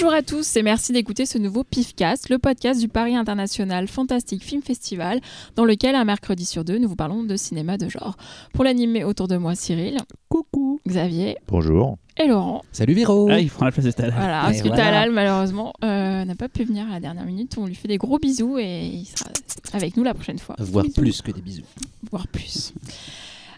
Bonjour à tous et merci d'écouter ce nouveau PIFcast, le podcast du Paris International Fantastic Film Festival, dans lequel un mercredi sur deux, nous vous parlons de cinéma de genre. Pour l'animer autour de moi, Cyril. Coucou. Xavier. Bonjour. Et Laurent. Salut Viro. Ah, il prend la place de Talal. Voilà, parce que Talal, malheureusement, euh, n'a pas pu venir à la dernière minute. On lui fait des gros bisous et il sera avec nous la prochaine fois. Voire Bisous. plus que des bisous. Voire plus.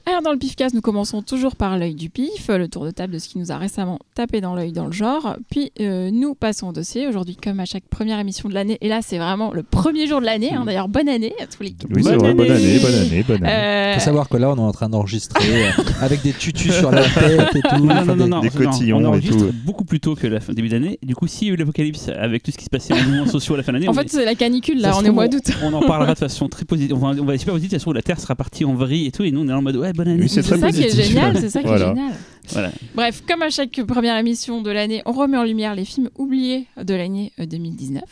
Alors dans le pifcast, nous commençons toujours par l'œil du pif, le tour de table de ce qui nous a récemment tapé dans l'œil dans le genre. Puis euh, nous passons au dossier. Aujourd'hui, comme à chaque première émission de l'année, et là c'est vraiment le premier jour de l'année. hein. D'ailleurs, bonne année à tous les. Oui, c'est vrai, bonne année, bonne année, bonne année. Euh, faut savoir que là, on est en train d'enregistrer euh, avec des tutus sur la tête et tout. Non, non, non, des- non, des non, cotillons on et enregistre tout. beaucoup plus tôt que la fin début d'année. Du coup, s'il y a eu l'apocalypse avec tout ce qui se passait en mouvements sociaux à la fin d'année, en on fait, est- c'est la canicule là, on est au mois d'août. On en parlera de façon très positive. On va, on va super. De façon, la Terre sera partie en vrille et tout. Et nous, on est en mode ouais, bonne année. Oui, c'est C'est ça qui est génial, c'est ça qui Voilà. est génial. Voilà. Bref, comme à chaque première émission de l'année, on remet en lumière les films oubliés de l'année euh, 2019.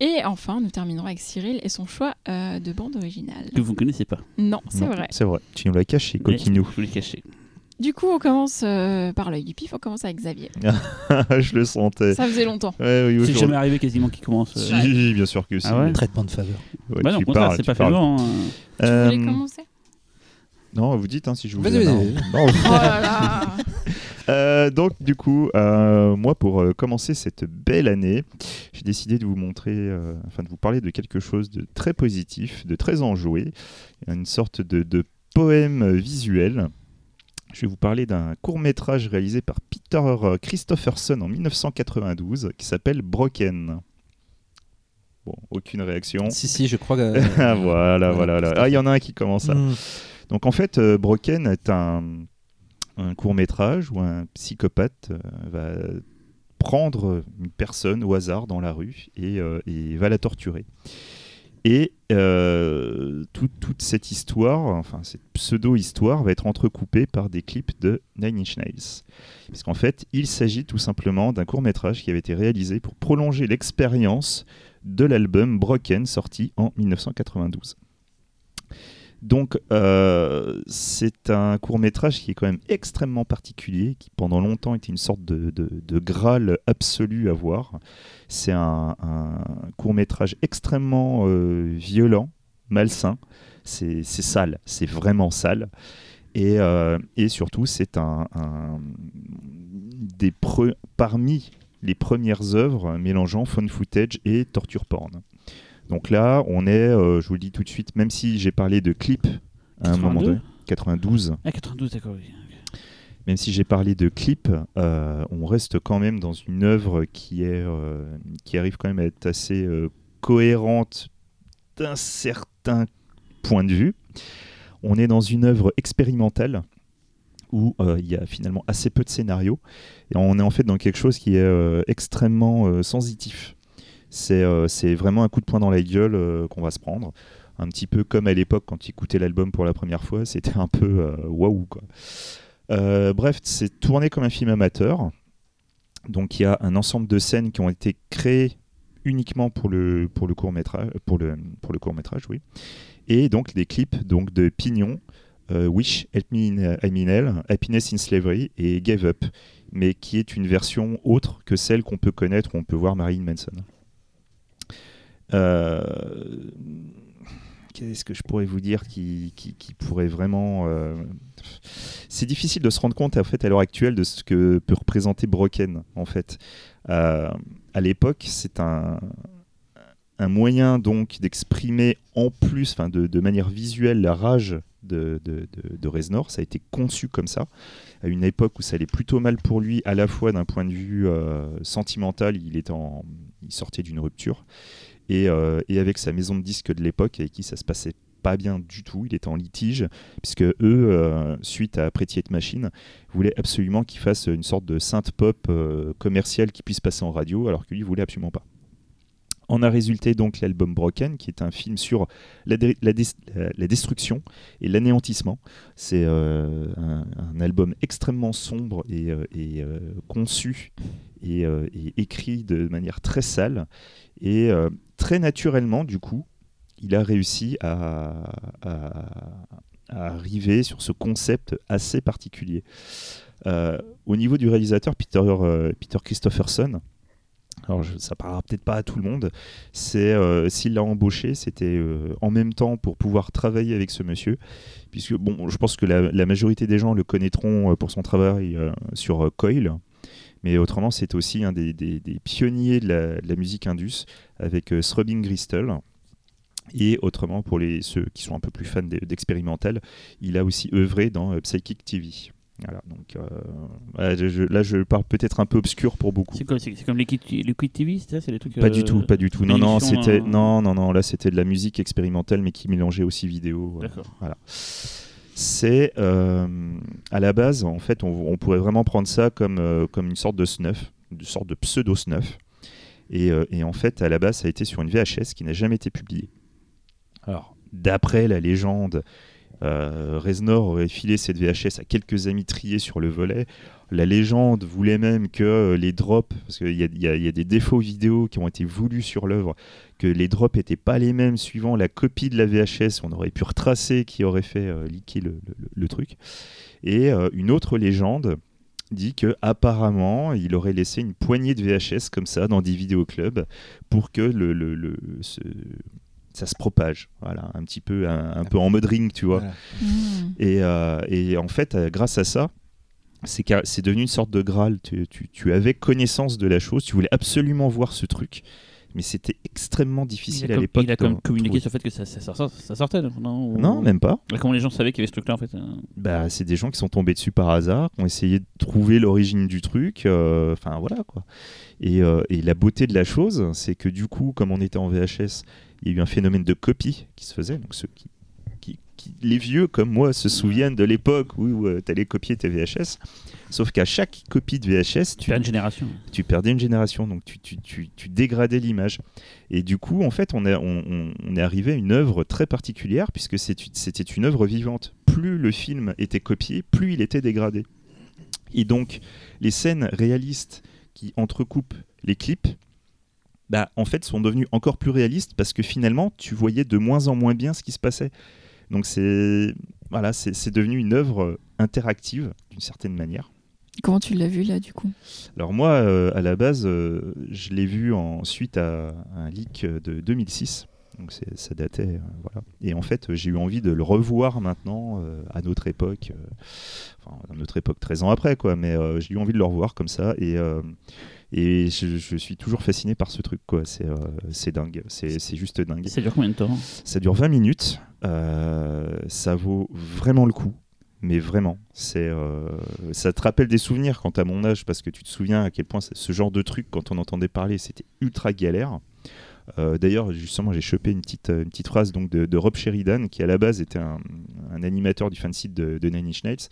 Et enfin, nous terminerons avec Cyril et son choix euh, de bande originale. Que vous ne connaissez pas. Non, c'est vrai. C'est vrai. Tu nous l'as caché, coquinou. Je vous l'ai caché. Du coup, on commence euh, par l'œil du pif, on commence avec Xavier. je le sentais. Ça faisait longtemps. Ouais, oui, C'est jamais arrivé quasiment qu'il commence. euh, Si, bien sûr que si. Ah ouais Traitement de faveur. Ouais, Bah non, c'est pas parles. faisant. hein. Tu Euh, voulais commencer? Non, vous dites hein, si je vous Vas-y, dis. vas-y, non. Oh là là Euh, donc du coup, euh, moi pour euh, commencer cette belle année, j'ai décidé de vous montrer, euh, enfin de vous parler de quelque chose de très positif, de très enjoué, une sorte de, de poème visuel. Je vais vous parler d'un court métrage réalisé par Peter Christopherson en 1992 qui s'appelle Broken. Bon, aucune réaction. Si, si, je crois que. Ah, voilà, voilà, voilà. Ah, il y en a un qui commence à, Hmm. Donc en fait, euh, Broken est un, court métrage où un psychopathe euh, va prendre une personne au hasard dans la rue et, euh, va la torturer. Et tout- toute cette histoire, enfin cette pseudo-histoire, va être entrecoupée par des clips de Nine Inch Nails. Parce qu'en fait, il s'agit tout simplement d'un court métrage qui avait été réalisé pour prolonger l'expérience de l'album Broken sorti en 1992. Donc, euh, c'est un court métrage qui est quand même extrêmement particulier, qui pendant longtemps était une sorte de, de, graal absolu à voir. C'est un, court métrage extrêmement euh, violent, malsain. C'est sale, c'est vraiment sale. Et, euh, et surtout, c'est un, des parmi les premières œuvres mélangeant phone footage et torture porn. Donc là, on est, euh, je vous le dis tout de suite, même si j'ai parlé de clips à un moment 82? donné, 92, Ah, 92, d'accord. oui. même si j'ai parlé de clips, euh, on reste quand même dans une œuvre qui, est, euh, qui arrive quand même à être assez cohérente d'un certain point de vue. On est dans une œuvre expérimentale où euh, il y a finalement assez peu de scénarios. Et on est en fait dans quelque chose qui est euh, extrêmement euh, sensitif. C'est euh, c'est vraiment un coup de poing dans la gueule euh, qu'on va se prendre. Un petit peu comme à l'époque quand tu écoutais l'album pour la première fois, c'était un peu euh, waouh bref, c'est tourné comme un film amateur. Donc il y a un ensemble de scènes qui ont été créées uniquement pour le, pour le court métrage, pour le, pour le court oui. Et donc des clips donc de Pignon, Wish, Help Me in, Hell, Happiness in Slavery et Gave Up, mais qui est une version autre que celle qu'on peut connaître où on peut voir Marilyn Manson. Euh, Qu'est-ce que je pourrais vous dire qui, pourrait vraiment... euh, C'est difficile de se rendre compte à l'heure actuelle de ce que peut représenter Broken. En fait. Euh, à l'époque, c'est un, moyen donc d'exprimer en plus, de, de manière visuelle, la rage de, Reznor. Ça a été conçu comme ça, à une époque où ça allait plutôt mal pour lui, à la fois d'un point de vue sentimental, il, était il sortait d'une rupture, et, euh, et avec sa maison de disques de l'époque, avec qui ça se passait pas bien du tout, il était en litige, puisque eux, euh, suite à Pretty Hate Machine, voulaient absolument qu'il fasse une sorte de synth pop euh, commercial qui puisse passer en radio, alors que lui voulait absolument pas. En a résulté donc l'album Broken, qui est un film sur la, destruction et l'anéantissement. C'est euh, un, album extrêmement sombre et, conçu et, et écrit de manière très sale. Et très naturellement, du coup, il a réussi à, arriver sur ce concept assez particulier. Euh, au niveau du réalisateur, Peter, euh, Peter Christopherson, alors je- ça parlera peut-être pas à tout le monde, c'est euh, s'il l'a embauché, c'était en même temps pour pouvoir travailler avec ce monsieur, puisque bon, je pense que la, majorité des gens le connaîtront pour son travail sur Coil, mais autrement c'est aussi un des, des- des pionniers de la, de la musique indus avec euh, Throbbing Gristle. Et autrement, pour les, ceux qui sont un peu plus fans d'e- d'expérimental, il a aussi œuvré dans euh, Psychic TV. Voilà, donc euh, je- là je parle peut-être un peu obscur pour beaucoup. C'est comme, comme Liquid TV, c'est ça C'est les trucs. Pas euh, du tout, pas du tout. Non, non, c'était euh, non, non, non. Là, c'était de la musique expérimentale, mais qui mélangeait aussi vidéo. euh, D'accord. Voilà. C'est euh, à la base, en fait, on, pourrait vraiment prendre ça comme euh, comme une sorte de snuff, une sorte de pseudo snuff. Et, euh, et en fait, à la base, ça a été sur une VHS qui n'a jamais été publiée. Alors, d'après la légende, Reznor aurait filé cette VHS à quelques amis triés sur le volet. La légende voulait même que euh, les drops, parce qu'il y, a- y y des défauts vidéo qui ont été voulus sur l'œuvre, que les drops n'étaient pas les mêmes suivant la copie de la VHS. On aurait pu retracer qui aurait fait euh, leaker le, le- le truc. Et euh, une autre légende dit que apparemment il aurait laissé une poignée de VHS comme ça dans des vidéoclubs pour que le, le- le- ce- ça se propage, voilà, un petit peu, un, un peu en mode ring, tu vois. Voilà. Et, euh, et en fait, grâce à ça, c'est devenu une sorte de Graal. Tu, tu- tu avais connaissance de la chose, tu voulais absolument voir ce truc, mais c'était extrêmement Il difficile à l'époque. il a communiqué sur le fait que ça, ça, sortait, non Ou- Non, même pas. Comment les gens savaient qu'il y avait ce truc-là en fait euh, Bah, c'est des gens qui sont tombés dessus par hasard, qui ont essayé de trouver l'origine du truc. euh, Enfin, voilà quoi. Et, euh, et la beauté de la chose, c'est que du coup, comme on était en VHS, il y a eu un phénomène de copie qui se faisait. Donc, ceux qui, qui- les vieux comme moi se souviennent de l'époque où tu allais copier tes VHS. Sauf qu'à chaque copie de VHS, Tu tu, une génération. tu perdais une génération, donc tu, tu- tu- tu dégradais l'image. Et du coup, en fait, on est, on, on- on est arrivé à une œuvre très particulière, puisque c'était une œuvre vivante. Plus le film était copié, plus il était dégradé. Et donc, les scènes réalistes qui entrecoupent les clips, bah, en fait, sont devenues encore plus réalistes, parce que finalement, tu voyais de moins en moins bien ce qui se passait. Donc, c'est voilà, c'est devenu une œuvre interactive, d'une certaine manière. Comment tu l'as vu là du coup? Alors moi, euh, à la base, euh, je l'ai vu en suite à un leak de 2006. Donc ça datait, euh, voilà. Et en fait, j'ai eu envie de le revoir maintenant euh, à notre époque, euh, enfin à notre époque, 13 ans après, quoi. Mais euh, j'ai eu envie de le revoir comme ça et euh, et je, je suis toujours fasciné par ce truc, quoi. C'est euh, dingue, c'est juste dingue. Ça dure combien de temps Ça dure 20 minutes. euh, ça vaut vraiment le coup. Mais vraiment, c'est, euh, ça te rappelle des souvenirs quand à mon âge, parce que tu te souviens à quel point ce genre de truc, quand on entendait parler, c'était ultra galère. Euh, D'ailleurs, justement, j'ai chopé une petite, une petite phrase donc, de, de Rob Sheridan, qui à la base était un, un animateur du fansite de, de Nine Inch Nails.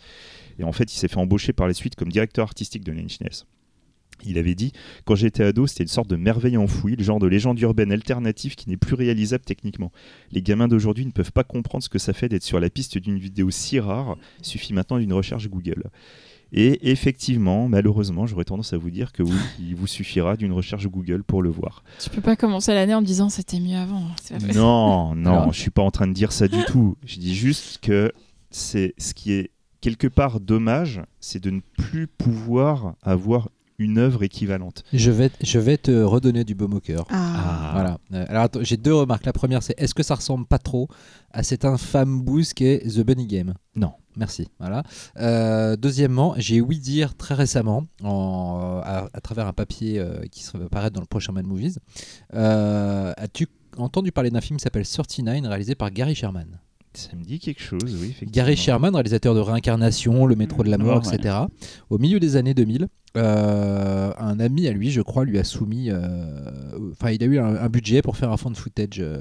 Et en fait, il s'est fait embaucher par la suite comme directeur artistique de Nine Inch Nails. Il avait dit Quand j'étais ado, c'était une sorte de merveille enfouie, le genre de légende urbaine alternative qui n'est plus réalisable techniquement. Les gamins d'aujourd'hui ne peuvent pas comprendre ce que ça fait d'être sur la piste d'une vidéo si rare. Il suffit maintenant d'une recherche Google. Et effectivement, malheureusement, j'aurais tendance à vous dire que oui, il vous suffira d'une recherche Google pour le voir. Tu peux pas commencer l'année en me disant c'était mieux avant. possible. Non, non, Alors je suis pas en train de dire ça du tout. Je dis juste que c'est ce qui est quelque part dommage, c'est de ne plus pouvoir avoir une œuvre équivalente. Je vais, je vais te redonner du baume au cœur. Ah. Voilà. Euh, alors j'ai deux remarques. La première, c'est est-ce que ça ressemble pas trop à cet infâme boost qui est The Bunny Game? Non. Merci. Voilà. Euh, deuxièmement, j'ai ouï dire très récemment, en- à, à travers un papier euh, qui va apparaître dans le prochain Mad Movies, euh, as-tu entendu parler d'un film qui s'appelle 39 réalisé par Gary Sherman? Ça me dit quelque chose, oui. Gary Sherman, réalisateur de Réincarnation, Le métro de la mort, Ouais. etc. Au milieu des années 2000, euh, un ami à lui, je crois, lui a soumis. euh, Enfin, il a eu un, un budget pour faire un fond de footage. euh,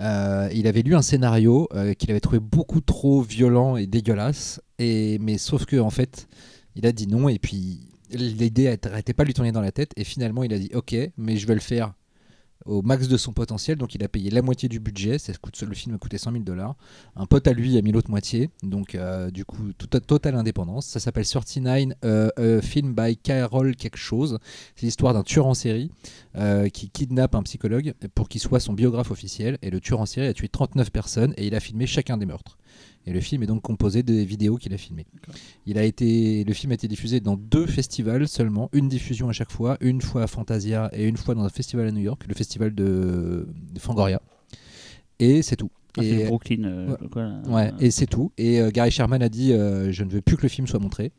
euh, il avait lu un scénario euh, qu'il avait trouvé beaucoup trop violent et dégueulasse, et, mais sauf que en fait, il a dit non, et puis l'idée n'arrêtait pas de lui tourner dans la tête, et finalement il a dit ok, mais je vais le faire au max de son potentiel, donc il a payé la moitié du budget, ça coûte, le film a coûté 100 000 dollars, un pote à lui a mis l'autre moitié, donc euh, du coup tout- totale indépendance, ça s'appelle 39, euh, film by Carol quelque chose, c'est l'histoire d'un tueur en série euh, qui kidnappe un psychologue pour qu'il soit son biographe officiel, et le tueur en série a tué 39 personnes, et il a filmé chacun des meurtres. Et le film est donc composé des vidéos qu'il a filmées. Il a été, le film a été diffusé dans deux festivals seulement, une diffusion à chaque fois, une fois à Fantasia et une fois dans un festival à New York, le festival de, de Fangoria. Et c'est tout. Ah, et, Brooklyn. euh, ouais. quoi, et c'est tout. Et euh, Gary Sherman a dit euh, Je ne veux plus que le film soit montré.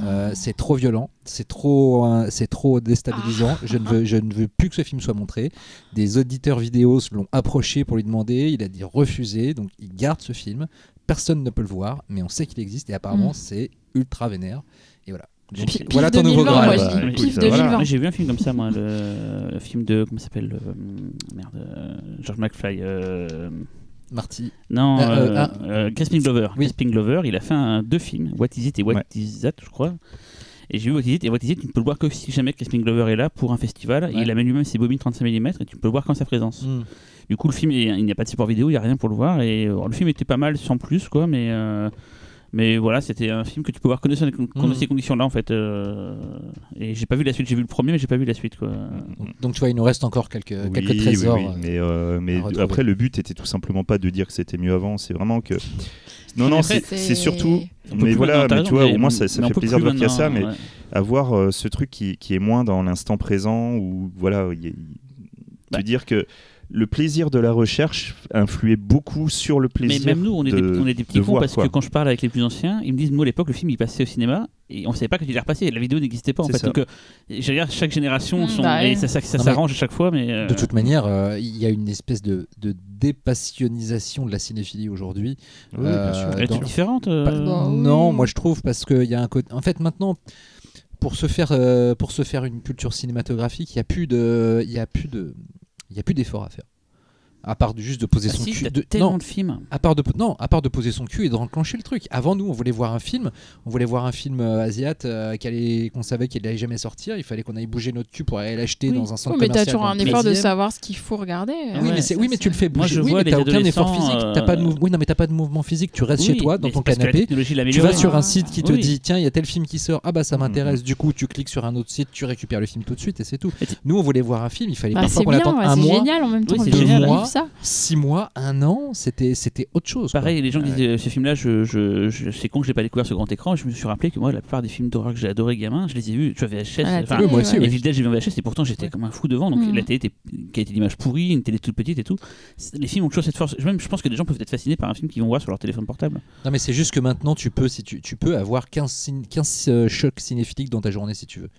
Euh, c'est trop violent, c'est trop, euh, c'est trop déstabilisant. Je, ne veux, je ne veux plus que ce film soit montré. Des auditeurs vidéo se l'ont approché pour lui demander. Il a dit refuser. Donc il garde ce film. Personne ne peut le voir, mais on sait qu'il existe et apparemment Mm. c'est ultra vénère. Et voilà. Donc, Pif voilà ton nouveau 2020, Graal. moi, Bah, je dis écoute, pif 2020. voilà. Ouais, J'ai vu un film comme ça, moi, le, le film de. Comment ça s'appelle euh, Merde, euh, George McFly. Euh, Marty. non, Euh, euh, euh, ah. euh, Crispin Glover. Oui. Crispin Glover, il a fait un, deux films, What Is It et What Ouais. Is That, je crois. Et j'ai vu What Is It, et What Is It, tu ne peux le voir que si jamais Crispin Glover est là pour un festival. Et il amène lui-même ses bobines 35 mm et tu peux le voir qu'en sa présence. Mm. Du coup, le film, il n'y a pas de support vidéo, il n'y a rien pour le voir. Et euh, le film était pas mal sans plus, quoi, mais. Mais voilà, c'était un film que tu peux voir que dans Mhm. ces conditions-là, en fait. euh, et j'ai pas vu la suite, j'ai vu le premier, mais j'ai pas vu la suite, quoi. Donc, donc, tu vois, il nous reste encore quelques, Oui, quelques trésors. oui, euh, mais, euh, mais après, le but était tout simplement pas de dire que c'était mieux avant, c'est vraiment que. Non, non, c'est surtout. Mais voilà, mais tu vois, mais- au moins ça, ça mais fait plaisir de voir qu'il y a ça, mais ouais. avoir euh, ce truc qui, qui est moins dans l'instant présent, ou voilà, il y il- Bah. te dire que le plaisir de la recherche influait beaucoup sur le Mais plaisir. même nous, on est, de- des, on est des petits de cons voir, parce quoi. que quand je parle avec les plus anciens, ils me disent, nous à l'époque, le film il passait au cinéma et on savait pas que il est repassé. La vidéo n'existait pas en C'est fait. ça. Donc, euh, je veux dire, chaque génération, Mm, sont- bah et ça, ça, ça mais- s'arrange à chaque fois. Mais euh, De toute manière, euh, il y a une espèce de, de dépassionnisation de la cinéphilie aujourd'hui. Oui, bien Euh, sûr. elle est dans- différente. euh, Pas- Bah. Non, moi je trouve parce qu'il y a un côté. En fait, maintenant, pour se faire, euh, pour se faire une culture cinématographique, il n'y a plus de, il y a plus de, il y a plus d'efforts à faire. À part de- juste de poser bah son si, cul. t'as de- tellement non, de films. à part de non, à part de poser son cul et de renclencher le truc. Avant nous, on voulait voir un film, on voulait voir un film euh, asiate euh, qu'on savait qu'il allait jamais sortir. Il fallait qu'on aille bouger notre cul pour aller l'acheter Oui. dans un centre Oui, mais t'as commercial. toujours dans un le effort de 13e. savoir ce qu'il faut regarder. Oui, Ouais, mais c'est ça, oui, mais tu le fais Moi, bouger. je oui, vois mais les t'as aucun effort physique. T'as pas de euh, Oui, non, mais t'as pas de mouvement physique. Tu restes chez Oui, toi dans mais ton c'est canapé. Tu vas sur un site qui te dit tiens il y a tel film qui sort ah bah ça Mhm. m'intéresse du coup tu cliques sur un autre site tu récupères le film tout de suite et c'est tout nous on voulait voir un film il fallait Bah, parfois c'est qu'on attende un c'est mois génial en même temps. Ça. six mois un an c'était c'était autre chose quoi. Pareil, les gens Ouais. disaient ce film-là, je, je, je, c'est con que je l'ai pas découvert sur grand écran. Je me suis rappelé que moi, la plupart des films d'horreur que j'ai adoré gamin, je les ai vus. Tu vois, VHS. Enfin, Oui, moi aussi, ouais. oui. Evil Dead, j'ai vu en VHS et pourtant j'étais Ouais. comme un fou devant. Donc Mhm. la télé était qualité d'image pourrie, une télé toute petite et tout. C'est- Les films ont toujours cette force. Même, je pense que des gens peuvent être fascinés par un film qu'ils vont voir sur leur téléphone portable. non mais c'est juste que maintenant tu peux si tu, tu peux avoir 15, cin- 15 euh, chocs cinéphiliques dans ta journée si tu veux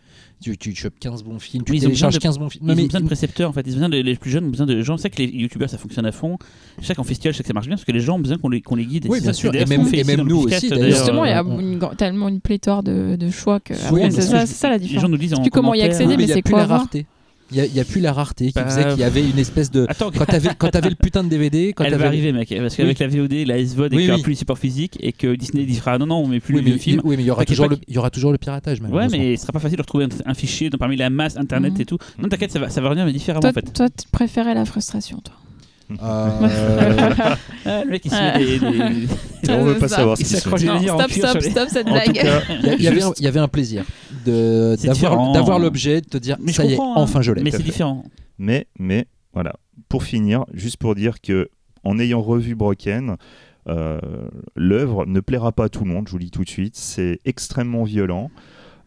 tu, tu chopes 15 bons films tu Mais ils ont besoin télécharges de- 15 bons films Ils Non, ont besoin de précepteurs en fait. Ils ont besoin de, les plus jeunes ont besoin de gens. Je sais que les youtubeurs ça fonctionne à fond. Je sais qu'en festival, je sais que ça marche bien parce que les gens ont besoin qu'on les, qu'on les guide. Oui, c'est bien ça, sûr. c'est Et même- ce qu'on fait et même nous aussi. Justement, il y a on- une grande- tellement une pléthore de, de choix que Oui, c'est ça, ça la Les gens différence. nous disent en plus comment y accéder, mais il y a c'est plus quoi la rareté il y a, plus la rareté qui Bah, faisait qu'il y avait une espèce de Attends, quand t'avais quand t'avais le putain de DVD quand elle t'avais va arriver, mec. Parce qu'avec la VOD, la SVOD et Oui, qu'il n'y aura oui. plus les supports physiques et que Disney dira non, non, on met plus oui, les mais, films. oui, mais il y aura toujours pas le, il y aura toujours le piratage Ouais, malheureusement. mais ce sera pas facile de retrouver un, un fichier dans- parmi la masse internet et tout. Non, t'inquiète, ça va, ça va revenir, mais différemment Toi, en fait. toi, tu préférais la frustration, toi. Euh, Ah, le mec, il se met des. on veut pas Ça. savoir ce Il qui se s'accroche les Non, dires en stop, cuir stop, sur les- stop cette En tout blague. cas, Il y, a- il y avait un, Juste- il y avait un plaisir de- C'est d'avoir différent. d'avoir l'objet, de te dire Mais je ça y est, comprends, hein. enfin je l'ai. Mais Tout à c'est fait. différent. Mais, mais, voilà. Pour finir, juste pour dire que en ayant revu Broken, euh, l'œuvre ne plaira pas à tout le monde, je vous le dis tout de suite. C'est extrêmement violent,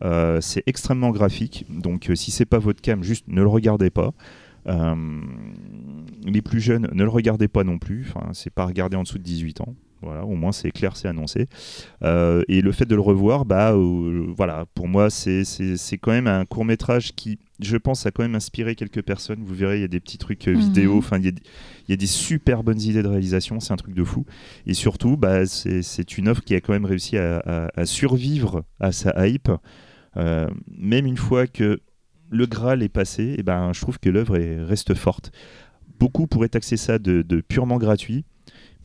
euh, c'est extrêmement graphique. Donc, euh, si c'est pas votre cam, juste ne le regardez pas. Euh, les plus jeunes, ne le regardez pas non plus. Enfin, c'est pas regarder en dessous de 18 ans. Voilà, au moins c'est clair, c'est annoncé. Euh, et le fait de le revoir, bah, euh, voilà, pour moi, c'est quand même un court métrage qui, je pense, a quand même inspiré quelques personnes. Vous verrez, il y a des petits trucs euh, Mhm. vidéo, enfin, il y, y a des super bonnes idées de réalisation, c'est un truc de fou. Et surtout, bah, c'est c'est une offre qui a quand même réussi à, à- à survivre à sa hype, même une fois que le Graal est passé, et ben, je trouve que l'œuvre est- reste forte. Beaucoup pourraient taxer ça de, purement gratuit,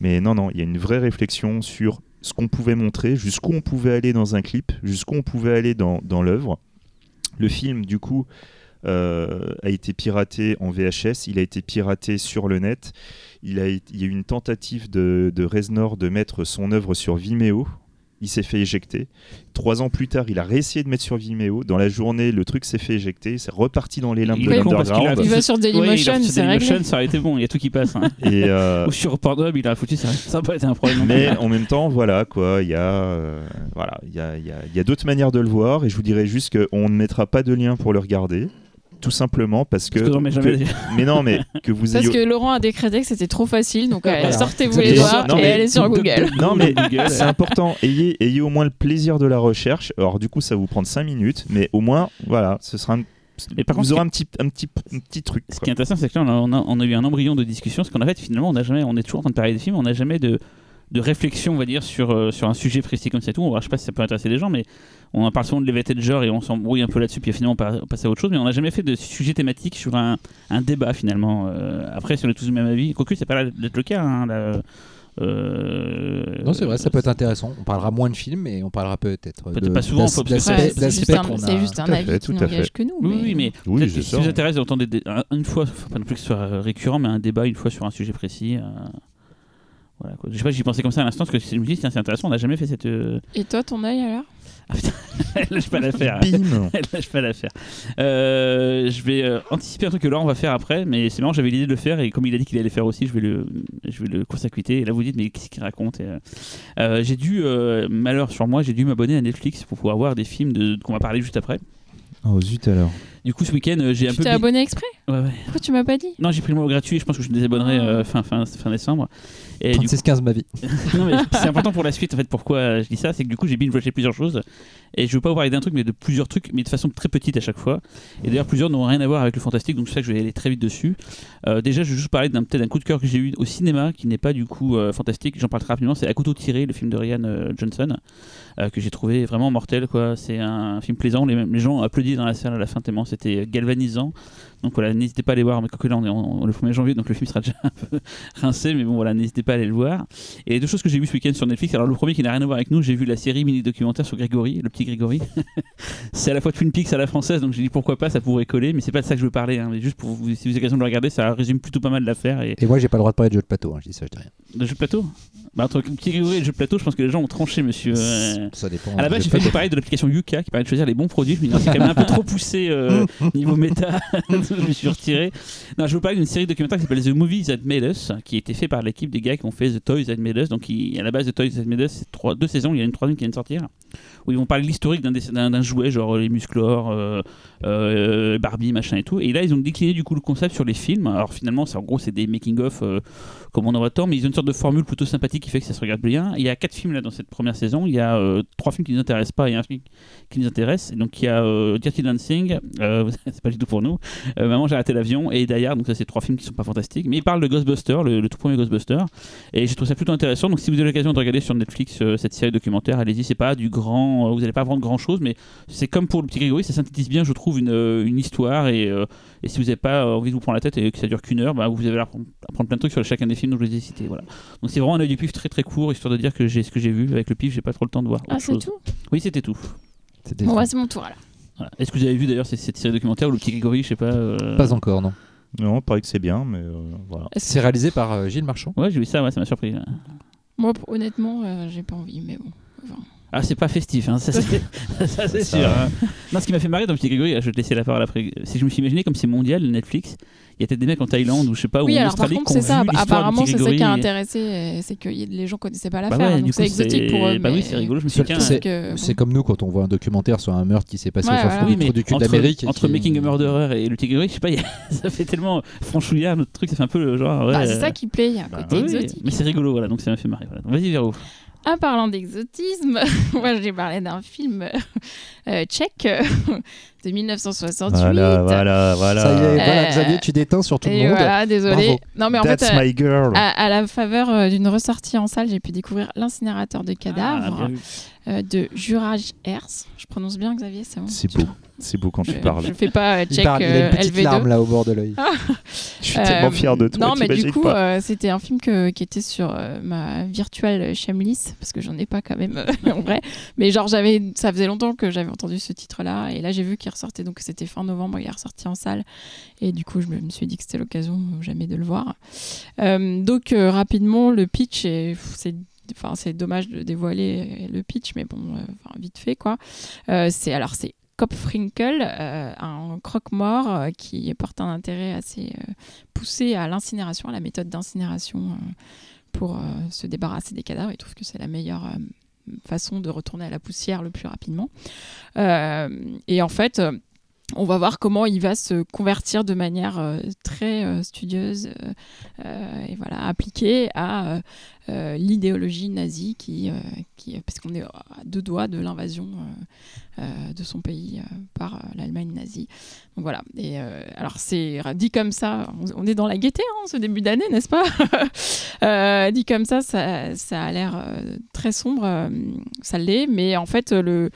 mais non, non, il y a une vraie réflexion sur ce qu'on pouvait montrer, jusqu'où on pouvait aller dans un clip, jusqu'où on pouvait aller dans, l'œuvre. Le film, du coup, euh, a été piraté en VHS, il a été piraté sur le net. Il y a eu une tentative de, de Reznor de mettre son œuvre sur Vimeo. Il s'est fait éjecter. Trois ans plus tard, il a réessayé de mettre sur Vimeo. Dans la journée, le truc s'est fait éjecter. C'est reparti dans les limbes Il de est con parce qu'il a- l'underground. Il va sur il Dailymotion, c'est Dailymotion, réglé. ça aurait été bon, il y a tout qui passe. hein. Et, euh, Ou sur Pornhub, il a foutu, ça ça n'a pas été un problème. mais en même temps, voilà quoi, il y a, euh, voilà, il y a, il y a- il y a d'autres manières de le voir. Et je vous dirais juste qu'on ne mettra pas de lien pour le regarder. Tout simplement parce que. Parce que non, mais jamais. que- mais non, mais que vous Parce ayez. que Laurent a décrété que c'était trop facile, donc euh, Voilà. sortez-vous les Non, et mais- allez sur Google. Non, mais Google, c'est important. Ayez, ayez au moins le plaisir de la recherche. Alors, du coup, ça va vous prendre 5 minutes, mais au moins, voilà, ce sera un, Mais par vous contre, aurez un petit, un petit, un petit truc. Ce quoi. qui est intéressant, c'est que là, on a, on eu un embryon de discussion. Ce qu'on a fait, finalement, on, a jamais, on est toujours en train de parler des films, on n'a jamais de, de réflexion, on va dire, sur, euh, sur un sujet précis comme ça. et Tout. On, je sais pas si ça peut intéresser les gens, mais on parle souvent de Elevated genre et on s'embrouille un peu là-dessus, puis finalement, on pa- on passe à autre chose. Mais on n'a jamais fait de sujet thématique sur un, un débat, finalement. Euh, après, si on est tous du même avis, quoique, c'est pas là d'être le cas. hein, là, euh, Non, c'est vrai, ça peut être intéressant. On parlera moins de films, mais on parlera peut-être Peut-être de- pas souvent, faut- c'est juste un, a- juste un Tout à avis fait, qui n'engage que nous. Oui, oui, mais Oui, si ça. vous intéresse d'entendre une fois, pas non plus que ce soit récurrent, mais un débat une fois sur un sujet précis. euh, Voilà, quoi. Je sais pas, j'y pensais comme ça à l'instant, parce que je me dis, tiens, c'est intéressant, on n'a jamais fait cette. euh, Et toi, ton œil alors? Elle lâche pas l'affaire. Bim Elle lâche pas l'affaire. Euh, je vais euh, anticiper un truc que Laurent va faire après, mais c'est marrant, j'avais l'idée de le faire et comme il a dit qu'il allait le faire aussi, je vais le, je vais le court-circuiter. Et là, vous dites, mais qu'est-ce qu'il raconte Et, euh, euh, J'ai dû, euh, malheur sur moi, j'ai dû m'abonner à Netflix pour pouvoir voir des films de, qu'on va parler juste après. Oh zut alors. Du coup, ce week-end, euh, j'ai un Tu peu. t'es bi- abonné exprès? Ouais, ouais. Pourquoi tu m'as pas dit? Non, j'ai pris le mois gratuit. Je pense que je me désabonnerai euh, fin, fin, fin décembre. Et du 36-15 ma vie. non, mais c'est important pour la suite. En fait, pourquoi je dis ça, c'est que du coup, j'ai binge-watché plusieurs choses. Et je veux pas vous parler d'un truc, mais de plusieurs trucs, mais de façon très petite à chaque fois. Et d'ailleurs, plusieurs n'ont rien à voir avec le fantastique, donc c'est ça que je vais aller très vite dessus. Euh, déjà, je vais juste parler d'un peut-être d'un coup de cœur que j'ai eu au cinéma, qui n'est pas du coup euh, fantastique. J'en parle très rapidement. C'est À couteau tiré, le film de Ryan euh, Johnson, que j'ai trouvé vraiment mortel. quoi. C'est un film plaisant. Les, les gens ont applaudi dans la salle à la fin tellement c'était galvanisant. Donc voilà, n'hésitez pas à aller voir. Mais quoique là, on est en- en- le 1er janvier, donc le film sera déjà un peu rincé. Mais bon, voilà, n'hésitez pas à aller le voir. Et les deux choses que j'ai vues ce week-end sur Netflix, alors le premier qui n'a rien à voir avec nous, j'ai vu la série mini-documentaire sur Grégory, le petit Grégory. c'est à la fois Twin Peaks à la française, donc j'ai dit pourquoi pas, ça pourrait coller, mais c'est pas de ça que je veux parler. hein. Mais juste pour vous, si vous avez l'occasion de le regarder, ça résume plutôt pas mal l'affaire. Et Et moi, j'ai pas le droit de parler de jeu de plateau. hein, je dis ça, je dis rien. de jeu de plateau? Bah, Entre le petit Grégory et le jeu de plateau, je pense que les gens ont tranché, monsieur. euh. Ça dépend. À la base, Jeu j'ai fait plateau. parler de l'application Yuka qui permet de choisir les bons produits. Je me dis, c'est quand même un peu trop poussé euh, niveau méta. je me suis retiré. Non, je vous parler d'une série documentaire qui s'appelle The Movies That Made Us, qui a été fait par l'équipe des gars qui ont fait The Toys Made Us. Donc, il- à la base, The Toys Made Us, c'est deux saisons. Il y a une troisième qui vient de sortir. Où ils vont parler de l'historique d'un, jouet, genre les musclores, euh, euh, Barbie, machin et tout. Et là, ils ont décliné du coup le concept sur les films. Alors, finalement, c'est, en gros, c'est des making-of euh, comme on voit tant, mais ils ont une sorte de formule plutôt sympathique qui fait que ça se regarde bien. Il y a quatre films là dans cette première saison. Il y a euh, trois films qui ne nous intéressent pas et un film qui nous intéresse. Donc il y a euh, Dirty Dancing, euh, c'est pas du tout pour nous. Euh, Maman j'ai raté l'avion et d'ailleurs donc ça c'est trois films qui sont pas fantastiques. Mais il parle de Ghostbuster, le, tout premier Ghostbuster. Et j'ai trouvé ça plutôt intéressant. Donc si vous avez l'occasion de regarder sur Netflix euh, cette série documentaire, allez-y. C'est pas du grand, euh, vous allez pas apprendre grand chose, mais c'est comme pour le petit Grégory, ça synthétise bien, je trouve, une, euh, une histoire. Et, euh, et si vous n'avez pas envie de vous prendre la tête et que ça dure qu'une heure, bah, vous allez apprendre, apprendre plein de trucs sur chacun des films dont je les ai cités. Voilà. Donc c'est vraiment un œil du pif très très court, histoire de dire que j'ai ce que j'ai vu. Avec le pif, j'ai pas trop le temps de voir. Ah, c'est tout? Oui, c'était tout. C'était Bon, bah, c'est mon tour alors. Voilà. Est-ce que vous avez vu d'ailleurs cette, cette série documentaire ou le petit Grégory, je sais pas. euh, Pas encore, non. Non, paraît que c'est bien, mais euh, voilà. C'est réalisé par euh, Gilles Marchand. Ouais, j'ai vu ça, ouais, ça m'a surpris. Moi, honnêtement, euh, j'ai pas envie, mais bon. Enfin, Ah, c'est pas festif, hein, ça c'est c'est sûr. hein. Non, ce qui m'a fait marrer dans le petit Grégory, je vais te laisser la parole après. Si je me suis imaginé comme c'est mondial, Netflix, il y a peut-être des mecs en Thaïlande ou je sais pas, oui, ou en alors par Australie contre, qui ont c'est ça. vu Apparemment, c'est ça qui a intéressé, euh, c'est que les gens connaissaient pas Bah l'affaire. ouais, du donc c'est exotique pour eux. Bah oui, c'est rigolo. Je me suis C'est- que, C'est bon. comme nous quand on voit un documentaire sur un meurtre qui s'est passé Ouais, au fin voilà. fond Oui, du cul entre, d'Amérique. entre qui- Making a Murderer et le petit Grégory, je sais pas, a- ça fait tellement franchouillard notre truc, ça fait un peu le genre. Ouais, Bah, c'est ça qui plaît, il y a un bah, côté exotique. mais c'est rigolo, voilà, donc ça m'a fait marrer. Vas-y, Véro. En parlant d'exotisme, moi j'ai parlé d'un film euh, tchèque euh, de 1968. Voilà, voilà, voilà. Ça y est, voilà, Euh, Xavier, tu déteins sur tout le monde. voilà, désolé. Bravo. Non, mais en That's fait, euh, my girl. à, à la faveur euh, d'une ressortie en salle, j'ai pu découvrir l'incinérateur de Ah, cadavres vu. euh, de Juraj Hers. Je prononce bien, Xavier, c'est bon? C'est beau. C'est beau quand Je, tu parles. je fais pas euh, Il, tchèque parle, il a une petite LV2. larme là au bord de l'œil. Je suis tellement fier de toi. Non, mais du coup, euh, c'était un film que- qui était sur euh, ma virtuelle Shameless, parce que j'en ai pas quand même en vrai. Mais genre, j'avais, ça faisait longtemps que j'avais entendu ce titre-là, et là j'ai vu qu'il ressortait, donc c'était fin novembre, il est ressorti en salle, et du coup, je me suis dit que c'était l'occasion euh, jamais de le voir. Euh, donc, euh, rapidement, le pitch, est- c'est dommage de dévoiler le pitch, mais bon, vite fait quoi. C'est alors c'est Kopfrinkel, un croque-mort qui porte un intérêt assez poussé à l'incinération, à la méthode d'incinération pour se débarrasser des cadavres. Il trouve que c'est la meilleure façon de retourner à la poussière le plus rapidement. Euh, et en fait, on va voir comment il va se convertir de manière euh, très euh, studieuse euh, et voilà appliquée à l'idéologie nazie qui, parce qu'on est à deux doigts de l'invasion de son pays par l'Allemagne nazie. Donc voilà. Et alors c'est dit comme ça, on, est dans la gaieté hein, ce début d'année, n'est-ce pas? Dit comme ça, ça, ça a l'air très sombre, ça l'est, mais en fait le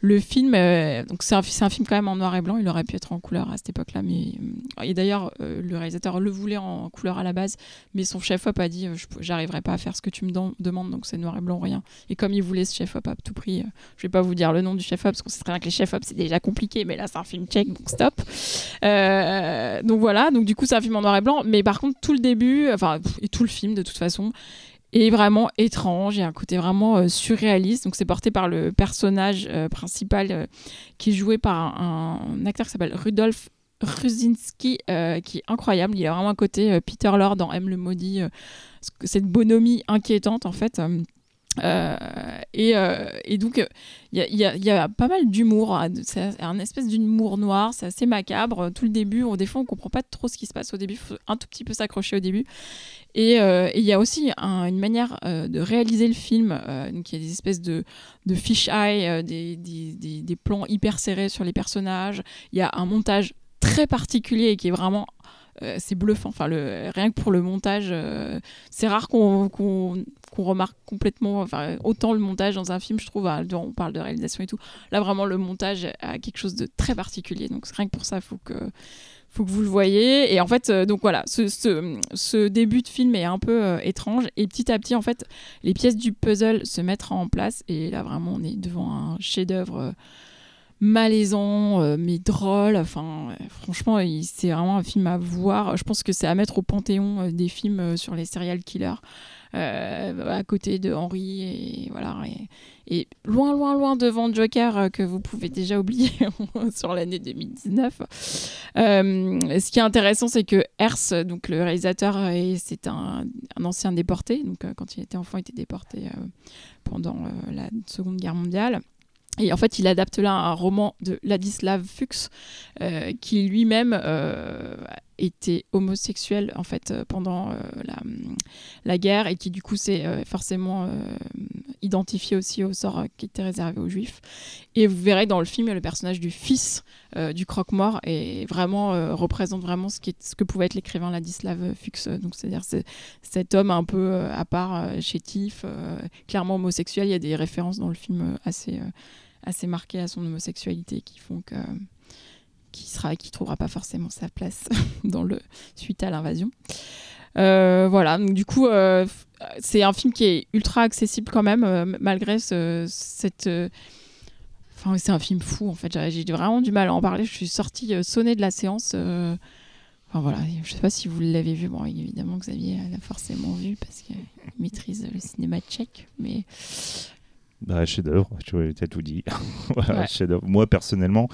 le film, euh, c'est un, film quand même en noir et blanc. Il aurait pu être en couleur à cette époque-là, euh, et d'ailleurs euh, le réalisateur le voulait en couleur à la base, mais son chef-op a dit euh, j'arriverai pas à faire ce que tu me demandes, donc c'est noir et blanc rien. Et comme il voulait ce chef-op à tout prix, je vais pas vous dire le nom du chef-op parce qu'on sait très bien que les chefs-op c'est déjà compliqué, mais là c'est un film tchèque, donc stop. Donc voilà, donc du coup c'est un film en noir et blanc, mais par contre tout le début, enfin et tout le film de toute façon est vraiment étrange, il y a un côté vraiment euh, surréaliste. Donc c'est porté par le personnage euh, principal euh, qui est joué par un, acteur qui s'appelle Rudolf Ruzinski, euh, qui est incroyable. Il a vraiment un côté Peter Lorre dans M le maudit, cette bonhomie inquiétante en fait. Et, donc, il y, a- pas mal d'humour. hein. C'est un espèce d'humour noir. C'est assez macabre. Tout le début, on, des fois, on comprend pas trop ce qui se passe au début. Faut un tout petit peu s'accrocher au début. Et euh, et il y a aussi un- une manière euh, de réaliser le film. euh, donc, il y a des espèces de, de fish-eye, des, plans hyper serrés sur les personnages. Il y a un montage très particulier qui est vraiment. c'est bluffant. Enfin, rien que pour le montage, c'est rare qu'on remarque complètement, autant le montage dans un film, je trouve, on parle de réalisation et tout. Là, vraiment, le montage a quelque chose de très particulier. Donc, rien que pour ça, il faut que, faut que vous le voyez. Et en fait, euh, donc voilà, ce, début de film est un peu euh, étrange. Et petit à petit, en fait, les pièces du puzzle se mettent en place. Et là, vraiment, on est devant un chef-d'œuvre. euh, malaisant mais drôle enfin franchement c'est vraiment un film à voir je pense que c'est à mettre au panthéon des films sur les serial killers à côté de Henry et voilà et, loin loin loin devant Joker euh, que vous pouvez déjà oublier sur l'année 2019 Euh, ce qui est intéressant c'est que Hers donc le réalisateur euh, c'est un, ancien déporté. Donc euh, quand il était enfant il était déporté euh, pendant euh, la Seconde Guerre mondiale. Et en fait, il adapte là un roman de Ladislav Fuchs, euh, qui lui-même euh, était homosexuel en fait euh, pendant euh, la, la guerre et qui du coup s'est euh, forcément identifié aussi au sort qui était réservé aux juifs. Et vous verrez dans le film le personnage du fils du croque-mort et vraiment représente vraiment ce, qui est- ce que pouvait être l'écrivain Ladislav Fuchs. Donc c'est-à-dire c'est cet homme un peu à part, chétif, clairement homosexuel. Il y a des références dans le film assez assez marquées à son homosexualité qui font que qui sera qui trouvera pas forcément sa place dans le suite à l'invasion. Euh, voilà, donc du coup, euh, c'est un film qui est ultra accessible quand même, euh, malgré ce- cette. Enfin, c'est un film fou en fait. J'ai vraiment du mal à en parler. Je suis sortie sonnée de la séance. Enfin voilà, je sais pas si vous l'avez vu. Bon, évidemment, Xavier l'a forcément vu parce qu'il maîtrise le cinéma tchèque. Mais Bah, chef-d'œuvre, tu t'as tout dit. voilà, Ouais. chef-d'œuvre. Moi, personnellement,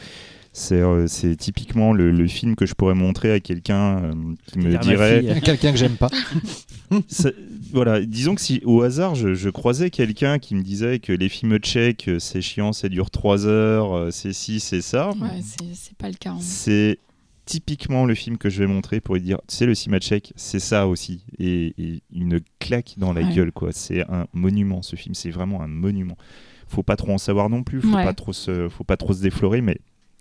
c'est euh, c'est typiquement le, le film que je pourrais montrer à quelqu'un euh, qui me dirait. Quelqu'un que j'aime pas. Ça- voilà, disons que si au hasard je, je croisais quelqu'un qui me disait que les films tchèques euh, c'est chiant, ça dure 3 heures, c'est ci, c'est ça, ouais, c'est c'est pas le cas. hein. c'est typiquement le film que je vais montrer pour lui dire, sais, le cinéma tchèque, c'est ça aussi, et, et une claque dans la Ouais. gueule, quoi. C'est un monument, ce film, c'est vraiment un monument. Faut pas trop en savoir non plus, faut Ouais. pas trop se, faut pas trop se déflorer, mais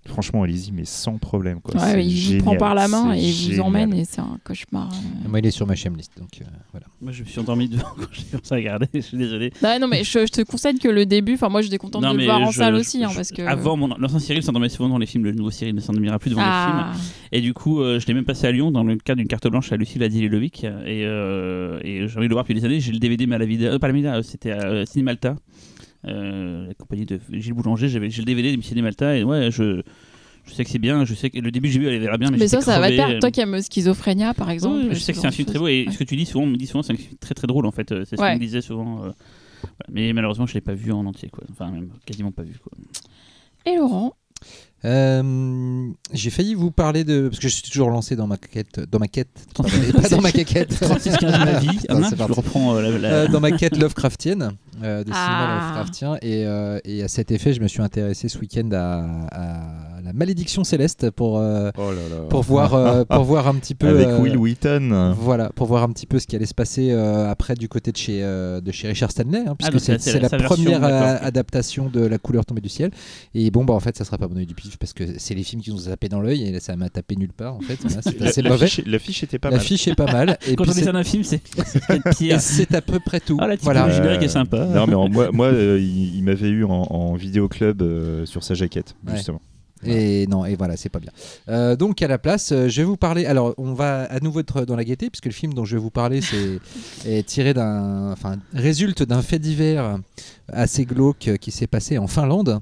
franchement, allez-y, mais sans problème, quoi. Ouais, il vous génial, prend par la main et il vous génial. emmène et c'est un cauchemar. euh. Moi, il est sur ma list, donc euh, voilà. Moi, je me suis endormi devant quand j'ai commencé à regarder. Je suis désolé. Ouais, non, mais je, je te conseille que le début, enfin moi j'étais contente Non, de le mais voir en je- salle je- aussi, hein, parce que. Avant, mon l'ancien Cyril s'endormait souvent dans les films. Le nouveau Cyril ne s'endormira plus devant les films. ah, Et du coup, euh, je l'ai même passé à Lyon dans le cadre d'une carte blanche à Lucie Ladilovic. Et, euh, et j'ai envie de le voir depuis des années. J'ai le DVD Malavida, euh, pas la euh, c'était à euh, Cinémalta, la compagnie de Gilles Boulanger. J'avais, j'ai le DVD de Cinémalta et ouais, je, Je sais que c'est bien, je sais que le début j'ai vu elle verra bien, mais, Mais ça, ça va te euh, Toi qui aimes Schizophrénia, par exemple. Je sais que c'est un film très beau et Ouais. ce que tu dis souvent, on me dit souvent c'est un film très très drôle en fait. euh, C'est ce Ouais. qu'on me disait souvent. euh, voilà. Mais malheureusement je l'ai pas vu en entier quoi. Enfin même quasiment pas vu quoi. Et Laurent? Euh, j'ai failli vous parler de parce que je suis toujours lancé dans ma quête, dans ma quête, pas dans ma caquette, 36 15 ma vie. Ah mince, c'est je reprends euh, la, la- Euh, dans ma quête Lovecraftienne, euh, de cinéma Ah. Lovecraftien. Et, euh, et à cet effet, je me suis intéressé ce week-end à, à la malédiction céleste pour, euh, Oh là là. pour, voir, euh, pour voir un petit peu. Avec euh, Will Wheaton. Voilà, pour voir un petit peu ce qui allait se passer euh, après du côté de chez, euh, de chez Richard Stanley, hein, puisque donc c'est la- la sa version, première adaptation de La couleur tombée du ciel. Et bon, bah en fait, ça sera pas bon oeil du pif parce que c'est les films qui nous ont tapé dans l'œil et là, ça m'a tapé nulle part en fait. C'est La- assez la mauvais. fiche- L'affiche était pas La mal. fiche est pas mal. Et Quand puis on est un film, c'est c'est et pire. c'est à peu près tout. Ah la voilà. générique est sympa. Non, mais en- moi, moi il, il m'avait eu en, en vidéoclub euh, sur sa jaquette, Ouais. justement. Et non, et voilà, c'est pas bien. Euh, donc à la place, euh, je vais vous parler. Alors, on va à nouveau être dans la gaieté, puisque le film dont je vais vous parler, c'est est tiré d'un, enfin, résulte d'un fait divers assez glauque qui s'est passé en Finlande.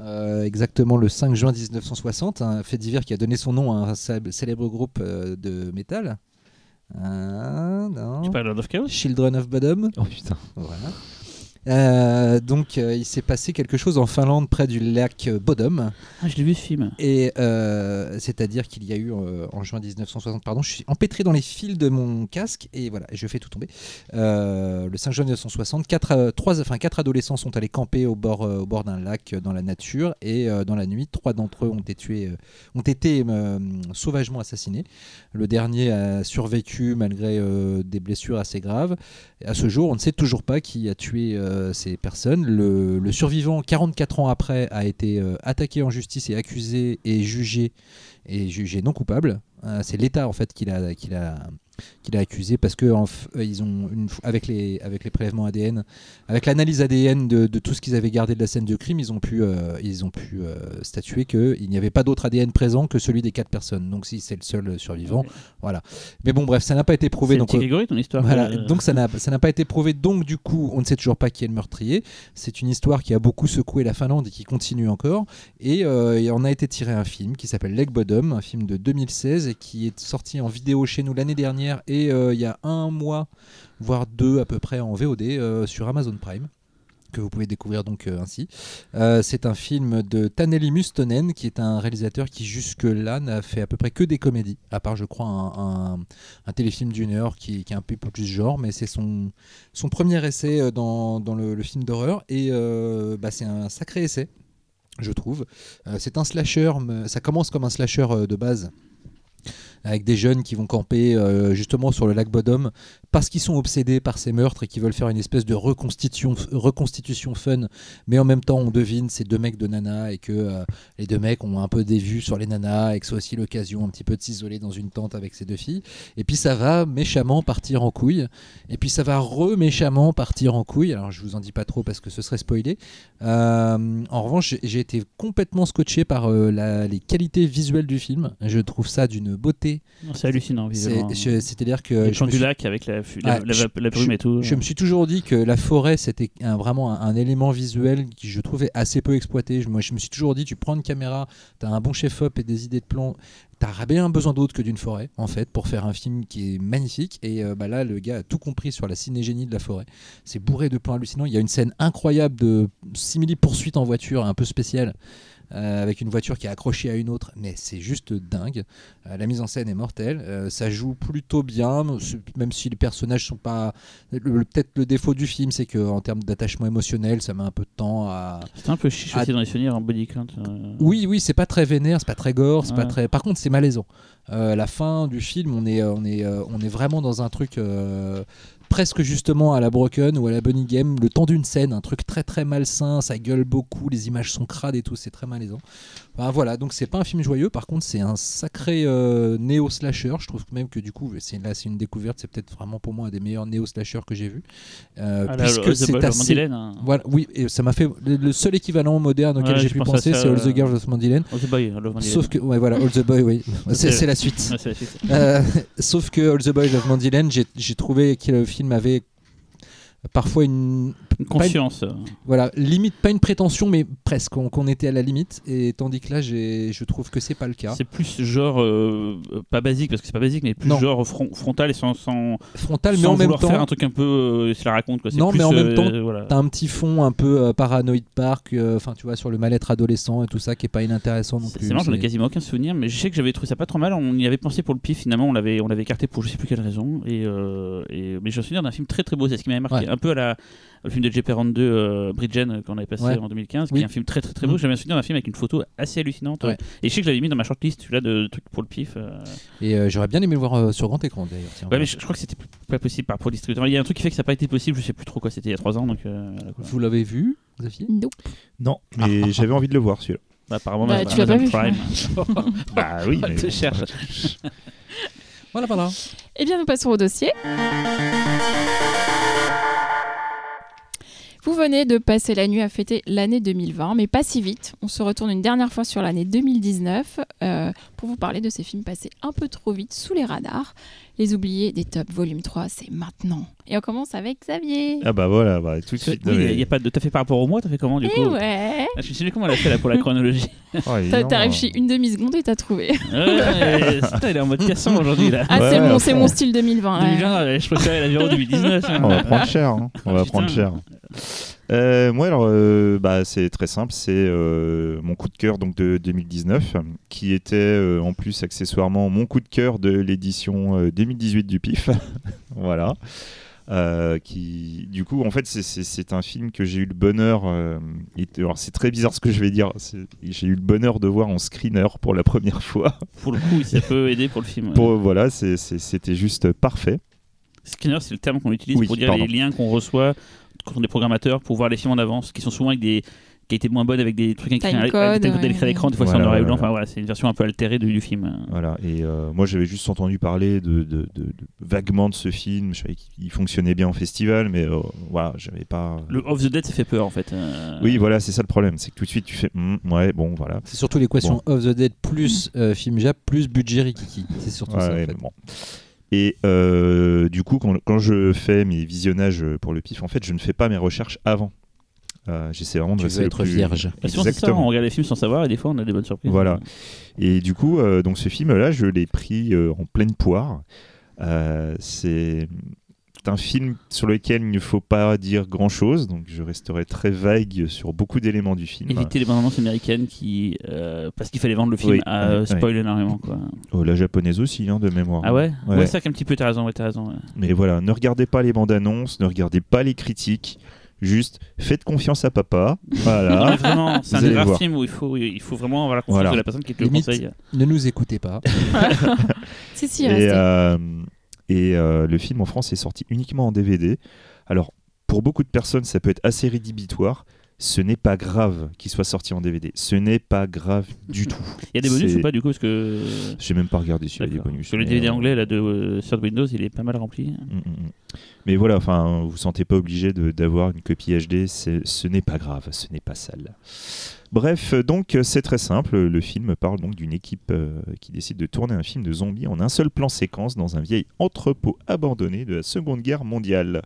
euh, exactement le 5 juin 1960, un fait divers qui a donné son nom à un célèbre- groupe de métal. Ah, non. Tu parles of Chaos? Children of Bodom. Oh putain. Voilà. Euh, donc, euh, il s'est passé quelque chose en Finlande près du lac Bodom. Ah je l'ai vu ce film. Et euh, c'est-à-dire qu'il y a eu en juin 1960, pardon, je suis empêtré dans les fils de mon casque et voilà, je fais tout tomber. Le 5 juin 1960, quatre, trois, enfin, quatre adolescents sont allés camper au bord, au bord d'un lac dans la nature et dans la nuit, trois d'entre eux ont été tués, ont été sauvagement assassinés. Le dernier a survécu malgré des blessures assez graves. Et à ce jour, on ne sait toujours pas qui a tué euh, ces personnes. Le, survivant, 44 ans après, a été euh, attaqué en justice et accusé et jugé et jugé non coupable. Euh, c'est l'État en fait qui l'a qui l'a accusé parce que en euh, ils ont une, avec les avec les prélèvements ADN, avec l'analyse ADN de, de tout ce qu'ils avaient gardé de la scène de crime, ils ont pu euh, ils ont pu euh, statuer que il n'y avait pas d'autre ADN présent que celui des quatre personnes. Donc si c'est le seul survivant, voilà. Mais bon bref, ça n'a pas été prouvé donc Grégory ton histoire. voilà, euh, donc ça n'a ça n'a pas été prouvé, donc du coup on ne sait toujours pas qui est le meurtrier. C'est une histoire qui a beaucoup secoué la Finlande et qui continue encore. Et il en a été tiré un film qui s'appelle Leg Bottom, un film de 2016 et qui est sorti en vidéo chez nous l'année dernière et euh, il y a un mois, voire deux à peu près en VOD euh, sur Amazon Prime que vous pouvez découvrir donc euh, ainsi. C'est un film de Taneli Mustonen, qui est un réalisateur qui jusque-là n'a fait à peu près que des comédies, à part je crois un, téléfilm d'une heure qui, est un peu plus genre, mais c'est son, premier essai dans, le, film d'horreur, et bah, c'est un sacré essai, je trouve. C'est un slasher, ça commence comme un slasher de base avec des jeunes qui vont camper euh, justement sur le lac Bodom parce qu'ils sont obsédés par ces meurtres et qui veulent faire une espèce de reconstitution, fun, mais en même temps on devine c'est deux mecs de nana et que euh, les deux mecs ont un peu des vues sur les nanas et que c'est aussi l'occasion un petit peu de s'isoler dans une tente avec ces deux filles. Et puis ça va méchamment partir en couille. Et puis ça va re-méchamment partir en couille. Alors je vous en dis pas trop parce que ce serait spoilé. Euh, en revanche, j'ai- été complètement scotché par les qualités visuelles du film. Je trouve ça d'une beauté. C'est hallucinant visuellement. C'est-à-dire que Les plans du suis- lac avec la, Ah, la, je- la brume et tout. je me suis toujours dit que la forêt, c'était un- vraiment un, un élément visuel qui je trouvais assez peu exploité. Je- Moi, je me suis toujours dit, tu prends une caméra, tu as un bon chef-op et des idées de plan, tu bien besoin d'autre que d'une forêt, en fait, pour faire un film qui est magnifique. Et euh, bah là, le gars a tout compris sur la cinégénie de la forêt. C'est bourré de plans hallucinants. Il y a une scène incroyable de simili-poursuite en voiture, un peu spéciale. Euh, avec une voiture qui est accrochée à une autre, mais c'est juste dingue. Euh, la mise en scène est mortelle, euh, ça joue plutôt bien, même si les personnages sont pas. Peut-être le défaut du film, c'est qu'en termes d'attachement émotionnel, ça met un peu de temps à. C'était un peu chiche aussi dans les souvenirs en body count. Oui, oui, c'est pas très vénère, c'est pas très gore, c'est pas très. Par contre, c'est malaisant. La fin du film, on est, on est, on est vraiment dans un truc presque justement à la Broken ou à la Bunny Game, le temps d'une scène, un truc très très malsain, ça gueule beaucoup, les images sont crades et tout, c'est très malaisant. Enfin, voilà, donc c'est pas un film joyeux, par contre c'est un sacré euh, néo-slasher, je trouve même que du coup, c'est, là c'est une découverte, c'est peut-être vraiment pour moi un des meilleurs néo-slashers que j'ai vu. Euh, Ah, puisque le- c'est Boy assez... Mandylane, hein. Voilà, oui, et ça m'a fait le, le seul équivalent moderne auquel Ouais, j'ai pu penser, c'est All the euh, Girls of Mandylane. Oh, The Boy, Love. Sauf que, ouais, voilà, All the Boy, oui, c'est, la suite. Ouais, c'est la suite. Euh, sauf que All the Boys of Mandylane, j'ai, j'ai trouvé que le film avait parfois une Une conscience. voilà, limite pas une prétention, mais presque, qu'on qu'on était à la limite. Et tandis que là, je trouve que c'est pas le cas. C'est plus genre, euh, pas basique, parce que c'est pas basique, mais plus Non. genre front- frontal et sans, sans, Frontal, mais sans en même vouloir faire un temps, truc un peu. Euh, la raconte, quoi. C'est Non, plus, mais en même euh, temps, voilà. t'as un petit fond un peu euh, paranoïde park, enfin tu vois, sur le mal-être adolescent et tout ça, qui est pas inintéressant non C'est plus. c'est marrant, j'en ai quasiment aucun souvenir, mais je sais que j'avais trouvé ça pas trop mal. On y avait pensé pour le pif, finalement, on l'avait, on l'avait écarté pour je sais plus quelle raison. Et, et- mais je me souviens d'un film très très beau, c'est ce qui m'avait marqué. Ouais. Un peu à la, le film de JP42, euh, Bridgen, euh, qu'on avait passé Ouais. en 2015, qui Oui. est un film très très très beau. Mm. J'avais un souvenir d'un film avec une photo assez hallucinante. Ouais. Et je sais que je l'avais mis dans ma shortlist, celui-là de trucs pour le pif. euh. Et euh, j'aurais bien aimé le voir euh, sur grand écran d'ailleurs. Ouais, mais je, je crois que c'était pas possible par rapport au distributeur. Il y a un truc qui fait que ça n'a pas été possible, je sais plus trop quoi, c'était il y a 3 ans. Donc, euh, voilà. Vous l'avez vu, Xavier? Nope. Non, mais j'avais envie de le voir celui-là. Bah, apparemment, Bah, tu l'as pas vu, Prime. Bah oui, Elle te cherche. Voilà, voilà. Eh bien, nous passons au dossier. Vous venez de passer la nuit à fêter l'année 2020, mais pas si vite. On se retourne une dernière fois sur l'année 2019 euh, pour vous parler de ces films passés un peu trop vite sous les radars. Les oubliés des tops volume 3, c'est maintenant. Et on commence avec Xavier. Ah bah voilà, bah, tout de suite. Oui, non, mais- il y a pas de. T'as fait par rapport au mois, t'as fait comment du Et coup ouais Ah, Je me souviens comment elle a fait là pour la chronologie. Oh. T'arrives chez une demi-seconde et t'as trouvé. Ouais, putain, il est en mode cassant aujourd'hui là. Ah, Ouais, c'est mon, c'est mon style 2020. là. 2020, ouais, je préférais la Viro 2019. hein. On va prendre cher. hein. On va Putain. prendre cher. Euh, moi, alors, euh, bah, c'est très simple. C'est euh, mon coup de cœur donc de 2019, qui était en plus accessoirement mon coup de cœur de l'édition euh, 2018 du PIF. voilà. Qui, du coup, en fait, c'est- un film que j'ai eu le bonheur. et- alors, c'est très bizarre ce que je vais dire. J'ai eu le bonheur de voir en screener pour la première fois. Pour le coup, ça peut aider pour le film. ouais. Pour, voilà, c'était juste parfait. Screener, c'est le terme qu'on utilise Oui, pour dire pardon. les liens qu'on reçoit quand on est programmateur pour voir les films en avance, qui sont souvent avec des qualités moins bonnes, avec des trucs écrits à l'écran, des fois c'est en noir et blanc. Enfin voilà, c'est une version un peu altérée du, du film. Voilà, et euh, moi j'avais juste entendu parler de, de- de- de- vaguement de ce film, je savais qu'il fonctionnait bien en festival, mais euh, voilà, j'avais pas. Le Off the Dead, ça fait peur en fait. euh. Oui, voilà, c'est ça le problème, c'est que tout de suite tu fais, Hmm, ouais, bon, voilà. C'est surtout l'équation of the Dead plus euh, film Jap plus budget Rikiki. C'est surtout ça. en Ouais, fait. bon. Et euh, du coup, quand, quand je fais mes visionnages pour le pif, en fait, je ne fais pas mes recherches avant. Euh, J'essaie vraiment de Tu rester le être plus- vierge. Bah, souvent, c'est ça, on regarde les films sans savoir et des fois on a des bonnes surprises. Voilà. Et du coup, euh, donc ce film-là, je l'ai pris euh, en pleine poire. Euh, c'est un film sur lequel il ne faut pas dire grand-chose, donc je resterai très vague sur beaucoup d'éléments du film. Éviter les bandes annonces américaines qui, euh, parce qu'il fallait vendre le film, Oui, à euh, spoil énormément quoi. Oh, la japonaise aussi, hein, de mémoire. Ah ouais? Ouais. Ouais, c'est vrai qu'un petit peu, t'as raison, ouais, t'as raison. ouais. Mais voilà, ne regardez pas les bandes annonces, ne regardez pas les critiques. Juste, faites confiance à papa. Voilà. vraiment, c'est un des rares films où il faut, il faut vraiment avoir la confiance Voilà. de la personne qui te le Limite, conseille. Ne nous écoutez pas. Si, si, et restez. euh, et euh, le film en France est sorti uniquement en DVD. Alors, pour beaucoup de personnes, ça peut être assez rédhibitoire. Ce n'est pas grave qu'il soit sorti en DVD. Ce n'est pas grave du tout. Il y a des bonus ou pas du coup Parce que. J'ai même pas regardé s'il y a des bonus. Le DVD euh, anglais là, de euh, Third Windows, il est pas mal rempli. mm, mm, mm. Mais voilà, enfin, vous vous sentez pas obligé d'avoir une copie HD. Ce n'est pas grave, ce n'est pas sale. Bref, donc c'est très simple. Le film parle donc d'une équipe euh, qui décide de tourner un film de zombies en un seul plan séquence dans un vieil entrepôt abandonné de la Seconde Guerre mondiale.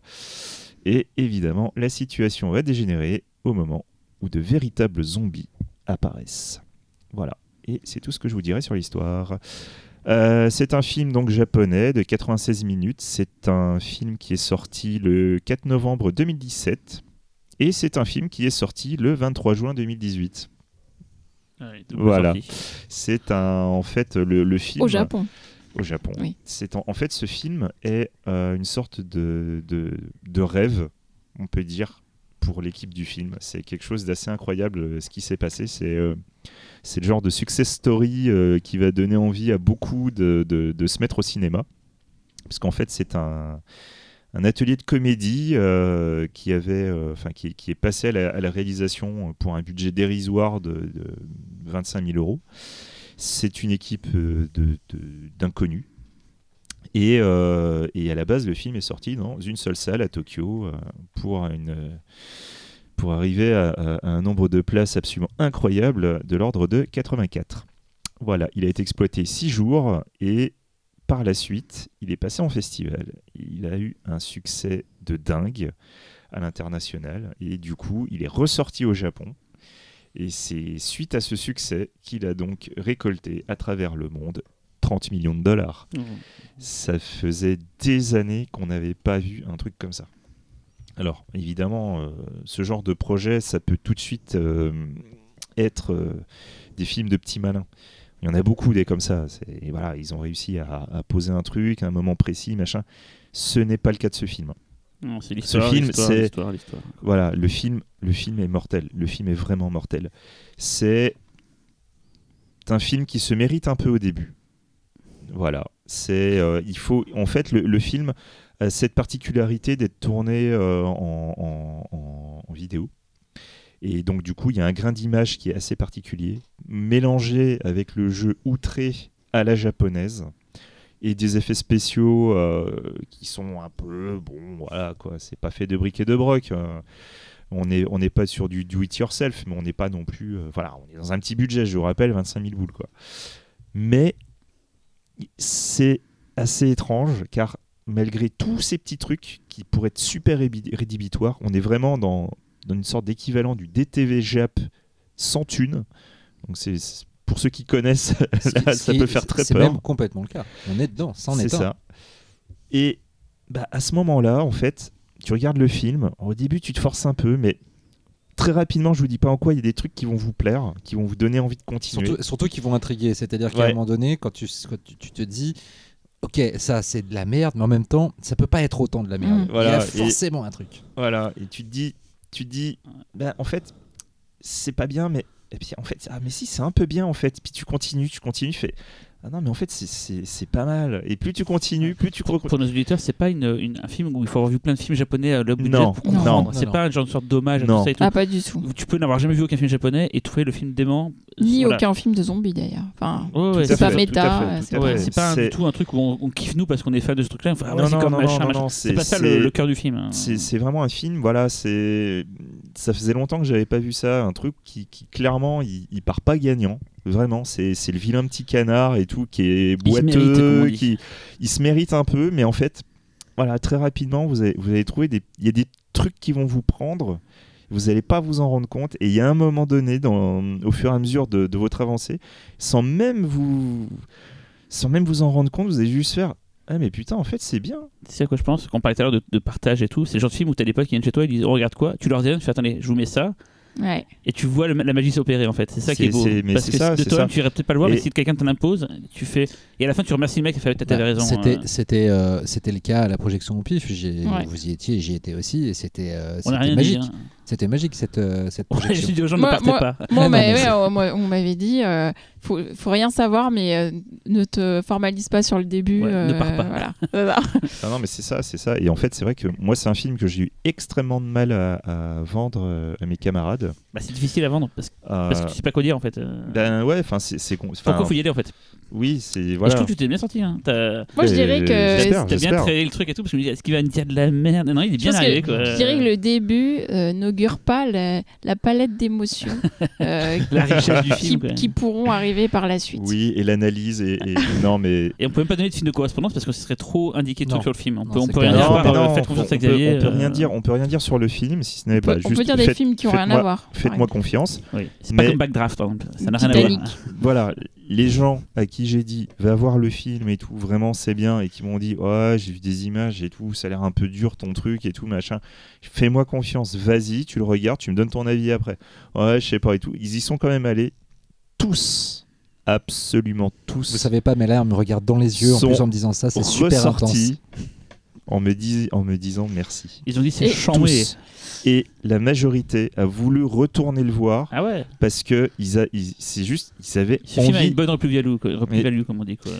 Et évidemment, la situation va dégénérer au moment où de véritables zombies apparaissent. Voilà. Et c'est tout ce que je vous dirai sur l'histoire. Euh, c'est un film donc japonais de 96 minutes. C'est un film qui est sorti le 4 novembre 2017. Et c'est un film qui est sorti le 23 juin 2018. Ouais, double Voilà. C'est un, en fait le, le film Au Japon. au Japon. Oui. C'est en, en fait ce film est euh, une sorte de, de, de rêve, on peut dire, pour l'équipe du film. C'est quelque chose d'assez incroyable euh, ce qui s'est passé. C'est euh, c'est le genre de success story euh, qui va donner envie à beaucoup de, de- de se mettre au cinéma. Parce qu'en fait, c'est un, un atelier de comédie euh, qui, avait, euh, enfin, qui, est passé à la, réalisation pour un budget dérisoire de, de 25 000 euros. C'est une équipe euh, d'inconnus. Et, euh, et à la base, le film est sorti dans une seule salle à Tokyo euh, pour, euh, pour arriver à, un nombre de places absolument incroyable de l'ordre de 84. Voilà, il a été exploité six jours et par la suite, il est passé en festival. Il a eu un succès de dingue. à l'international. Et du coup, il est ressorti au Japon. Et c'est suite à ce succès qu'il a donc récolté à travers le monde 30 millions de dollars. Mmh. Ça faisait des années qu'on n'avait pas vu un truc comme ça. Alors, évidemment, euh, ce genre de projet, ça peut tout de suite euh, être euh, des films de petits malins. Il y en a beaucoup des comme ça. Et voilà, ils ont réussi à, à poser un truc à un moment précis, machin. Ce n'est pas le cas de ce film. Non, c'est l'histoire, film, l'histoire, c'est-. Voilà, le film, le film est mortel. Le film est vraiment mortel. C'est un film qui se mérite un peu au début. Voilà, c'est euh, il faut en fait le, le film a cette particularité d'être tourné euh, en, en- en- en vidéo. Et donc du coup, il y a un grain d'image qui est assez particulier, mélangé avec le jeu outré à la japonaise et des effets spéciaux euh, qui sont un peu bon voilà quoi c'est pas fait de briques et de broc euh, on n'est on n'est pas sur du do it yourself mais on n'est pas non plus euh, voilà on est dans un petit budget je vous rappelle 25 000 boules quoi. Mais c'est assez étrange car malgré tous ces petits trucs qui pourraient être super rédhibitoires on est vraiment dans une sorte d'équivalent du DTV Jap sans thune donc c'est c'est- pour ceux qui connaissent là, ça qui- peut faire très C'est peur même complètement le cas. On est dedans, ça en est c'est un. ça. Et bah, à ce moment-là, en fait, tu regardes le film. Au début, tu te forces un peu, mais très rapidement, je vous dis pas en quoi, il y a des trucs qui vont vous plaire, qui vont vous donner envie de continuer. Surtout, surtout qu'ils vont intriguer. C'est-à-dire qu'à Ouais. un moment donné, quand tu, quand tu, tu te dis, ok, ça c'est de la merde, mais en même temps, ça peut pas être autant de la merde. Mm. Il y a et- forcément un truc. Voilà. Et tu te dis, tu te dis, bah, en fait, c'est pas bien, mais et puis en fait, ah mais si, c'est un peu bien en fait. Puis tu continues, tu continues, fais. Ah non, mais en fait, c'est- pas mal. Et plus tu continues, plus tu Pour, pour nos auditeurs, c'est pas une, une- un film où il faut avoir vu plein de films japonais à low budget Non, pour non, comprendre. non, c'est pas un genre de sorte d'hommage à Non. tout ça et tout. Ah, pas du tout. Tu peux n'avoir jamais vu aucun film japonais et trouver le film dément. Ni Voilà. aucun film de zombies d'ailleurs. Enfin, ouais, c'est pas fait, méta. c'est pas- Ouais, du tout un truc où on, on kiffe nous parce qu'on est fan de ce truc-là. Enfin, ah ouais, Non, c'est non, comme non, machin, non, machin. non, C'est pas ça le, cœur du film. hein. C'est c'est vraiment un film, voilà, c'est ça faisait longtemps que j'avais pas vu ça, un truc qui, clairement il, il part pas gagnant, vraiment, c'est c'est le vilain petit canard et tout qui est Il se mérite, boiteux, qui il se mérite un peu, mais en fait, voilà, très rapidement vous allez vous allez trouver des il y a des trucs qui vont vous prendre, vous allez pas vous en rendre compte et il y a un moment donné dans au fur et à mesure de, de votre avancée, sans même vous sans même vous en rendre compte, vous allez juste faire ah mais putain en fait c'est bien C'est à quoi je pense Qu'on parlait tout à l'heure de, de partage et tout. C'est le genre de film où t'as des potes qui viennent chez toi et ils disent On regarde quoi? Tu leur dis tu fais Attendez, je vous mets ça. Ouais. Et tu vois le- la magie s'opérer en fait. C'est ça qui est beau. c'est- mais Parce que ça, de ça. tu irais peut-être pas le voir, mais si quelqu'un t'en impose, tu fais. Et à la fin, tu remercies le mec et fait T'avais Bah, raison. C'était, euh. c'était, euh, c'était le cas à la projection au pif. Ouais. Vous y étiez, j'y étais aussi, et c'était, euh, magique. dit. hein. C'était magique cette, euh, cette Ouais, projection. J'ai dit aux gens ne Moi- partez moi- pas. Moi, on non, m'avait- mais ouais, on m'a- on m'avait dit, euh, faut, faut rien savoir, mais euh, ne te formalise pas sur le début. Ouais, ne euh, pars pas. Voilà. Ah non, mais c'est ça, c'est ça. Et en fait, c'est vrai que moi, c'est un film que j'ai eu extrêmement de mal à, à vendre euh, à mes camarades. Bah, c'est difficile à vendre parce, Euh, parce que tu sais pas quoi dire en fait. euh. Ben ouais, enfin, c'est. Pourquoi faut y aller en fait Oui, c'est. Et Voilà. je trouve que tu t'es bien sorti. Hein. Moi, je dirais que. t'as bien traité le truc et tout parce que je me dis Est-ce qu'il va me dire de la merde? Non, il est Je bien arrivé que- quoi. Je dirais que le début euh, n'augure pas la, la palette d'émotions euh, qui, pourront arriver par la suite. Oui, et l'analyse. Et, et- non, mais. Et on peut même pas donner de film de correspondance parce que ce serait trop indiqué trucs sur le film. On Non, peut, on c'est peut rien dire on, confiance à peut, Xavier. on peut rien euh, dire, on peut rien dire sur le film, si ce n'est On peut, bah, on juste peut dire des films qui ont rien à faites-moi- voir. Faites-moi confiance. C'est pas comme Backdraft par exemple. Ça n'a rien à voir. Voilà, les gens à qui j'ai dit va voir le film et tout, vraiment c'est bien, et qui m'ont dit ouais j'ai vu des images et tout, ça a l'air un peu dur ton truc et tout machin. Fais-moi confiance, vas-y, tu le regardes, tu me donnes ton avis après. Ouais, je sais pas et tout. Ils y sont quand même allés tous, absolument tous. Vous savez pas, mais là, on me regarde dans les yeux en plus en me disant ça, c'est super intense. En me, dis- en me disant merci. Ils ont dit c'est. Tous. Et la majorité a voulu retourner le voir Ah ouais. parce que ils a- ils- c'est juste, ils avaient Ce film a envie une bonne quoi. repli-value, comme on dit. Quoi.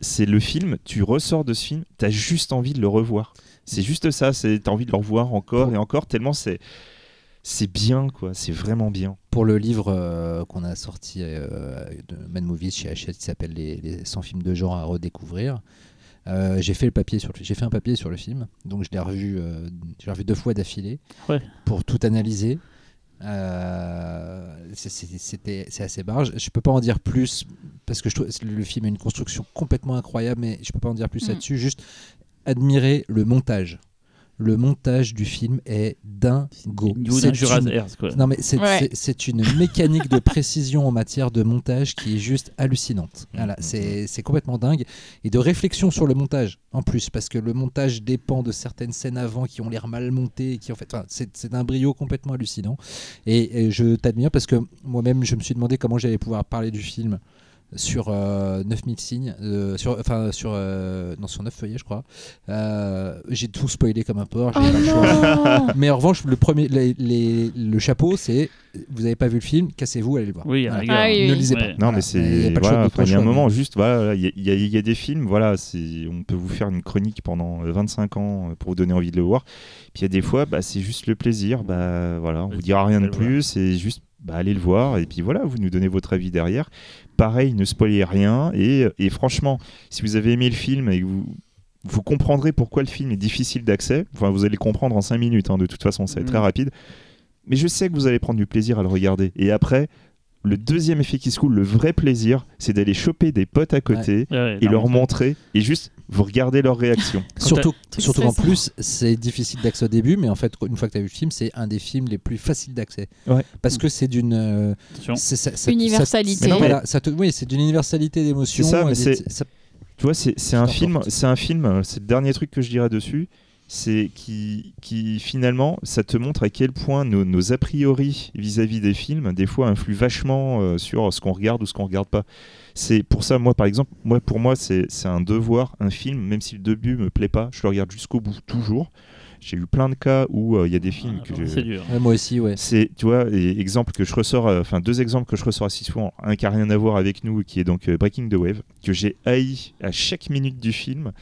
C'est le film, tu ressors de ce film, t'as juste envie de le revoir. C'est juste ça, c'est t'as envie de le revoir encore Pour- et encore, tellement c'est c'est bien, quoi, c'est vraiment bien. Pour le livre euh, qu'on a sorti euh, de Mad Movies chez Hachette qui s'appelle les, les 100 films de genre à redécouvrir, euh, j'ai fait le papier sur j'ai fait un papier sur le film, donc je l'ai revu, euh, je l'ai revu deux fois d'affilée Ouais. pour tout analyser. Euh, c'était c'est assez barge. Je peux pas en dire plus parce que je trouve le film a une construction complètement incroyable, mais je peux pas en dire plus Mm. là-dessus. Juste admirer le montage. Le montage du film est dingo. C'est une-. Non mais c'est Ouais. une mécanique de précision en matière de montage qui est juste hallucinante. Voilà, Mhm. c'est c'est complètement dingue et de réflexion sur le montage en plus parce que le montage dépend de certaines scènes avant qui ont l'air mal montées, qui en fait, enfin, c'est c'est d'un brio complètement hallucinant. Et, et je t'admire parce que moi-même je me suis demandé comment j'allais pouvoir parler du film sur euh, 9000 signes, euh, sur, enfin sur, euh, non, sur 9 feuillets je crois. Euh, J'ai tout spoilé comme un porc. j'ai Oh pas le choix. Mais en revanche, le premier, les- les- le chapeau, c'est vous n'avez pas vu le film, cassez-vous, allez le voir. Oui, Voilà. Ah oui, Ne oui. lisez Ouais. pas. Non, Voilà. mais c'est. Il y a pas le voilà, choix, y a un moment, juste, voilà, il y, a- il y a- il y a des films, voilà, c'est- on peut vous faire une chronique pendant 25 ans pour vous donner envie de le voir. Puis il y a des fois, bah, c'est juste le plaisir, bah, voilà, on vous dira rien de Allez le voir. plus, c'est juste bah, allez le voir, et puis voilà, vous nous donnez votre avis derrière. Pareil, ne spoilez rien, et, et franchement, si vous avez aimé le film et que vous. Vous comprendrez pourquoi le film est difficile d'accès. Enfin, vous allez le comprendre en 5 minutes, hein, de toute façon, ça va être Mhm. très rapide. Mais je sais que vous allez prendre du plaisir à le regarder. Et après, le deuxième effet qui se coule, le vrai plaisir, c'est d'aller choper des potes à côté Ouais, ouais, et non, leur montrer et juste vous regardez leur réaction. Surtout, surtout qu'en stressant. plus, c'est difficile d'accès au début, mais en fait, une fois que tu as vu le film, c'est un des films les plus faciles d'accès. Ouais. Parce que c'est d'une. euh, Universalité. ça- Mais non, mais- voilà, ça te- oui, c'est d'une universalité d'émotion. C'est ça, mais des- c'est- ça- Tu vois, c'est un film, c'est un film, euh, c'est le dernier truc que je dirais dessus, c'est qui, qui finalement, ça te montre à quel point nos, nos a priori vis-à-vis des films, des fois, influent vachement euh, sur ce qu'on regarde ou ce qu'on regarde pas. C'est pour ça, moi, par exemple, moi, pour moi, c'est c'est un devoir, un film, même si le début me plaît pas, je le regarde jusqu'au bout, toujours. J'ai eu plein de cas où euh, il y a des films Ah, que non, je, C'est dur. Ouais, moi aussi, ouais. C'est, tu vois, et exemple que je ressors, euh, enfin deux exemples que je ressors assez souvent. Un qui a rien à voir avec nous, qui est donc euh, Breaking the Wave, que j'ai haï à chaque minute du film.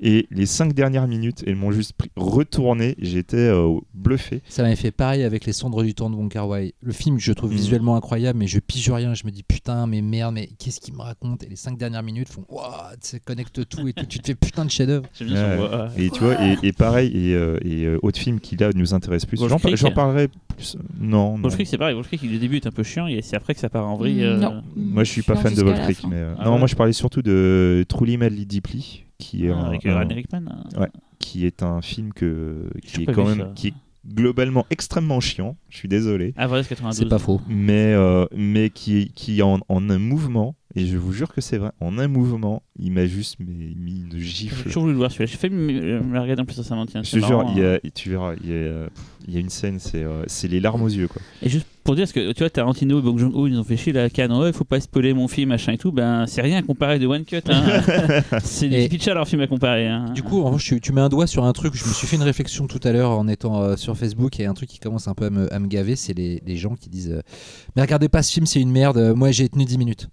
Et les cinq dernières minutes, elles m'ont juste pris, retourné. J'étais euh, bluffé. Ça m'avait fait pareil avec Les Cendres du Temps de Wong Kar Wai. Le film, je trouve Mm. visuellement incroyable, mais je pige rien. Je me dis putain, mais merde, mais qu'est-ce qu'il me raconte? Et les cinq dernières minutes font waouh, ça connecte tout et tout. tu te fais putain de chef-d'œuvre. Et tu vois, et, et pareil, et, euh, et euh, autre film qui là nous intéresse plus. J'en, par- Creek. j'en parlerai plus. Non, non. Wolf Creek, c'est pareil. Wolf Creek, le début est un peu chiant et c'est après que ça part en vrille. euh, Non. Moi, je suis pas fan de Wolf Creek, mais euh, Ah non, ouais moi je parlais surtout de Truly Madly Deeply, qui est ah, un- avec un- euh, Ryan Rickman. euh. qui est un film que qui est quand même ça. qui est globalement extrêmement chiant. Je suis désolé, Ah, voilà, c'est 92. C'est pas faux. mais euh, mais qui qui en, en un mouvement et je vous jure que c'est vrai, en un mouvement, il m'a juste mis une J'ai gifle. toujours voulu le voir celui-là. J'ai fait me, regarder en plus récemment. Tiens, Je c'est te jure, il y hein. a, tu verras, il y a, il y a une scène, c'est euh, c'est les larmes aux yeux quoi. Et juste pour dire, parce que tu vois, Tarantino et Bong Joon-ho, ils nous ont fait chier la canne. Ouais, faut pas spoiler mon film, machin et tout. Ben, c'est rien comparé de One Cut. Hein. c'est du Et- pitcha leur film à comparer. Hein. Du coup, en revanche, tu, tu mets un doigt sur un truc. Je me suis fait une réflexion tout à l'heure en étant euh, sur Facebook et un truc qui commence un peu à me, à me gaver, c'est les, les gens qui disent euh, Mais regardez pas ce film, c'est une merde. Moi, j'ai tenu 10 minutes.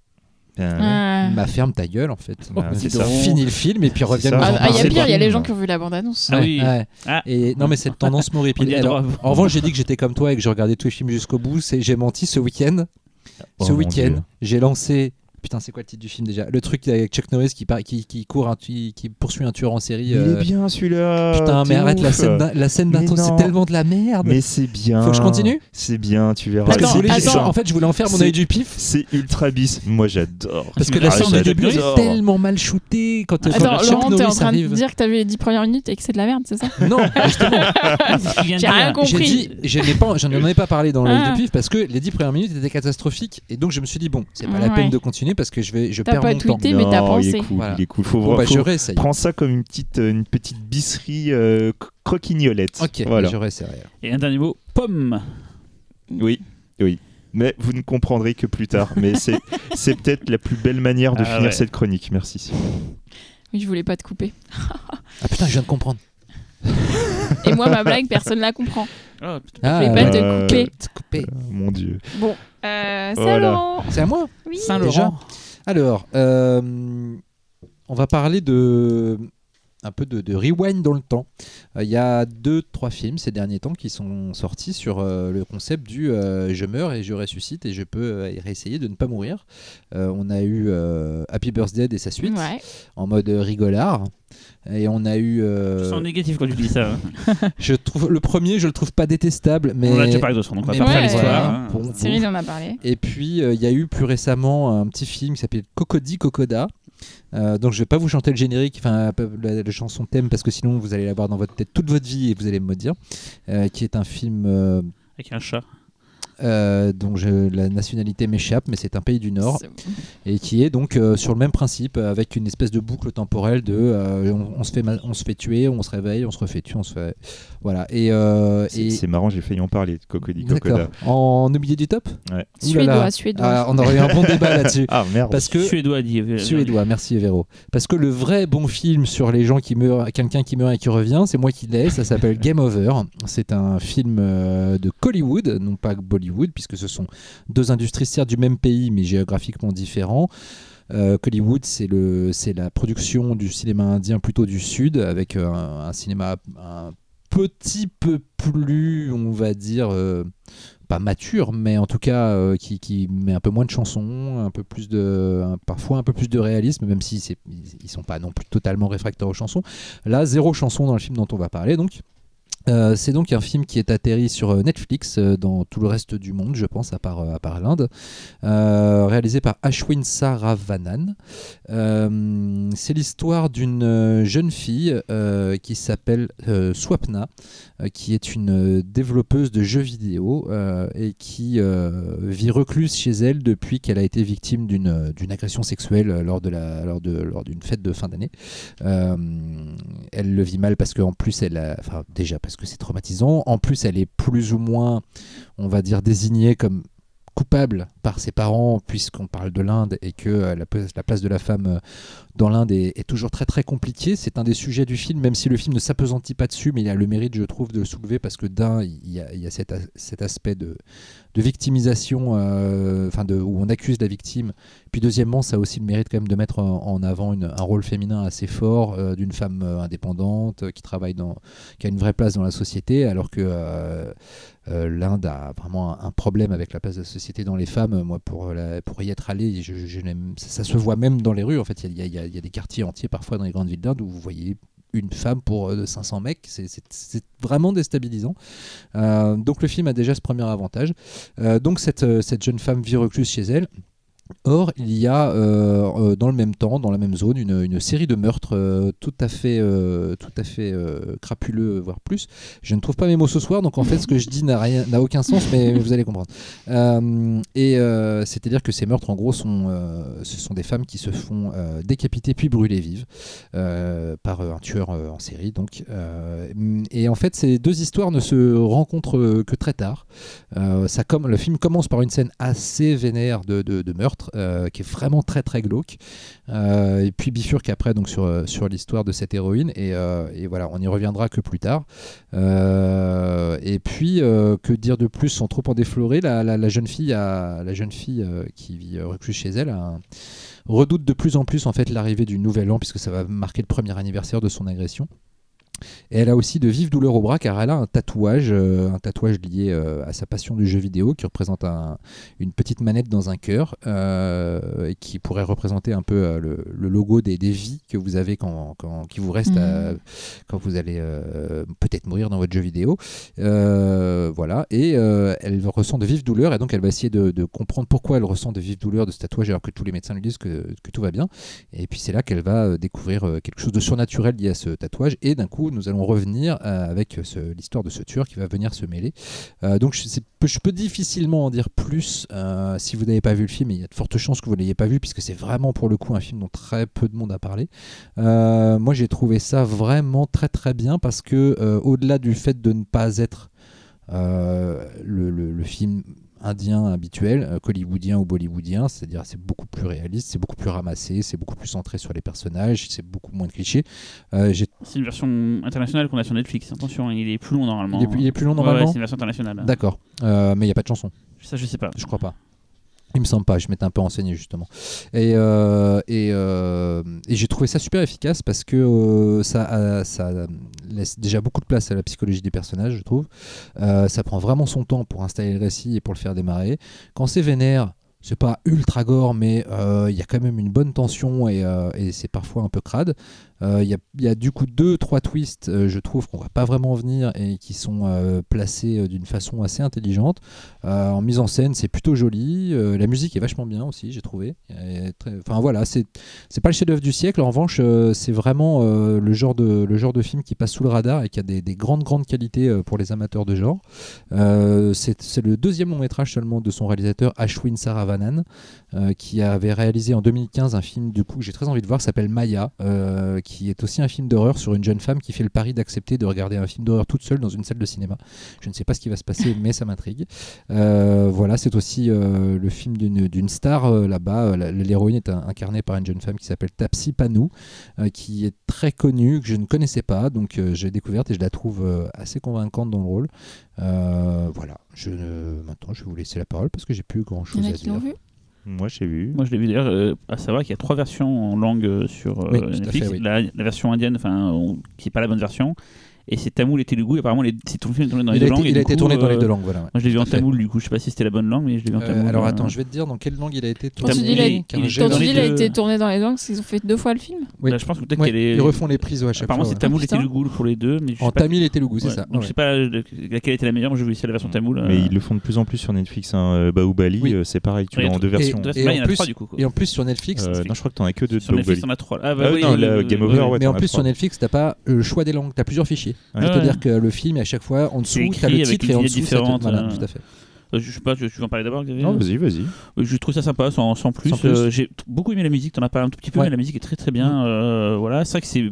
Euh, Ah. Bah, ferme ta gueule en fait. Bah, c'est Ils ça. ont fini le film et puis en Ah, ah, il y a pire, il y a les gens qui ont vu la bande-annonce. Ah Ouais, oui. ouais. Ah. Et non, mais cette tendance m'horripile. Alors. En revanche, j'ai dit que j'étais comme toi et que je regardais tous les films jusqu'au bout. C'est j'ai menti ce week-end. Oh, ce week-end, j'ai lancé. Putain, c'est quoi le titre du film déjà? Le truc avec Chuck Norris qui, part- qui, qui court, un qui poursuit un tueur en série. Il euh, est bien celui-là. Putain, mais arrête la ouf. scène la scène d'intro, c'est tellement de la merde. Mais c'est bien. Faut que je continue? C'est bien, tu verras. Parce que je Attends, voulais, attends. en fait, je voulais en faire mon œil du pif. C'est ultra bis. Moi j'adore. Parce que la diras, scène du début est tellement mal shootée quand, quand Attends, Chuck Laurent, t'es en train arrive. de dire que t'as vu les 10 premières minutes et que c'est de la merde, c'est ça? Non, justement, J'ai rien compris. j'ai dit, je j'en ai pas parlé dans l'œil Ah. du pif parce que les 10 premières minutes étaient catastrophiques et donc je me suis dit bon, c'est pas la Ouais. peine de continuer parce que je vais, je perds pas mon temps. tweeté, mais t'as Non, Il pensé. est cool, Voilà. il est cool. Faut Bon voir. bah faut- je réessaye. Prends ça comme une petite, euh, une petite bisserie euh, croquignolette. Ok, Voilà. je réessayerai. Et un dernier mot pomme. Oui, oui. Mais vous ne comprendrez que plus tard. Mais c'est, c'est peut-être la plus belle manière de Ah finir ouais. cette chronique. Merci. Oui, je voulais pas te couper. Ah putain, je viens de comprendre. Et moi, ma blague, personne la comprend. Oh, Ah, Je vais pas te Euh, couper. te couper. Euh, mon Dieu. Bon, euh, c'est Voilà. Laurent. C'est à moi. Oui. Saint-Laurent. Alors, euh, on va parler de un peu de, de rewind dans le temps. Euh, Il y a deux, trois films ces derniers temps qui sont sortis sur euh, le concept du euh, je meurs et je ressuscite et je peux euh, réessayer de ne pas mourir. Euh, on a eu euh, Happy Birthday et sa suite Ouais. en mode rigolard. Et on a eu. euh, Je sens négatif quand tu dis ça. hein. je trouve le premier, je le trouve pas détestable, mais. On a déjà parlé d'autres, donc on va pas ouais, l'histoire. hein. Cyril en a parlé. Et puis euh, il y a eu plus récemment un petit film qui s'appelait Cocody Cocoda. Euh, donc je vais pas vous chanter le générique, enfin la, chanson thème parce que sinon vous allez l'avoir dans votre tête toute votre vie et vous allez me dire, euh, qui est un film euh, Avec un chat. Euh, dont je- la nationalité m'échappe, mais c'est un pays du Nord et qui est donc euh, sur le même principe avec une espèce de boucle temporelle de euh, on, on se fait on se fait tuer, on se réveille, on se refait tuer, on se fait voilà et, euh, C'est et- c'est marrant, j'ai failli en parler de Cocody. Cocoda. En oublié du top? Ouais. Suédois, suédois. Ah, on aurait eu un bon débat là-dessus. Ah merde. Parce que Suédois, dit. Suédois, merci Véro. Parce que le vrai bon film sur les gens qui meurent, quelqu'un qui meurt et qui revient, c'est moi qui l'ai. Ça s'appelle Game Over. C'est un film de Hollywood, non pas Bollywood, puisque ce sont deux industries certes du même pays, mais géographiquement différents. Euh, Hollywood, c'est le, c'est la production du cinéma indien plutôt du sud, avec euh, un, cinéma un petit peu plus, on va dire. euh, pas mature, mais en tout cas euh, qui, met un peu moins de chansons, un peu plus de, parfois un peu plus de réalisme, même si c'est, ils sont pas non plus totalement réfractaires aux chansons. Là, zéro chanson dans le film dont on va parler, donc. Euh, c'est donc un film qui est atterri sur euh, Netflix euh, dans tout le reste du monde, je pense, à part, l'Inde, réalisé par Ashwin Saravanan. C'est l'histoire d'une jeune fille qui s'appelle Swapna, qui est une développeuse de jeux vidéo et qui vit recluse chez elle depuis qu'elle a été victime d'une agression sexuelle lors d'une fête de fin d'année. Elle le vit mal parce qu'en plus elle a, déjà que c'est traumatisant. En plus elle est plus ou moins, on va dire désignée comme coupable par ses parents puisqu'on parle de l'Inde et que euh, la, place- la place de la femme euh, dans l'Inde est, toujours très très compliquée. C'est un des sujets du film, même si le film ne s'apesantit pas dessus, mais il a le mérite, je trouve, de le soulever parce que d'un, il y a, cet, as- cet aspect de, victimisation, euh, enfin de, où on accuse la victime. Puis deuxièmement, ça a aussi le mérite quand même de mettre en, avant un rôle féminin assez fort euh, d'une femme euh, indépendante euh, qui travaille qui a une vraie place dans la société, alors que euh, euh, l'Inde a vraiment un, problème avec la place de la société dans les femmes. Moi, pour, la- pour y être allé, je, ça, se voit même dans les rues. En fait, il y a, des quartiers entiers parfois dans les grandes villes d'Inde où vous voyez une femme pour euh, 500 mecs. C'est- vraiment déstabilisant. Euh, donc le film a déjà ce premier avantage. Euh, donc cette, euh, cette jeune femme vit recluse chez elle. Or, il y a euh, euh, dans le même temps, dans la même zone, une, série de meurtres euh, tout à fait, tout à fait crapuleux, voire plus. Je ne trouve pas mes mots ce soir, donc en fait, ce que je dis n'a rien, n'a aucun sens, mais vous allez comprendre. Et c'est-à-dire que ces meurtres, en gros, sont, ce sont des femmes qui se font décapiter puis brûler vives par un tueur en série. Donc, et en fait, ces deux histoires ne se rencontrent que très tard. Ça le film commence par une scène assez vénère de, de, de meurtre, euh, qui est vraiment très très glauque. Euh, et puis bifurque après donc sur, euh, l'histoire de cette héroïne. Et, voilà, on y reviendra que plus tard. Et puis, que dire de plus? Sans trop en déflorer la, jeune fille, a, la jeune fille qui vit recluse chez elle redoute de plus en plus en fait l'arrivée du nouvel an puisque ça va marquer le premier anniversaire de son agression. Et elle a aussi de vives douleurs au bras car elle a un tatouage, euh, un tatouage lié euh, à sa passion du jeu vidéo qui représente un- une petite manette dans un cœur euh, et qui pourrait représenter un peu le, le logo des, des vies que vous avez quand, quand- qui vous reste à- Mhm. quand vous allez peut-être mourir dans votre jeu vidéo. Voilà, et elle ressent de vives douleurs et donc elle va essayer de, de comprendre pourquoi elle ressent de vives douleurs de ce tatouage alors que tous les médecins lui disent que, que tout va bien. Et puis c'est là qu'elle va découvrir quelque chose de surnaturel lié à ce tatouage et d'un coup nous allons revenir euh, avec l'histoire de ce tueur qui va venir se mêler. Euh, donc je, peux difficilement en dire plus euh, si vous n'avez pas vu le film, et il y a de fortes chances que vous ne l'ayez pas vu puisque c'est vraiment pour le coup un film dont très peu de monde a parlé. Moi j'ai trouvé ça vraiment très très bien parce que au-delà du fait de ne pas être le film indien habituel, euh, hollywoodien ou bollywoodien, c'est-à-dire c'est beaucoup plus réaliste, c'est beaucoup plus ramassé, c'est beaucoup plus centré sur les personnages, c'est beaucoup moins de clichés. Euh, C'est une version internationale qu'on a sur Netflix. Attention, hein, il est plus long normalement. il, est, plus- il est plus long Ouais, ouais, normalement c'est une version internationale. D'accord, Euh, mais il n'y a pas de chanson. Ça, je sais pas. Je crois pas. Il me semble pas, je m'étais un peu renseigné justement. Et, euh, euh, et j'ai trouvé ça super efficace parce que euh, ça, ça laisse déjà beaucoup de place à la psychologie des personnages, je trouve. Ça prend vraiment son temps pour installer le récit et pour le faire démarrer. Quand c'est vénère, c'est pas ultra gore, mais il y a quand même une bonne tension et, et c'est parfois un peu crade. Euh, Il il y a du coup deux, trois twists, euh, je trouve, qu'on va pas vraiment venir et qui sont euh, placés euh, d'une façon assez intelligente. Euh, en mise en scène, c'est plutôt joli. Euh, la musique est vachement bien aussi, j'ai trouvé. Enfin voilà, c'est pas le chef-d'œuvre du siècle. En revanche, euh, c'est vraiment euh, le genre de le genre de film qui passe sous le radar et qui a des, des grandes grandes qualités euh, pour les amateurs de genre. Euh, c'est le deuxième long métrage seulement de son réalisateur Ashwin Saravanan, euh, qui avait réalisé en 2015 un film du coup que j'ai très envie de voir, s'appelle Maya, euh, qui est aussi un film d'horreur sur une jeune femme qui fait le pari d'accepter de regarder un film d'horreur toute seule dans une salle de cinéma. Je ne sais pas ce qui va se passer, mais ça m'intrigue. Euh, voilà, c'est aussi euh, le film d'une star euh, là-bas. L'héroïne est un- incarnée par une jeune femme qui s'appelle Tapsi Panou, qui est très connue, que je ne connaissais pas, donc j'ai découverte et je la trouve assez convaincante dans le rôle. Voilà, je, maintenant je vais vous laisser la parole parce que j'ai plus y en à dire. vu? Moi, j'ai vu. Moi, je l'ai vu d'ailleurs. euh, à savoir qu'il y a trois versions en langue euh, sur euh, Oui, Netflix. fait, oui. la, la version indienne, enfin, qui est pas la bonne version. Et c'est Tamoul et Telugu. Apparemment, les, c'est tout le film est tourné dans les Il a deux été, langues. il a été tourné dans les deux langues, voilà. Moi, je l'ai vu en tamoul, du coup, je sais pas si c'était la bonne langue, mais je l'ai vu en Euh, tamoul. alors euh, attends, je vais te dire dans quelle langue il a été Quand tourné. Quand tu dis il a été tourné dans les langues, c'est qu'ils ont fait deux fois le film Oui. là, je pense que peut-être Ouais, qu'elle est. Ils refont les prises à chaque Apparemment, fois. c'est ouais. Tamoul et. Telugu pour les deux. Mais je En tamil et telugu, c'est ça. Donc, je sais pas laquelle était la meilleure. J'ai vu ici la version tamoul. Mais ils le font de plus en plus sur Netflix. Hein. Euh, euh, c'est pareil, tu l'as en deux versions. Et en plus- trois du coup. quoi. Et en plus sur Netflix, non, je crois que t'en as que deux de Sur Netflix, Bahubali. on a trois. Ah, bah oui, Game Over, mais en plus sur Netflix, t'as pas le choix des langues, t'as plusieurs fichiers. Ouais. C'est-à-dire Ouais. que le film, à chaque fois, en dessous, C'est t'as le titre et en dessous, vignette ça te- différente, Voilà, euh. tout à fait. Euh, Je sais pas, tu tu veux en parler d'abord, Xavier Non, vas-y, vas-y. Euh, Je trouve ça sympa, sans, sans plus. Euh, J'ai beaucoup aimé la musique, t'en as parlé un tout petit peu, Ouais. mais la musique est très très bien. Euh, voilà, c'est vrai que c'est.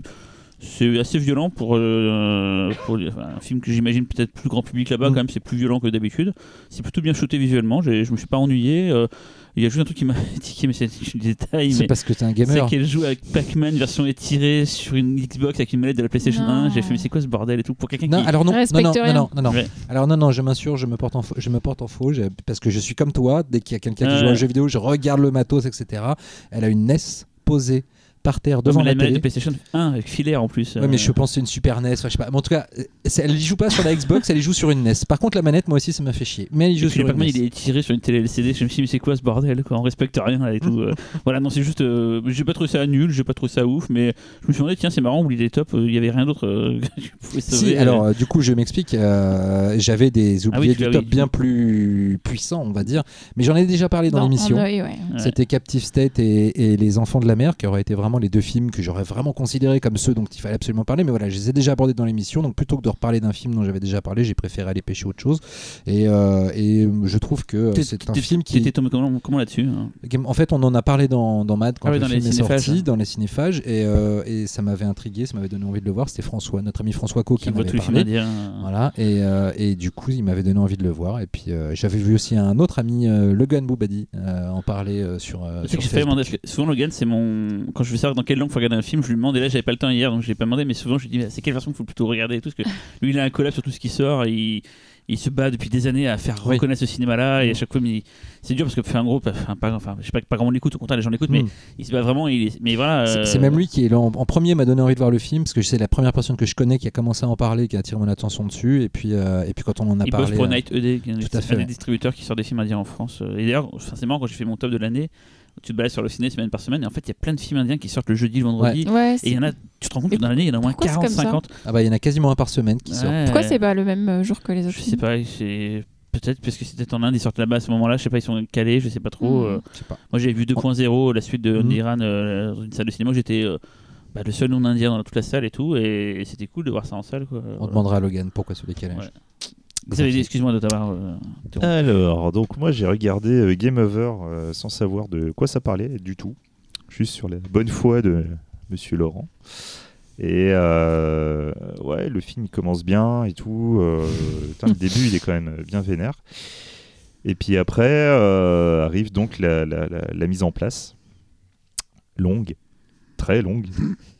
C'est assez violent pour, euh, pour enfin, un film que j'imagine peut-être plus grand public là-bas, Mm. quand même, c'est plus violent que d'habitude. C'est plutôt bien shooté visuellement, je me suis pas ennuyé. Euh, Il y a juste un truc qui m'a tiqué, mais c'est du détail. C'est mais parce que t'es un C'est gamer. qu'elle joue avec Pac-Man version étirée sur une Xbox avec une manette de la PlayStation Non. 1. J'ai fait, mais c'est quoi ce bordel et tout Pour quelqu'un Non, qui. alors non, non, non, non, non, non. Ouais. Alors non, non, je m'insurge, je me porte en faux, je me porte en faux, parce que je suis comme toi. Dès qu'il y a quelqu'un qui joue à un jeu vidéo, je regarde le matos, etc. Elle a une NES posée par terre devant la la manette télé. de PlayStation 1 avec filaire en plus. Ouais, mais euh, je pense que c'est une Super NES. enfin, je sais pas. Mais en tout cas, euh, elle y joue pas sur la Xbox, elle y joue sur une NES. Par contre, la manette, moi aussi, ça m'a fait chier. Mais elle y joue puis sur une NES. il est tiré sur une télé LCD, je me suis dit mais c'est quoi ce bordel quoi, on respecte rien là et tout. euh. voilà non c'est juste, euh, j'ai pas trouvé ça nul, j'ai pas trouvé ça ouf, mais je me suis demandé tiens c'est marrant où il est top, euh, il y avait rien d'autre euh, que tu pouvais sauver. Si, alors euh, du coup, je m'explique. euh, J'avais des Ah oui, oubliés tu du top oui. bien plus puissants, on va dire. Mais j'en ai déjà parlé dans Dans l'émission. ouais. C'était Captive State et, et Les Enfants de la Mer, qui auraient été vraiment les deux films que j'aurais vraiment considérés comme ceux dont il fallait absolument parler. Mais voilà, je les ai déjà abordés dans l'émission. Donc plutôt que de reparler d'un film dont j'avais déjà parlé, j'ai préféré aller pêcher autre chose. Et, euh, et je trouve que euh, c'est un film qui. Tombé comment, comment là-dessus hein En fait, on en a parlé dans, dans Mad quand Ah oui, le dans film les est sorti, hein. dans les cinéphages, et, euh, et ça m'avait intrigué, ça m'avait donné envie de le voir. C'était François, notre ami François Co qui Qui en voit avait tous les films parlé. indiens. Voilà, et, euh, et du coup, il m'avait donné envie de le voir. Et puis, euh, j'avais vu aussi un autre ami, euh, Logan Boubadi, euh, en parler euh, sur, euh, sur que Facebook. que souvent Logan c'est mon. Quand je veux savoir dans quelle langue faut regarder un film, je lui demande, et là j'avais pas le temps hier donc je l'ai pas demandé, mais souvent je lui dis c'est quelle version qu'il faut plutôt regarder et tout, parce que lui il a un collab sur tout ce qui sort, et il, il se bat depuis des années à faire Oui. reconnaître ce cinéma là, et à chaque fois mais c'est dur parce que faire un groupe, enfin, pas, enfin je sais pas, pas grand monde l'écoute, au contraire les gens l'écoutent, mais Mm. il se bat vraiment, il mais voilà. C'est- euh, C'est même lui qui est là en, en premier m'a donné envie de voir le film parce que c'est la première personne que je connais qui a commencé à en parler, qui a attiré mon attention dessus. Et puis, euh, et puis quand on en a Il parlé, bosse pour euh, Night ED, qui est un, des distributeurs qui sort des films indiens en France. Et d'ailleurs, enfin, c'est marrant quand j'ai fait mon top de l'année, tu te balades sur le ciné semaine par semaine, et en fait, il y a plein de films indiens qui sortent le jeudi, le vendredi. Ouais, Et il y en a, tu te rends compte que dans l'année, il y en a au moins pourquoi c'est 40, comme ça 50. ah bah il y en a quasiment un par semaine qui sort. Ouais. Pourquoi c'est pas le même euh, jour que les autres Je sais films pas, c'est peut-être parce que c'était en Inde, ils sortent là-bas à ce moment-là, je sais pas, ils sont calés, je sais pas trop. Mhm. euh. Je sais pas. Moi, j'avais vu 2.0, la suite de Mhm. Iran euh, dans une salle de cinéma, où j'étais euh, bah, le seul non-indien dans toute la salle et tout, et, c'était cool de voir ça en salle. Quoi. On demandera à Logan pourquoi ce décalage. Ouais. Vous avez dit, excuse-moi de t'avoir. euh. Alors, donc moi j'ai regardé euh, Game Over euh, sans savoir de quoi ça parlait du tout, juste sur la bonne foi de Monsieur Laurent. Et euh, ouais, le film il commence bien et tout. euh, putain, le début il est quand même bien vénère. Et puis après euh, arrive donc la, la- la- la mise en place, longue, très longue,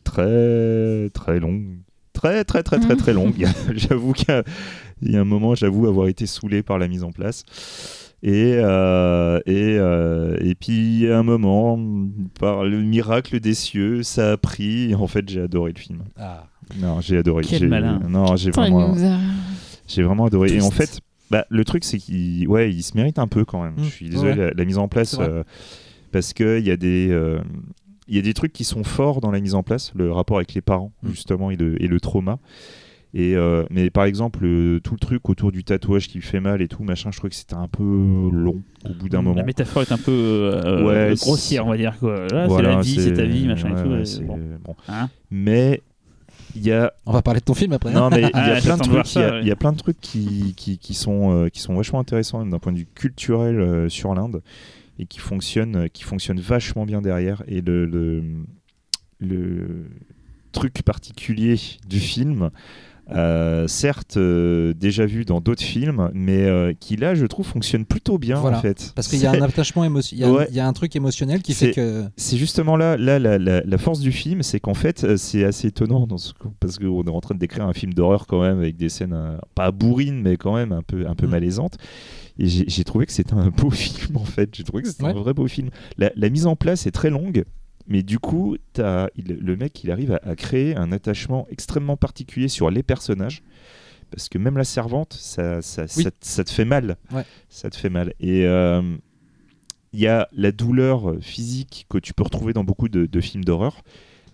très très longue, très très très très très longue. j'avoue a- il y a un moment, j'avoue avoir été saoulé par la mise en place. Et, euh, et, euh, et puis à un moment, par le miracle des cieux, ça a pris. Et en fait, j'ai adoré le film. Ah. Non, j'ai adoré. Quel J'ai- malin. Non, j'ai vraiment, j'ai vraiment adoré. Et en fait, bah, le truc, c'est qu'il ouais, il se mérite un peu quand même. Je suis désolé, Ouais. la, la mise en place, euh, parce qu'il y a des. euh, il y a des trucs qui sont forts dans la mise en place, le rapport avec les parents, Mm. justement, et le, et le trauma. Et euh, mais par exemple, euh, tout le truc autour du tatouage qui lui fait mal et tout, machin, je trouvais que c'était un peu long au bout d'un moment. La métaphore est un peu euh, Ouais, grossière, on va dire. Quoi. Là, c'est la vie, c'est ta vie, machin ouais, et tout. ouais, et c'est- bon. bon. Hein Mais il y a On va parler de ton film après. hein. non mais il y Ah, a plein de j'attends de voir trucs, il y il y, a plein de trucs qui, qui, qui sont euh, qui sont vachement intéressants d'un point de vue culturel euh, sur l'Inde et qui fonctionnent qui fonctionnent vachement bien derrière et le, le le truc particulier du film. Euh, certes, euh, déjà vu dans d'autres films, mais euh, qui là, je trouve, fonctionne plutôt bien Voilà. en fait. Parce qu'il y a un attachement émotionnel, il y a- Ouais. il y, a un truc émotionnel qui fait que. c'est justement là, là la, la- la force du film, c'est qu'en fait, c'est assez étonnant dans ce, parce qu'on est en train de décrire un film d'horreur quand même avec des scènes pas bourrines, mais quand même un peu, un peu Mm. malaisantes. Et j'ai j'ai trouvé que c'était un beau film en fait. J'ai trouvé que c'était Ouais. un vrai beau film. La, la mise en place est très longue. Mais du coup, as, il- le mec, il arrive à, à créer un attachement extrêmement particulier sur les personnages. Parce que même la servante, ça, ça, Oui. ça, ça te fait mal. Ouais. Ça te fait mal. Et euh, il y a la douleur physique que tu peux retrouver dans beaucoup de, de films d'horreur.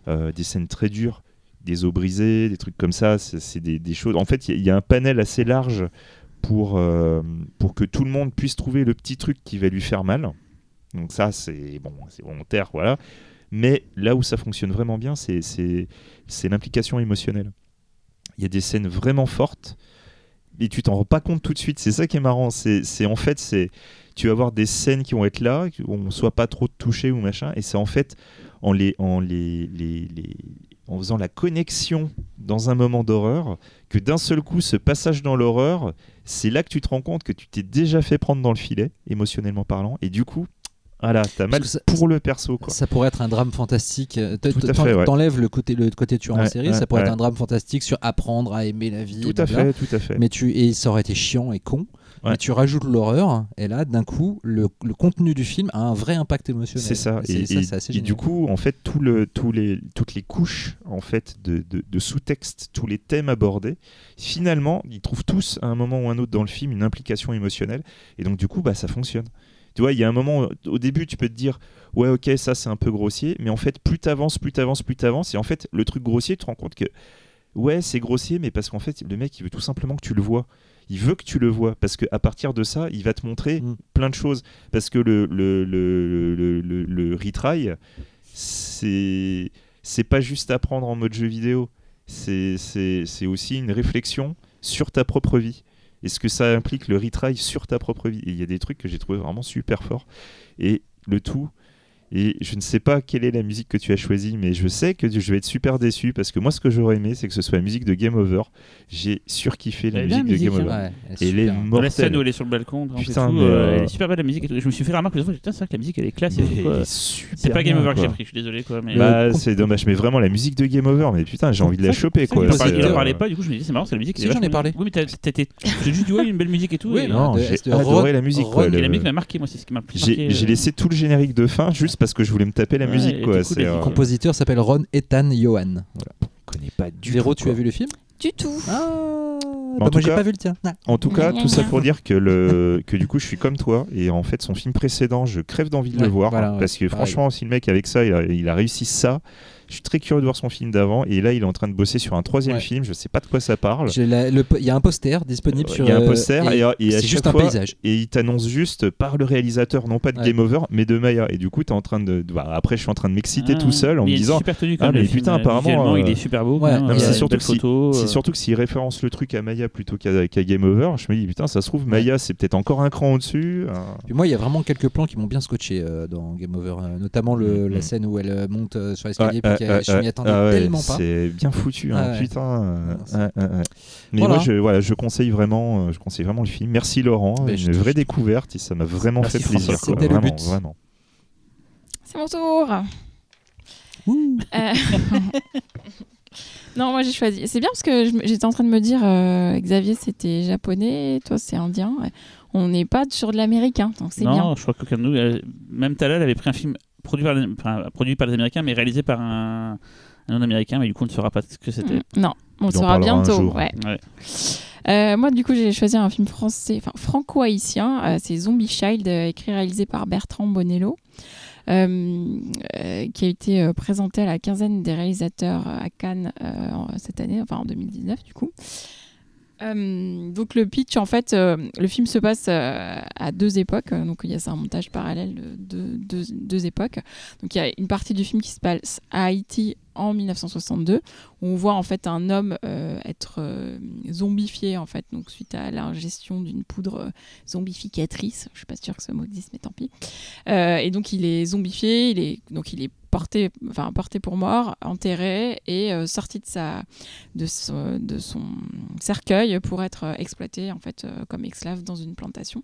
Euh, des scènes très dures, des os brisés, des trucs comme ça. C'est des, des choses. En fait, il y a- il y, a un panel assez large pour, euh, pour que tout le monde puisse trouver le petit truc qui va lui faire mal. Donc ça, c'est bon, c'est volontaire, voilà. Mais là où ça fonctionne vraiment bien, c'est- l'implication émotionnelle. Il y a des scènes vraiment fortes et tu t'en rends pas compte tout de suite. C'est ça qui est marrant. C'est en fait, c'est tu vas avoir des scènes qui vont être là, où on soit pas trop touché ou machin, et c'est en fait les, les- les- en faisant la connexion dans un moment d'horreur que d'un seul coup, ce passage dans l'horreur, c'est là que tu te rends compte que tu t'es déjà fait prendre dans le filet, émotionnellement parlant, et du coup, voilà, t'as mal ça- pour le perso, quoi. Ça pourrait être un drame fantastique. euh, Tout ouais. T'enlèves le côté, le côté tueur en série, ouais, ça pourrait être un drame fantastique sur apprendre à aimer la vie. Tout à fait, tout à fait. Mais tu, et ça aurait été chiant et con. Ouais. Mais tu rajoutes l'horreur, et là, d'un coup, le, le contenu du film a un vrai impact émotionnel. C'est ça. Et, Et, ça, et- du coup, en fait, tout le, tous les, toutes les couches en fait de, de- de sous-texte, tous les thèmes abordés, finalement, ils trouvent tous à un moment ou un autre dans le film une implication émotionnelle. Et donc, du coup, bah, ça fonctionne. Tu vois, il y a un moment, au début, tu peux te dire, ouais, ok, ça c'est un peu grossier, mais en fait, plus t'avances, plus t'avances, plus t'avances, et en fait, le truc grossier, tu te rends compte que, ouais, c'est grossier, mais parce qu'en fait, le mec, il veut tout simplement que tu le vois. Il veut que tu le vois, parce qu'à partir de ça, il va te montrer Mm. plein de choses. Parce que le, le, le, le, le- le retry, c'est c'est pas juste apprendre en mode jeu vidéo, c'est c'est- c'est aussi une réflexion sur ta propre vie. Et ce que ça implique le retry sur ta propre vie? Il y a des trucs que j'ai trouvé vraiment super forts. Et le tout. Et je ne sais pas quelle est la musique que tu as choisie, mais je sais que je vais être super déçu parce que moi, ce que j'aurais aimé, c'est que ce soit la musique de Game Over. J'ai surkiffé la musique de Game musique, Over. Ouais, elle est Et. Dans la scène où elle est sur le balcon, Putain, tout, mais, euh, euh, elle est super belle la musique. et tout. Je me suis fait la remarque, putain, c'est vrai que la musique elle est classe. quoi. C'est pas Game Over que j'ai quoi. pris, je suis désolé. Quoi, mais... Bah, c'est dommage, mais vraiment la musique de Game Over, mais putain, j'ai envie de la choper quoi. il en c'est, parlait- il en euh, parlait pas, du coup je me dis c'est marrant, c'est la musique. Si, j'en ai parlé. Oui, mais t'as- t'étais- j'ai juste dit ouais, une belle musique et tout. Oui, Non, j'ai adoré la musique. Quoi, la musique m'a marqué, moi c'est ce qui m'a plus j'ai euh, laissé tout le générique de fin juste parce que je voulais me taper la Ouais, musique quoi. coup, euh, Le compositeur s'appelle Ron Ethan Johan. je connais pas du Véro, tout. tu as vu le film? Du tout. Ah en bah tout Moi, j'ai cas- pas vu le tien. Ah. En tout cas, tout ça pour dire que, le, que du coup, je suis comme toi. Et en fait, son film précédent, je crève d'envie de Ouais, le voir. voilà, ouais, parce que pareil. franchement, si le mec, avec ça, il a, il a réussi ça, je suis très curieux de voir son film d'avant. Et là, il est en train de bosser sur un troisième Ouais. film. Je sais pas de quoi ça parle. Il y a un poster disponible sur. Il y a un euh, poster et, et à c'est chaque juste un fois, paysage. et il t'annonce juste par le réalisateur, non pas de Ouais. Game Over, mais de Maya. Et du coup, es en train de. bah, après, je suis en train de m'exciter ah, tout seul en me disant. super tenu Ah, mais film, putain, euh, apparemment, visuellement, il euh, est super beau. ouais, euh, c'est surtout si- C'est euh, surtout que s'il référence le truc à Maya plutôt qu'à Game Over, je me dis putain, ça se trouve, Maya c'est peut-être encore un cran au-dessus. Puis moi, il y a vraiment quelques plans qui m'ont bien scotché euh, dans Game Over, euh, notamment Mm, la mm. scène où elle euh, monte euh, sur l'escalier, Ouais, je m'y attendais Ah ouais, tellement pas. C'est bien foutu, hein, Ah ouais. putain. euh, Non. Mais Voilà. moi, je, voilà, je conseille vraiment, euh, je conseille vraiment le film. Merci Laurent, Mais une vraie découverte et ça m'a vraiment Merci, fait plaisir. François. quoi. C'était le Vraiment, but. vraiment. C'est mon tour. Euh, non, moi j'ai choisi. C'est bien parce que j'étais en train de me dire, euh, Xavier c'était japonais, toi c'est indien. On n'est pas sur de l'américain, donc c'est non, bien. je crois qu'aucun de nous. euh, Même Talal avait pris un film produit par, les- enfin, produit par les Américains, mais réalisé par un, un non-américain, mais du coup on ne saura pas ce que c'était. Mm, Non, on le saura bientôt. jour. ouais. Ouais. Euh, moi, du coup, j'ai choisi un film français, enfin franco-haïtien. euh, c'est Zombie Child, euh, écrit et réalisé par Bertrand Bonello, euh, euh, qui a été euh, présenté à la quinzaine des réalisateurs euh, à Cannes euh, cette année, enfin en 2019 du coup. Euh, donc le pitch, en fait, euh, le film se passe euh, à deux époques. Donc il y a un montage parallèle de deux, époques. Donc il y a une partie du film qui se passe à Haïti en 1962, où on voit en fait un homme être zombifié en fait, donc suite à l'ingestion d'une poudre zombificatrice. Je suis pas sûre que ce mot existe, mais tant pis. Et donc il est zombifié, il est donc il est porté, enfin porté pour mort, enterré et euh, sorti de sa de son, cercueil pour être euh, exploité en fait euh, comme esclave dans une plantation.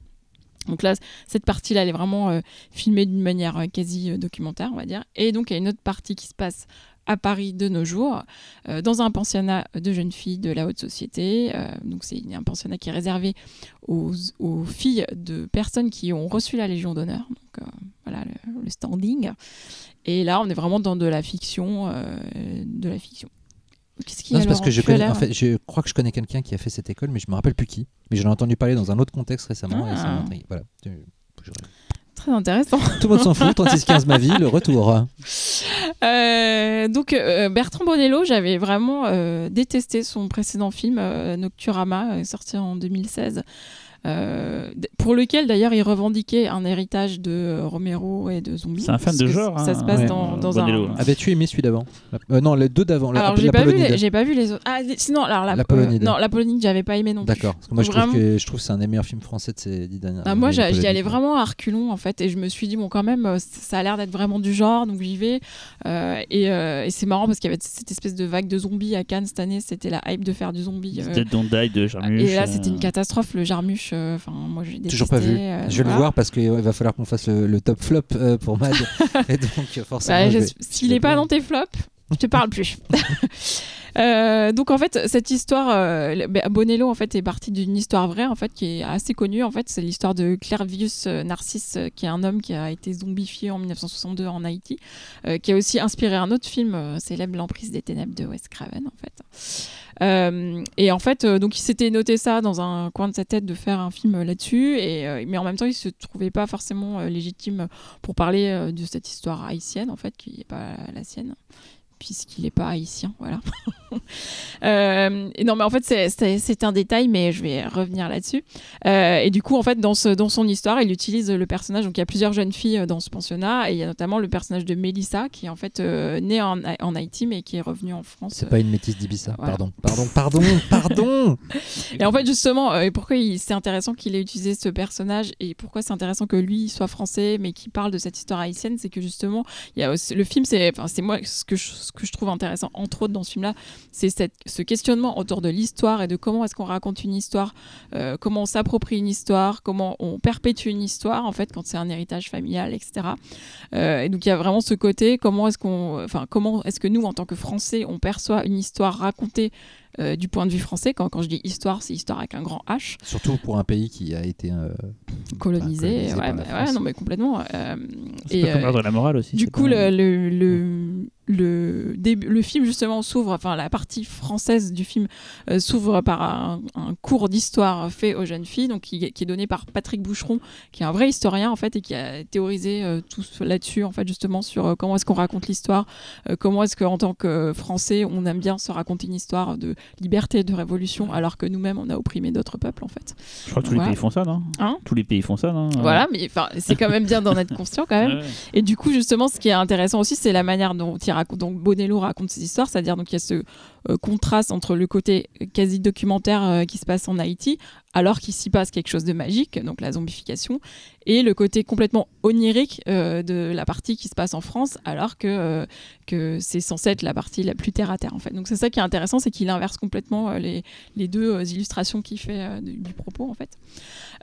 Donc là, cette partie-là, elle est vraiment filmée d'une manière quasi documentaire, on va dire. Et donc, il y a une autre partie qui se passe à Paris de nos jours, euh, dans un pensionnat de jeunes filles de la haute société. Euh, donc, c'est un pensionnat qui est réservé aux, aux filles de personnes qui ont reçu la Légion d'honneur. Donc, euh, voilà le, le standing. Et là, on est vraiment dans de la fiction, de la fiction. Qu'est-ce qu'il y Non, a, c'est parce que je Tu as connais. l'air- En fait, je crois que je connais quelqu'un qui a fait cette école, mais je me rappelle plus qui. Mais j'en ai entendu parler dans un autre contexte récemment et ça Ah. Voilà. Je- Très intéressant. Tout le monde s'en fout. 3615 ma vie, le retour. Euh, donc euh, Bertrand Bonello, j'avais vraiment euh, détesté son précédent film Nocturama, sorti en 2016. Euh, pour lequel d'ailleurs il revendiquait un héritage de euh, Romero et de Zombie. C'est un fan de genre, Ça hein, se passe ouais, dans, euh, dans Bonello, un. Avais-tu aimé celui d'avant Euh, Non, les deux d'avant. Alors j'ai pas, j'ai pas vu les autres. Ah sinon alors la, La Polonide. euh, non la Polonide j'avais pas aimé non plus. D'accord. Parce que moi, je trouve, que, je trouve que c'est un des meilleurs films français de ces dix dernières Ah, moi, années, la j'y allais vraiment à reculons, en fait, et je me suis dit, bon, quand même, ça a l'air d'être vraiment du genre, donc j'y vais. Euh, et euh, et c'est marrant parce qu'il y avait cette espèce de vague de zombies à Cannes cette année, c'était la hype de faire du zombie. euh, Dead Don't Die de Jarmusch. et là, c'était une catastrophe, le Jarmusch. Enfin, moi, j'ai Toujours pas vu. euh, je vais le voir parce qu'il va falloir qu'on fasse le, le top flop euh, pour Mad. et donc, forcément. Bah, S'il n'est pas dans tes flops, je te parle plus. Euh, donc en fait cette histoire euh, bah, Bonello en fait est partie d'une histoire vraie en fait qui est assez connue en fait c'est l'histoire de Clervius Narcisse qui est un homme qui a été zombifié en 1962 en Haïti euh, qui a aussi inspiré un autre film célèbre l'emprise des ténèbres de Wes Craven en fait Euh, et en fait euh, donc il s'était noté ça dans un coin de sa tête de faire un film là-dessus. Et euh, mais en même temps il se trouvait pas forcément euh, légitime pour parler euh, de cette histoire haïtienne en fait qui n'est pas la sienne puisqu'il n'est pas haïtien, voilà. Euh, et non, mais en fait, c'est- un détail, mais je vais revenir là-dessus. Euh, et du coup, en fait, dans, ce, dans son histoire, il utilise le personnage. Donc, il y a plusieurs jeunes filles euh, dans ce pensionnat, et il y a notamment le personnage de Mélissa, qui est en fait euh, née en, en Haïti, mais qui est revenue en France. C'est pas une métisse d'Ibissa. Voilà. Pardon, pardon, pardon, pardon. Et en fait, justement, et pourquoi c'est intéressant qu'il ait utilisé ce personnage et pourquoi c'est intéressant que lui soit français mais qu'il parle de cette histoire haïtienne, c'est que justement, il y a aussi- le film, c'est moi ce que, je, ce que je trouve intéressant, entre autres, dans ce film-là, c'est ce questionnement autour de l'histoire et de comment est-ce qu'on raconte une histoire, euh, comment on s'approprie une histoire, comment on perpétue une histoire, en fait, quand c'est un héritage familial, etc. Euh, et donc, il y a vraiment ce côté, comment est-ce qu'on, enfin, comment est-ce que nous, en tant que Français, on perçoit une histoire racontée euh, du point de vue français. Quand, quand je dis histoire, c'est histoire avec un grand H, Surtout pour un pays qui a été. euh, colonisé. colonisé ouais, par la bah, France. ouais, non, mais complètement. euh, C'est et, pas comme euh, l'ordre de la morale aussi. du coup, le, le, le, le, début- le film justement s'ouvre, enfin la partie française du film euh, s'ouvre par un, un cours d'histoire fait aux jeunes filles, donc qui, qui est donné par Patrick Boucheron, qui est un vrai historien en fait et qui a théorisé euh, tout là-dessus en fait justement sur euh, comment est-ce qu'on raconte l'histoire, euh, comment est-ce qu'en tant que Français on aime bien se raconter une histoire de liberté, de révolution, alors que nous-mêmes on a opprimé d'autres peuples en fait. Je crois que tous Voilà. les pays font ça, non? Hein? Tous les pays font ça, non? Voilà, mais c'est quand même bien d'en être conscient quand même. Ouais. Et du coup, justement, ce qui est intéressant aussi, c'est la manière dont, il raconte, dont Bonello raconte ses histoires, c'est-à-dire donc il y a ce euh, contraste entre le côté quasi documentaire euh, qui se passe en Haïti, alors qu'il s'y passe quelque chose de magique, donc la zombification, et le côté complètement onirique euh, de la partie qui se passe en France, alors que, euh, que c'est censé être la partie la plus terre à terre en fait. Donc c'est ça qui est intéressant, c'est qu'il inverse complètement euh, les, les deux illustrations qu'il fait du, du propos en fait.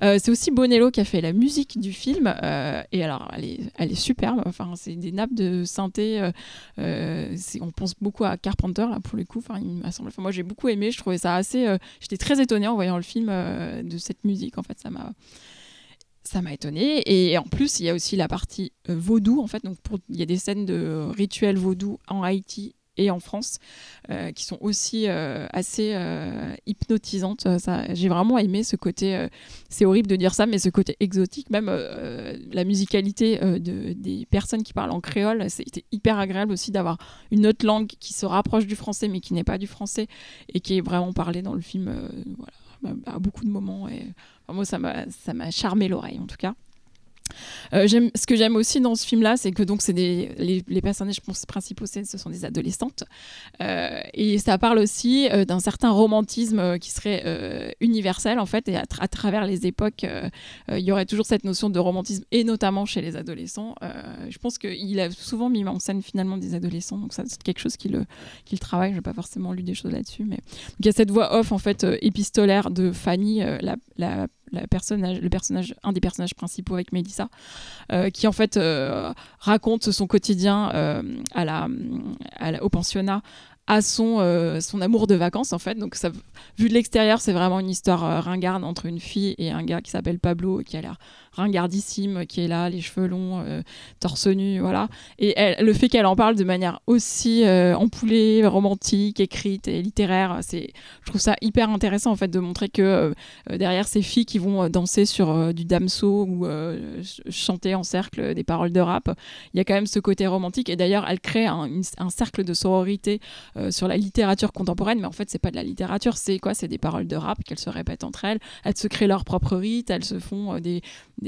Euh, c'est aussi Bonello qui a fait la musique du film, euh, et alors elle est, superbe. Enfin, c'est des nappes de synthé. euh, on pense beaucoup à Carpenter là pour le coup. Enfin, m'a semblé. Moi, j'ai beaucoup aimé. Je trouvais ça assez. J'étais très étonnée en voyant le film de cette musique. En fait, ça m'a. Ça m'a étonnée et en plus il y a aussi la partie vaudou en fait donc il y a des scènes de rituels vaudou en Haïti et en France, euh, qui sont aussi euh, assez euh, hypnotisantes. J'ai vraiment aimé ce côté. c'est horrible de dire ça, mais ce côté exotique, même la musicalité de, des personnes qui parlent en créole, c'était hyper agréable aussi d'avoir une autre langue qui se rapproche du français, mais qui n'est pas du français et qui est vraiment parlée dans le film. à beaucoup de moments. Et enfin, moi, ça m'a charmé l'oreille en tout cas. Euh, ce que j'aime aussi dans ce film-là, c'est que donc c'est les, personnages principaux, ce sont des adolescentes, Euh, et ça parle aussi euh, d'un certain romantisme qui serait universel en fait, et à, tra- à travers les époques, il y aurait toujours cette notion de romantisme, et notamment chez les adolescents. Je pense qu'il a souvent mis en scène finalement des adolescents, donc ça c'est quelque chose qui le, qui le travaille. J'ai pas forcément lu des choses là-dessus, mais il y a cette voix off en fait épistolaire de Fanny, la, la le personnage, un des personnages principaux avec Mélissa, euh, qui en fait euh, raconte son quotidien euh, au pensionnat à son, amour de vacances en fait. Vu de l'extérieur, c'est vraiment une histoire ringarde entre une fille et un gars qui s'appelle Pablo, qui a l'air ringardissime, qui est là, les cheveux longs, euh, torse nu, voilà. Et le fait qu'elle en parle de manière aussi euh, empoulée, romantique, écrite et littéraire, c'est, je trouve ça hyper intéressant en fait de montrer que euh, euh, derrière ces filles qui vont euh, danser sur euh, du damso ou euh, ch- chanter en cercle des paroles de rap, il y a quand même ce côté romantique. Et d'ailleurs, elle crée un, cercle de sororité euh, sur la littérature contemporaine, mais en fait, c'est pas de la littérature, c'est quoi? C'est des paroles de rap qu'elles se répètent entre elles. Elles se créent leur propre rite, elles se font euh, des,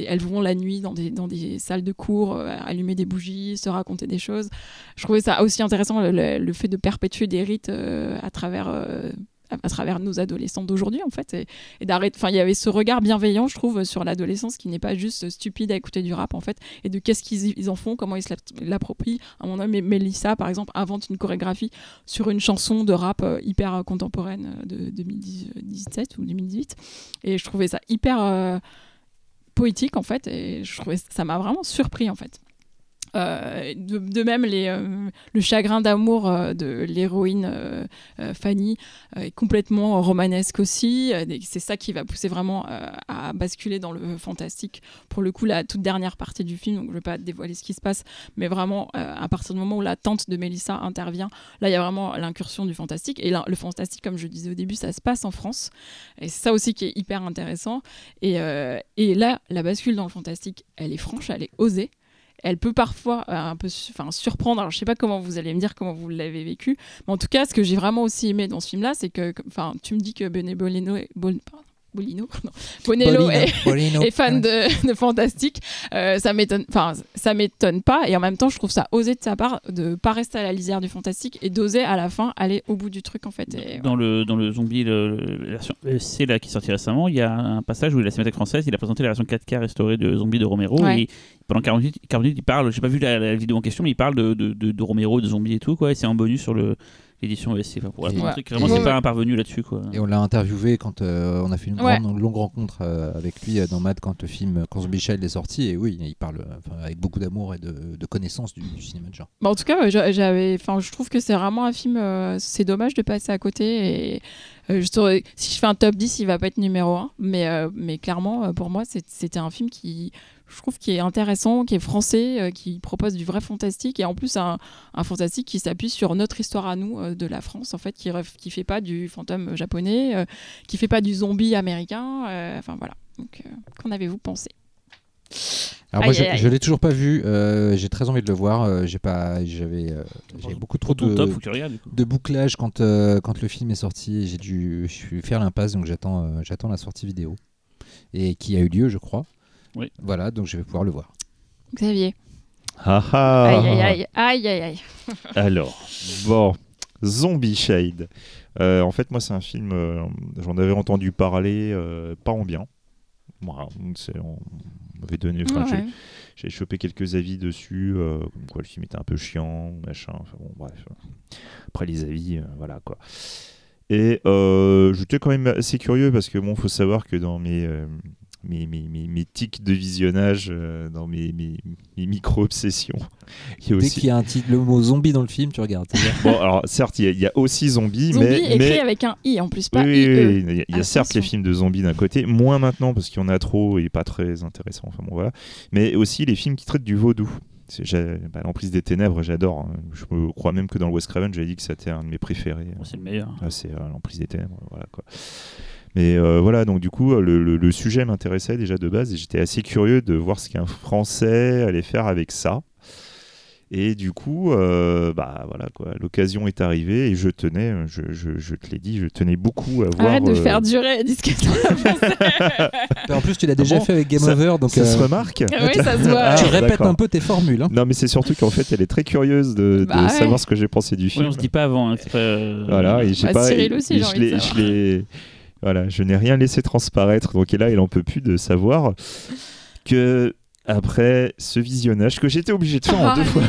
elles vont la nuit dans des, dans des salles de cours, euh, allumer des bougies, se raconter des choses. Je trouvais ça aussi intéressant le, fait de perpétuer des rites euh, à travers. euh, à- travers nos adolescents d'aujourd'hui en fait et, d'arrêter enfin il y avait ce regard bienveillant je trouve sur l'adolescence qui n'est pas juste stupide à écouter du rap en fait et de qu'est-ce qu'ils ils en font comment ils l'approprient à mon avis Mélissa par exemple invente une chorégraphie sur une chanson de rap hyper contemporaine de 2017 ou 2018 et je trouvais ça hyper poétique en fait et je trouvais ça m'a vraiment surpris en fait Euh, de, même, euh, le chagrin d'amour euh, de l'héroïne Fanny est complètement romanesque aussi. C'est ça qui va pousser vraiment à basculer dans le fantastique. Pour le coup, la toute dernière partie du film, donc je ne vais pas dévoiler ce qui se passe, mais vraiment à partir du moment où la tante de Mélissa intervient, là il y a vraiment l'incursion du fantastique. Et là, le fantastique, comme je disais au début, ça se passe en France. Et c'est ça aussi qui est hyper intéressant. Et là, la bascule dans le fantastique, elle est franche, elle est osée elle peut parfois euh, un peu surprendre. Alors, je sais pas comment vous allez me dire comment vous l'avez vécu, mais en tout cas, ce que j'ai vraiment aussi aimé dans ce film-là, c'est que, tu me dis que Bene Bolino, est- Bol- pardon, Bolino, non, Bonello Bolino, est, Bolino. est fan de, de fantastique. Euh, ça m'étonne, enfin, ça m'étonne pas, et en même temps, je trouve ça osé de sa part de pas rester à la lisière du fantastique et d'oser à la fin aller au bout du truc, en fait. Et, Dans le, dans le zombie, ESC là, qui est sorti récemment, il y a un passage où la Cinémathèque française il a présenté la version 4K restaurée de Zombie de Romero. Ouais. Et pendant 40 minutes, 40 minutes, il parle, j'ai pas vu la, la vidéo en question, mais il parle de, de, de, de Romero, de Zombie et tout, quoi. Et c'est en bonus sur le- l'édition ESC. Enfin, pour montrer vraiment, c'est pas intervenu là-dessus, quoi. Et on l'a interviewé quand euh, on a fait une Ouais. grande, longue rencontre euh, avec lui euh, dans Mad quand le film Quand Zombie Child est sorti. Et oui, il parle avec beaucoup d'amour et de, de connaissance du, du cinéma de genre. Bah, en tout cas, j'avais, enfin, je trouve que c'est vraiment un film. euh, c'est dommage de passer à côté. Et euh, je si je fais un top 10, il va pas être numéro 1 mais euh, mais clairement, pour moi, c'était un film qui, je trouve, qui est intéressant, qui est français, euh, qui propose du vrai fantastique et en plus un, un fantastique qui s'appuie sur notre histoire à nous euh, de la France, en fait, qui qui fait pas du fantôme japonais, euh, qui fait pas du zombie américain. euh, Enfin voilà. Donc, euh, qu'en avez-vous pensé? Alors moi, Aïe, je, je l'ai toujours pas vu. euh, j'ai très envie de le voir. euh, j'ai pas, j'avais, euh, beaucoup trop de, top, de bouclage quand euh, quand le film est sorti. et J'ai dû, je suis faire l'impasse, donc j'attends, euh, j'attends la sortie vidéo et qui a eu lieu, je crois. Oui. Voilà, donc je vais pouvoir le voir. Xavier. Ah ah. Aïe aïe aïe aïe aïe aïe. Alors, bon, Zombie Shade. Euh, en fait, moi, c'est un film, euh, j'en avais entendu parler, euh, pas en bien. Voilà, c'est- on m'avait donné, enfin, j'ai- Ouais. j'ai chopé quelques avis dessus, euh, comme quoi le film était un peu chiant, machin, enfin bon, bref. Après les avis, euh, voilà quoi. Et euh, j'étais quand même assez curieux parce que bon, faut savoir que dans mes, euh, mes, mes, mes, mes tics de visionnage, euh, dans mes, mes, mes micro-obsessions, il Dès aussi qu'il y a un titre, le mot zombie dans le film, tu regardes. Bon, alors certes, il y, a- il y a aussi Zombie, Zombie mais, écrit mais- avec un i en plus, oui, pas oui, IE. oui, oui, il y a, il y a certes les films de zombies d'un côté, moins maintenant parce qu'il y en a trop et pas très intéressant. Enfin bon voilà, mais aussi les films qui traitent du vaudou. bah, L'Emprise des Ténèbres, j'adore. hein. Je crois même que dans le West Craven, j'avais dit que c'était un de mes préférés. Bon, c'est le meilleur. Ah, c'est euh, l'emprise des ténèbres, voilà quoi. Mais euh, voilà, donc du coup, le, le- le sujet m'intéressait déjà de base et j'étais assez curieux de voir ce qu'un Français allait faire avec ça. Et du coup, euh, bah voilà quoi, l'occasion est arrivée et je tenais, je, je- je te l'ai dit, je tenais beaucoup à voir. Arrête de euh, faire durer la discussion. En plus, tu l'as déjà bon fait avec Game Ça- Over, donc ça se remarque. oui, ça se voit. Ah, tu répètes un peu tes formules. hein. Non, mais c'est surtout qu'en fait, elle est très curieuse de, de Bah ouais. savoir ce que j'ai pensé du Oui, film. on se dit pas avant. hein, euh, Voilà, et j'ai Bah, pas. Cyril aussi, j'ai je envie de l'ai- savoir. Voilà, je n'ai rien laissé transparaître. Donc et là, il en peut plus de savoir que après ce visionnage que j'étais obligé de faire en Ah, deux fois.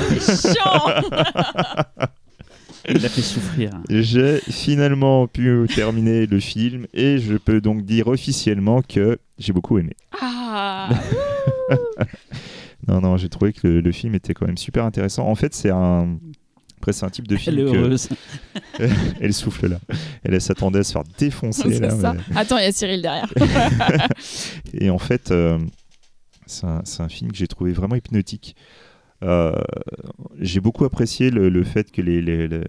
Il a fait souffrir. j'ai finalement pu terminer le film et je peux donc dire officiellement que j'ai beaucoup aimé. Ah, Non, non, j'ai trouvé que le, le film était quand même super intéressant. En fait, c'est un. Après, c'est un type de film Elle est que- heureuse. Elle souffle là. Elle, elle s'attendait à se faire défoncer là. ça. mais- Attends, il y a Cyril derrière. Et en fait, euh, c'est un, film que j'ai trouvé vraiment hypnotique. Euh, j'ai beaucoup apprécié le, le fait que les, les- le,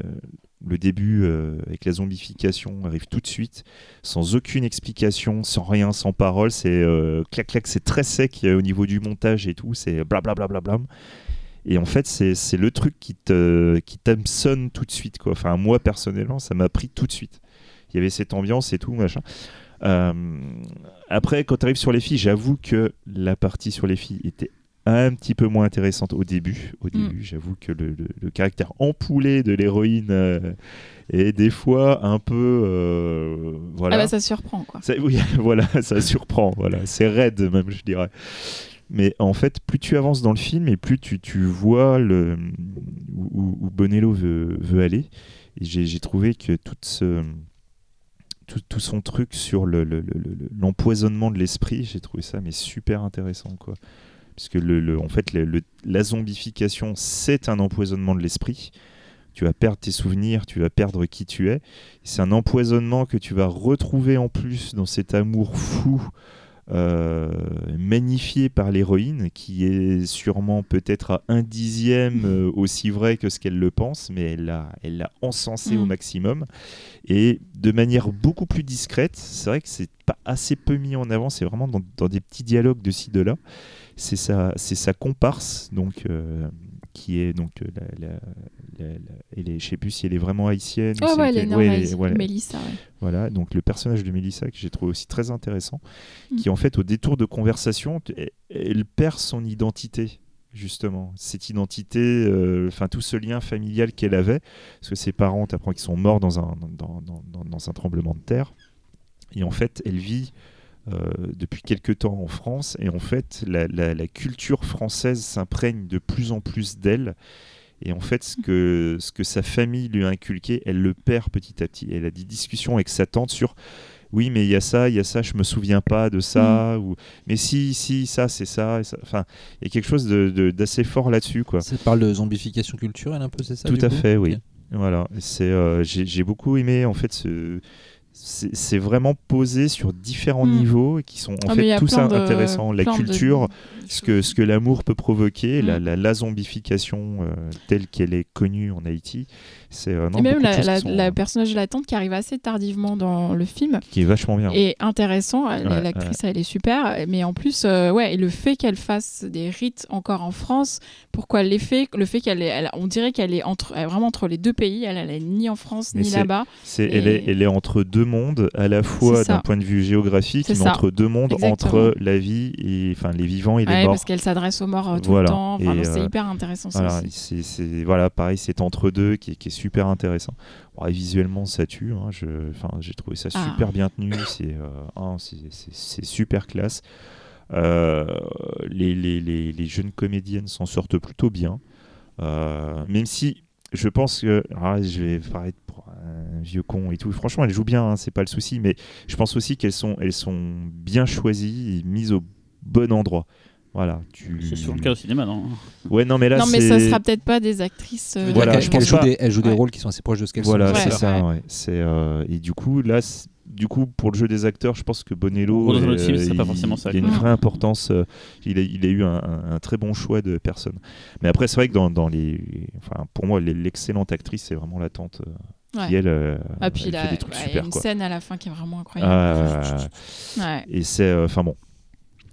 le début euh, avec la zombification arrive tout de suite, sans aucune explication, sans rien, sans parole. C'est euh, clac clac, c'est très sec euh, au niveau du montage et tout. C'est blablabla. Et en fait, c'est le truc qui te qui t'hameçonne tout de suite. Quoi. Enfin, moi personnellement, ça m'a pris tout de suite. Il y avait cette ambiance et tout, machin. Euh, après, quand tu arrives sur les filles, j'avoue que la partie sur les filles était un petit peu moins intéressante au début. Au Mm. début, j'avoue que le, le- le caractère empoulé de l'héroïne euh, est des fois un peu. euh, voilà. Ah bah ça surprend quoi. Ça- oui, voilà, ça surprend. Voilà, c'est raide même, je dirais. Mais en fait, plus tu avances dans le film et plus tu, tu vois le, où, Bonello veut, veut aller. J'ai trouvé que tout, ce, tout, tout son truc sur le- le- l'empoisonnement de l'esprit, j'ai trouvé ça mais super intéressant. Quoi. Puisque le, le- en fait, le- la zombification, c'est un empoisonnement de l'esprit. Tu vas perdre tes souvenirs, tu vas perdre qui tu es. C'est un empoisonnement que tu vas retrouver en plus dans cet amour fou euh, magnifié par l'héroïne, qui est sûrement peut-être à un dixième euh, aussi vrai que ce qu'elle le pense, mais elle l'a elle l'a encensé au Mm. maximum. Et de manière beaucoup plus discrète, c'est vrai que c'est pas assez peu mis en avant, c'est vraiment dans, dans des petits dialogues de ci, de là. C'est sa, c'est sa comparse, donc, euh, qui est donc euh, la, la- la- la- elle est, je sais plus si elle est vraiment haïtienne. ou Oh ouais, elle est ouais, elle voilà. Mélissa, ouais. Voilà, donc le personnage de Mélissa que j'ai trouvé aussi très intéressant, Mm. qui en fait au détour de conversation, elle- elle perd son identité justement, cette identité, euh, enfin tout ce lien familial qu'elle avait, parce que ses parents, tu apprends qu'ils sont morts dans un, dans, dans- dans- dans un tremblement de terre, et en fait elle vit depuis quelque temps en France, et en fait la, la- la culture française s'imprègne de plus en plus d'elle. Et en fait, ce que, ce que sa famille lui a inculqué, elle le perd petit à petit. Elle a des discussions avec sa tante sur oui, mais il y a ça, il y a ça, je me souviens pas de ça, ou mais si, si, ça, c'est ça, et ça. Enfin, il y a quelque chose de- de- d'assez fort là-dessus, quoi. Ça parle de zombification culturelle un peu, c'est ça Tout à coup? fait, oui. Voilà, c'est euh, j'ai j'ai beaucoup aimé en fait ce c'est vraiment posé sur différents Mm. niveaux qui sont en Ah, fait tous de- intéressants. La de- culture, ce que, ce que l'amour peut provoquer, la, Mm. la, la zombification euh, telle qu'elle est connue en Haïti, c'est euh, Et même la, choses la- qui sont, la euh, personnage de la tante qui arrive assez tardivement dans le film qui est vachement bien. est intéressant. Ouais, L'actrice, elle est super. Mais en plus, euh, ouais, et le fait qu'elle fasse des rites encore en France, pourquoi fait Le fait qu'elle est, elle- on dirait qu'elle est entre, elle est vraiment entre les deux pays. Elle, elle est ni en France Mais ni là-bas. Elle, est, Et- elle est entre deux mondes, à la fois d'un point de vue géographique, mais ça. entre deux mondes, Exactement. entre la vie et enfin les vivants et les Ouais, morts. parce qu'elle s'adresse aux morts euh, tout Voilà. le temps. Enfin, Et, c'est hyper intéressant ça Voilà, aussi. pareil, c'est entre deux qui qui est super intéressant. Bon, et visuellement, ça tue. hein, je, enfin, j'ai trouvé ça Ah. super bien tenu. C'est, euh, super classe. Euh, les, les- les- les jeunes comédiennes s'en sortent plutôt bien. Euh, même si je pense que. ah, je vais paraître pour un vieux con et tout. Franchement, elles jouent bien, hein, c'est pas le souci. Mais je pense aussi qu'elles sont, elles sont bien choisies et mises au bon endroit. Voilà. Tu... C'est souvent le cas au cinéma, non? Ouais, non, mais là, non, mais ça sera peut-être pas des actrices. euh, Voilà, je pense joue pas. des, elle joue des Ouais. rôles qui sont assez proches de ce qu'elles Voilà, sont. Ouais. c'est ça. Ouais. ouais. C'est euh, et du coup là, du coup, pour le jeu des acteurs, je pense que Bonello, film, euh, pas il- forcément ça, il y a une vraie importance. euh, il, a, il a eu un, un- un très bon choix de personnes. Mais après, c'est vrai que dans, dans les, enfin, pour moi, l'excellente actrice, c'est vraiment la tante euh, Ouais. qui elle, euh, Ah, puis elle là, fait des trucs ouais, il y a super une quoi. scène à la fin qui est vraiment incroyable. Ah, Ouais. et c'est, euh, enfin bon.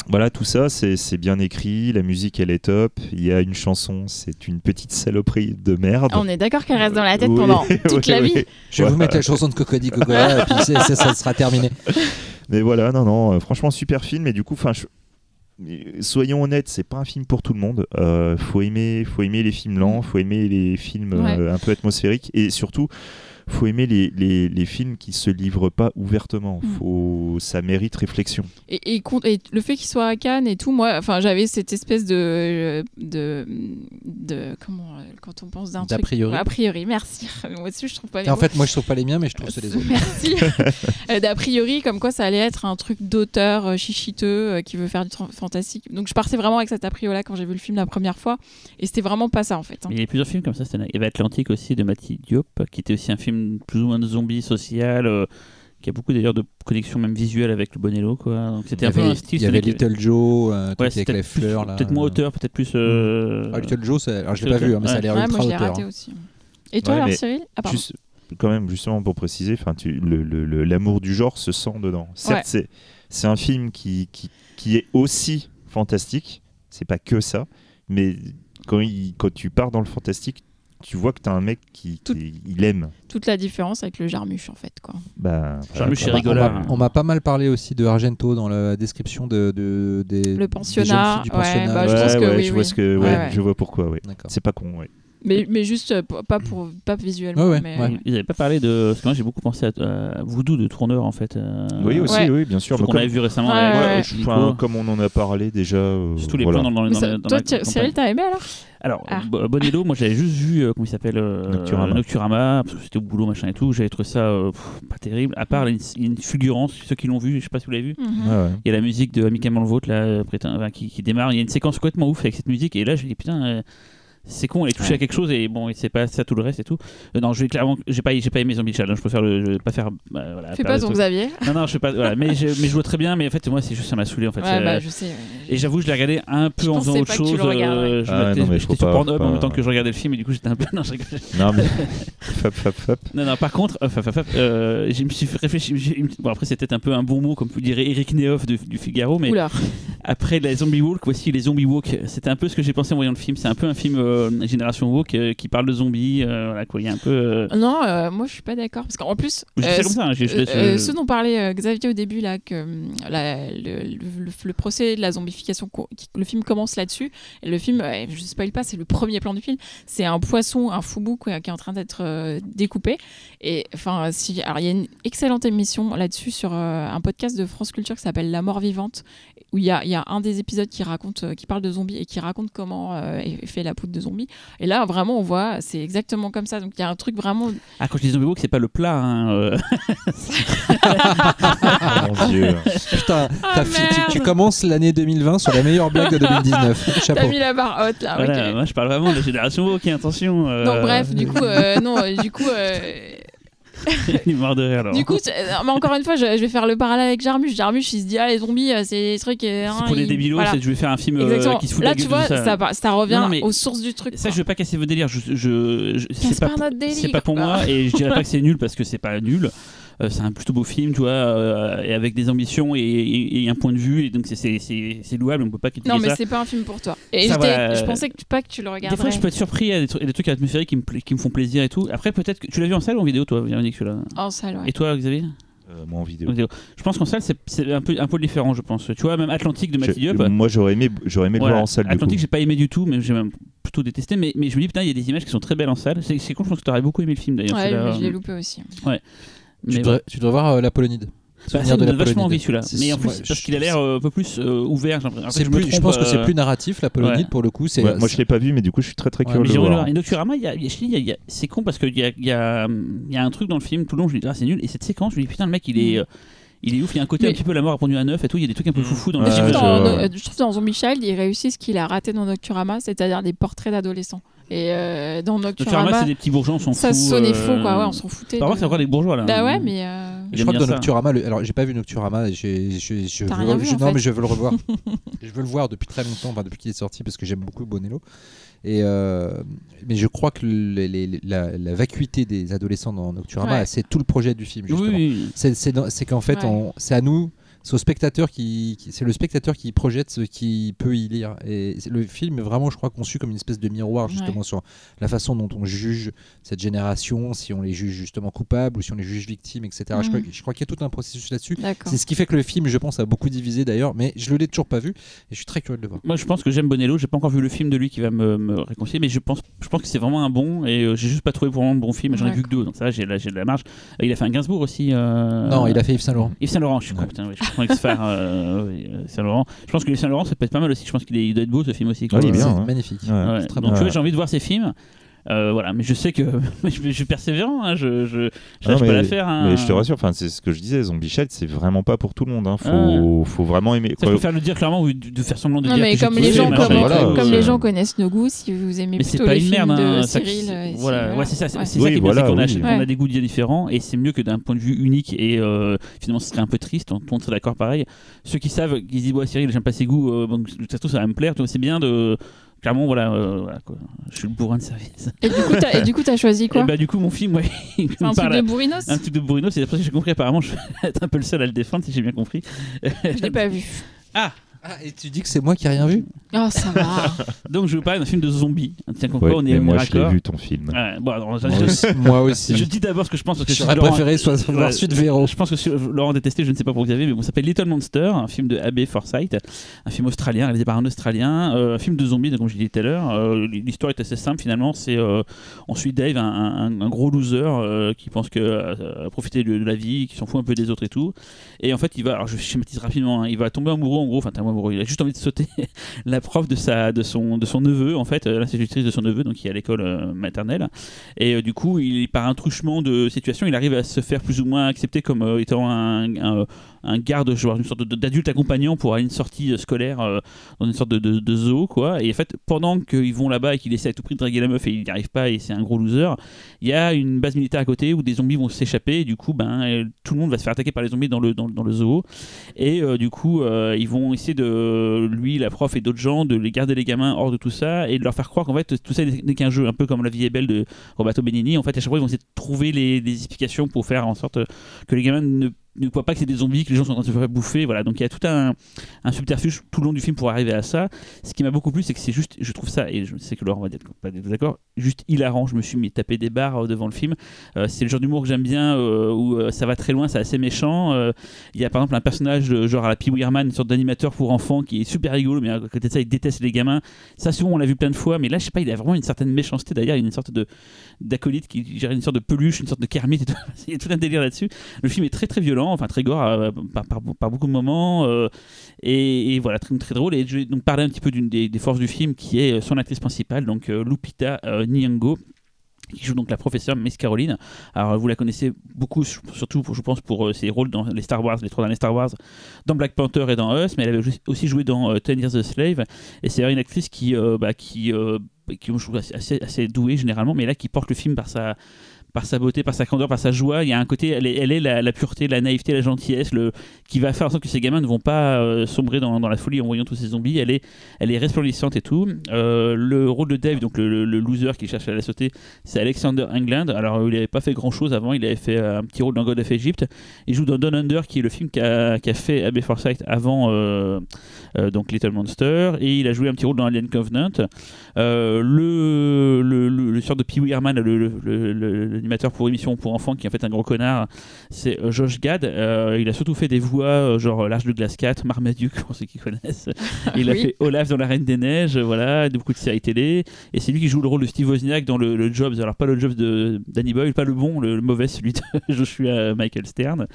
Voilà, tout ça, c'est bien écrit, la musique elle est top. Il y a une chanson, c'est une petite saloperie de merde. On est d'accord qu'elle reste dans la tête Oui, pendant toute oui, la oui. vie. Je vais vous mettre la chanson de Cocody Cocola et puis c'est- ça sera terminé. Mais voilà, non, non, euh, franchement, super film. Et du coup, enfin, je- soyons honnêtes, c'est pas un film pour tout le monde. Euh, faut aimer, faut aimer les films lents, faut aimer les films euh, un peu atmosphériques, et surtout, faut aimer les, les, les films qui se livrent pas ouvertement. Mm. Faut, ça mérite réflexion. Et, et con- et le fait qu'il soit à Cannes et tout, moi, enfin, j'avais cette espèce de, de, de comment, quand on pense d'un D'a truc. priori. A priori, merci. Moi aussi, je trouve pas. Et en mots. fait, moi je trouve pas les miens, mais je trouve ceux des autres. Merci. Euh, D'a priori, comme quoi ça allait être un truc d'auteur euh, chichiteux euh, qui veut faire du fantastique. Donc je partais vraiment avec cet a priori-là quand j'ai vu le film la première fois. Et c'était vraiment pas ça en fait. hein. Il y a plusieurs films comme ça. Il y avait Atlantique aussi de Matty Diop, qui était aussi un film plus ou moins de zombie social, euh, qui a beaucoup d'ailleurs de connexions même visuelles avec le Bonello. Quoi. Donc Il c'était y un peu avait, un style. il y avait Little Joe, euh, Ouais, avec les fleurs là. Peut-être moins auteur, peut-être plus. euh, Ah, Little Joe, c'est- alors je l'ai pas vu, hein, mais ça a l'air Ouais, ultra moi je l'ai auteur. raté aussi. Et toi Ouais, alors Cyril Ah. Juste, quand même, justement pour préciser, enfin, tu, le- le- le- l'amour du genre se sent dedans. Certes, Ouais. c'est, c'est un film qui, qui, qui est aussi fantastique. C'est pas que ça, mais quand, il, quand tu pars dans le fantastique, tu vois que t'as un mec qui, Tout- qui- il aime. Toute la différence avec le Jarmuche en fait. Quoi. Bah, Jarmusch voilà, et quoi. On m'a- pas mal parlé aussi de Argento dans la description de, de- des, des Le jeunes pensionnat, filles du ouais, pensionnat. bah, je Ouais, pense que ouais, oui, je oui. vois ce que, ouais, Ouais, ouais. je vois pourquoi, ouais. D'accord. C'est pas con, ouais. Mais, mais juste euh, pas pour pas visuellement. Ouais, ouais, mais, ouais. Ils n'avaient pas parlé de. Parce que moi j'ai beaucoup pensé à, à Voodoo de Tourneur en fait. euh, Oui, aussi, Ouais. oui, bien sûr. Qu'on comme, avait vu récemment Ouais, avec ouais, ouais, ouais. je- Nico. enfin, comme on en a parlé déjà. euh, Surtout les voilà. plans dans, dans, ça- la- dans toi, la. Cyril, t'as aimé alors Alors, Ah. Bo- Bonello, moi j'avais juste vu, euh, comment il s'appelle euh, Nocturama. euh, Nocturama, parce que c'était au boulot, machin et tout. J'avais trouvé ça euh, pff, pas terrible. À part, une, fulgurance, ceux qui l'ont vu, je sais pas si vous l'avez vu. Mhm. Ouais. Il y a la musique de Amicalement le Vôtre là, euh, qui, qui démarre. Il y a une séquence complètement ouf avec cette musique. Et là, je me dis, putain, euh, c'est con, elle est touchée Ouais. à quelque chose. Et bon, c'est pas ça tout le reste et tout. Euh, non, je vais clairement, j'ai pas, j'ai pas aimé Zombie Child. hein, je préfère le, je vais pas faire. euh, voilà, Fais pas ton. Xavier. Non, non, je sais pas. Voilà, mais, je, mais je vois très bien. Mais en fait, moi, c'est juste ça m'a saoulé en fait. Ouais, bah je sais. ouais. et j'avoue, je l'ai regardé un peu Je en faisant autre chose. euh, je Ah, m'étais- non, mais j'étais sur pas- Pornhub en même temps que je regardais le film et du coup j'étais un peu. Non, je rigole. Non, mais. fap, fap, fap. Non, non, par contre, euh, fap, fap, euh, je me suis j'ai- Bon, après, c'était un peu un bon mot, comme vous direz Eric Nehoff de- du Figaro, mais Oula. après les Zombie Walk, voici les Zombie Walk. C'était un peu ce que j'ai pensé en voyant le film. C'est un peu un film euh, Génération euh, qui parle de zombies. euh, voilà, quoi. Il y a un peu. euh, Non, euh, moi je suis pas d'accord parce qu'en plus, Je euh, comme ça, hein, je- je euh, laisse, euh, euh, ce dont parlait euh, Xavier au début là, que euh, la- le, le- le procès de la zombification, qui- le film commence là-dessus. Et le film, euh, je spoil pas, c'est le premier plan du film. C'est un poisson, un foubou quoi, qui est en train d'être euh, découpé. Et enfin, si, alors il y a une excellente émission là-dessus sur euh, un podcast de France Culture qui s'appelle La mort vivante, où il y a, il y a un des épisodes qui raconte, euh, qui parle de zombies et qui raconte comment euh, est fait la poudre de zombies. Et là, vraiment, on voit, c'est exactement comme ça. Donc il y a un truc vraiment Ah, quand je dis Zombie Walk, c'est pas le plat. hein, euh. Oh, mon dieu. Putain, Ah, t'as fi- tu, commences l'année 2020 sur la meilleure blague de 2019. T'as Chapeau. mis la barre haute là. Voilà, moi je parle vraiment de Génération Walk, hein, attention. euh, Non, bref, du coup, euh, non, du coup, euh, il est mort de rire alors. du coup, euh, mais encore une fois, je, je vais faire le parallèle avec Jarmusch. Jarmusch, il se dit ah les zombies, euh, c'est des trucs. euh, c'est hein, pour des ils- débilos, voilà. je vais faire un film euh, qui se fout de Là, la tu vois, de ça. ça, va- ça revient Non, aux sources du truc. Ça, quoi. je veux pas casser vos délires. Je, je, je- c'est pas, pas notre délire, c'est pas pour moi et je dirais pas que c'est nul parce que c'est pas nul. Euh, c'est un plutôt beau film, tu vois, euh, et avec des ambitions et, et- et un point de vue, et donc c'est- louable, on peut pas critiquer Non, mais ça. c'est pas un film pour toi. Et Ça va, je euh, pensais que, pas que tu le Des regarderais. fois, je peux être surpris, il y a des, trucs- des atmosphériques qui me, pla- qui me font plaisir et tout. Après, peut-être que tu l'as vu en salle ou en vidéo, toi, Véronique, celui-là? En salle, ouais. Et toi, Xavier? Euh, moi en vidéo. Je pense qu'en salle, c'est- un peu, un peu différent, je pense. Tu vois, même Atlantique de Mathieu Diop. moi j'aurais aimé, j'aurais aimé le Voilà. voir en salle Atlantique, j'ai pas aimé du tout, mais j'ai même plutôt détesté. Mais, mais je me dis, putain, il y a des images qui sont très belles en salle. C'est con, je pense que tu aurais beaucoup aimé le film d'ailleurs. Ouais, je l'ai loupé aussi. Tu devrais, tu devrais voir euh, la Polonide. Bah, ça me de la donne vachement envie celui-là. Mais en plus, ouais, parce qu'il a l'air euh, un peu plus euh, ouvert. Après, je pense que c'est euh, plus narratif la Polonide ouais. pour le coup. C'est Ouais, moi je l'ai pas vu, mais du coup je suis très très Ouais, curieux Mais de voir. Et Nocturama, c'est con parce qu'il y a, il y, a, il y a un truc dans le film tout le long, je me dis, ah, c'est nul. Et cette séquence, je me dis, putain, le mec, il est. Mm. euh, Il est ouf, il y a un côté Mais- un petit peu la mort a pendu à neuf et tout, il y a des trucs un peu Mm. foufou dans Ouais, le film. euh, je trouve dans Zombie Child, il réussit ce qu'il a raté dans Nocturama, c'est-à-dire des portraits d'adolescents. Et euh, dans Nocturama, Nocturama, c'est des petits bourgeois, on s'en fout. ça sonnait euh, faux, quoi. Ouais, on s'en foutait. Par de- contre, c'est encore des bourgeois là. Bah ouais, mais. euh, Je crois que dans ça. Nocturama, le- alors j'ai pas vu Nocturama, j'ai- je, veux- rien vu, je- en non fait. mais je veux le revoir. je veux le voir depuis très longtemps, enfin depuis qu'il est sorti parce que j'aime beaucoup Bonello. Et euh, mais je crois que les- les- la, la vacuité des adolescents dans Nocturama, Ouais. c'est tout le projet du film. Oui, Justement. oui. C'est- C'est dans- c'est qu'en fait, Ouais. on- c'est à nous, c'est au spectateur qui, qui- c'est le spectateur qui projette ce qu'il peut y lire. Et le film est vraiment, je crois, conçu comme une espèce de miroir justement sur la façon dont on juge cette génération, si on les juge justement coupables ou si on les juge victimes, etc. Je Mhm. crois, je crois qu'il y a tout un processus là-dessus. C'est ce qui fait que le film, je pense, a beaucoup divisé d'ailleurs, mais je ne l'ai toujours pas vu et je suis très curieux de le voir. Moi, je pense que j'aime Bonello. J'ai pas encore vu le film de lui qui va me, me réconcilier, mais je pense, je pense que c'est vraiment un bon. Et euh, j'ai juste pas trouvé moment de bon film. J'en ai vu que deux, donc ça, j'ai de la marge. Euh, il a fait un Gainsbourg aussi. euh, Non, il a fait Yves Saint Laurent. Yves Saint Laurent, je suis con, Ouais. putain, ouais, je comprends Euh, oui, euh, Saint Laurent. Je pense que Yves Saint Laurent, ça peut être pas mal aussi. Je pense qu'il est- il doit être beau ce film aussi. quoi. Est bien, C'est hein. magnifique. Ouais. Ouais. C'est très Donc bon. tu vois, j'ai envie de voir ces films. Euh, voilà, mais je sais que je, suis persévérant, hein, je, je, je Ah non, lâche pas mais- l'affaire. hein. Mais je te rassure, enfin, c'est ce que je disais, Zombie Child, c'est vraiment pas pour tout le monde. Hein. Faut, Ah. faut vraiment aimer. Ça, je quoi. préfère le dire clairement ou de, faire semblant de Non, dire mais que comme les gens, comme, voilà, comme euh, les gens connaissent nos goûts, si vous aimez Mais c'est plutôt pas les une films merde, hein, de ça- Cyril. c'est- euh, voilà, ouais, c'est ça, c'est ouais. c'est Oui, ça qui est bien, voilà, c'est qu'on a, on des goûts bien différents et c'est mieux que d'un point de vue unique et euh, finalement ce serait un peu triste, monde serait d'accord pareil. Ceux qui savent, qui se disent, ouais, Cyril, j'aime pas ses goûts, euh, bon, de toute façon ça va me plaire, c'est bien de. Clairement, voilà, euh, voilà, quoi. je suis le bourrin de service. Et du coup, t'as- et du coup, t'as choisi quoi et bah, du coup, mon film, ouais, il C'est un truc de bourrinos Un truc de Bruno, c'est après que j'ai compris. Apparemment, je vais être un peu le seul à le défendre, si j'ai bien compris. Je l'ai pas vu. Ah Ah, et tu dis que c'est moi qui ai rien vu Oh, ça va. Donc, je vous parle d'un film de zombies. Tiens, comme Ouais, on est mais moi, je l'ai vu ton film. Ouais, bon, alors, Moi je, aussi. Moi aussi. je dis d'abord ce que je pense parce que J'aurais Laurent- préféré soit voir Ouais, Suite Véro. Je pense que si Laurent détesté, je ne sais pas pour Xavier, mais bon, ça s'appelle Little Monster, un film de A.B. Forsyth, un film australien réalisé par un Australien, euh, un film de zombies, donc, comme je disais tout à l'heure. Euh, L'histoire est assez simple finalement. C'est euh, on suit Dave, un, un- un gros loser euh, qui pense que euh, profiter de, de la vie, qui s'en fout un peu des autres et tout. Et en fait, il va, alors je schématise rapidement, hein, il va tomber amoureux en gros, enfin, il a juste envie de sauter la prof de de son, neveu en fait, l'institutrice de son neveu, donc qui est à l'école euh, maternelle. Et euh, du coup, il, par un truchement de situation, il arrive à se faire plus ou moins accepter comme euh, étant un garde, genre une sorte d'adulte accompagnant pour aller une sortie euh, scolaire euh, dans une sorte de, zoo, quoi. Et en fait, pendant qu'ils vont là-bas et qu'il essaie à tout prix de draguer la meuf et il n'y arrive pas et c'est un gros loser, il y a une base militaire à côté où des zombies vont s'échapper. Et du coup, ben, euh, tout le monde va se faire attaquer par les zombies dans le, dans, le zoo. Et du coup, ils vont essayer de, lui, la prof et d'autres gens, de les garder les gamins hors de tout ça et de leur faire croire qu'en fait, tout ça n'est qu'un jeu, un peu comme La vie est belle de Roberto Benigni. En fait, à chaque fois, ils vont essayer de trouver les, des explications pour faire en sorte que les gamins ne ne voient pas que c'est des zombies, que les gens sont en train de se faire bouffer. Voilà. Donc il y a tout un, subterfuge tout le long du film pour arriver à ça. Ce qui m'a beaucoup plu, c'est que c'est juste, je trouve ça, et je sais que Laurent va être pas d'accord, juste hilarant. Je me suis mis tapé des barres euh, devant le film. Euh, c'est le genre d'humour que j'aime bien, euh, où ça va très loin, c'est assez méchant. Il y a par exemple un personnage genre à la Pee Herman, une sorte d'animateur pour enfants qui est super rigolo, mais à côté de ça, il déteste les gamins. Ça, souvent, on l'a vu plein de fois, mais là, je sais pas, il a vraiment une certaine méchanceté derrière. Il y a une sorte de d'acolyte qui gère une sorte de peluche, une sorte de Kermit. Il y a tout un délire là-dessus. Le film est très très violent, enfin très gore euh, par, beaucoup de moments, euh, et, voilà, très, drôle. Et je vais donc parler un petit peu des, forces du film qui est euh, son actrice principale, donc euh, Lupita Nyong'o qui joue donc la professeure Miss Caroline. Alors vous la connaissez beaucoup, surtout je pense pour ses rôles dans les Star Wars, les trois derniers Star Wars, dans Black Panther et dans Us, mais elle avait aussi joué dans Ten Years a Slave. Et c'est une actrice qui, bah, qui, euh, qui assez, assez douée généralement, mais là qui porte le film par sa par sa beauté, par sa candeur, par sa joie. Il y a un côté, elle est, elle est la, pureté, la naïveté, la gentillesse, le, qui va faire en sorte que ces gamins ne vont pas euh, sombrer dans, la folie en voyant tous ces zombies. Elle est, elle est resplendissante et tout. Euh, le rôle de Dave, donc le, loser qui cherche à la sauter, c'est Alexander England. Alors euh, il n'avait pas fait grand chose avant, il avait fait un petit rôle dans God of Egypt. Il joue dans Down Under, qui est le film qu'a fait Abbey Forsyth avant donc Little Monster, et il a joué un petit rôle dans Alien Covenant. Euh, le, le, le, le sort de Pee Wee Herman, l'animateur pour émission pour enfants, qui est en fait un gros connard, c'est euh, Josh Gad. Euh, il a surtout fait des voix genre L'Arche de Glace 4, Marmaduke, pour ceux qui connaissent. Il a Oui. fait Olaf dans La Reine des Neiges, voilà, de beaucoup de séries télé. Et c'est lui qui joue le rôle de Steve Wozniak dans le, Jobs. Alors, pas le Jobs de Danny Boyle, pas le bon, le, mauvais, celui de Joshua Michael Stern.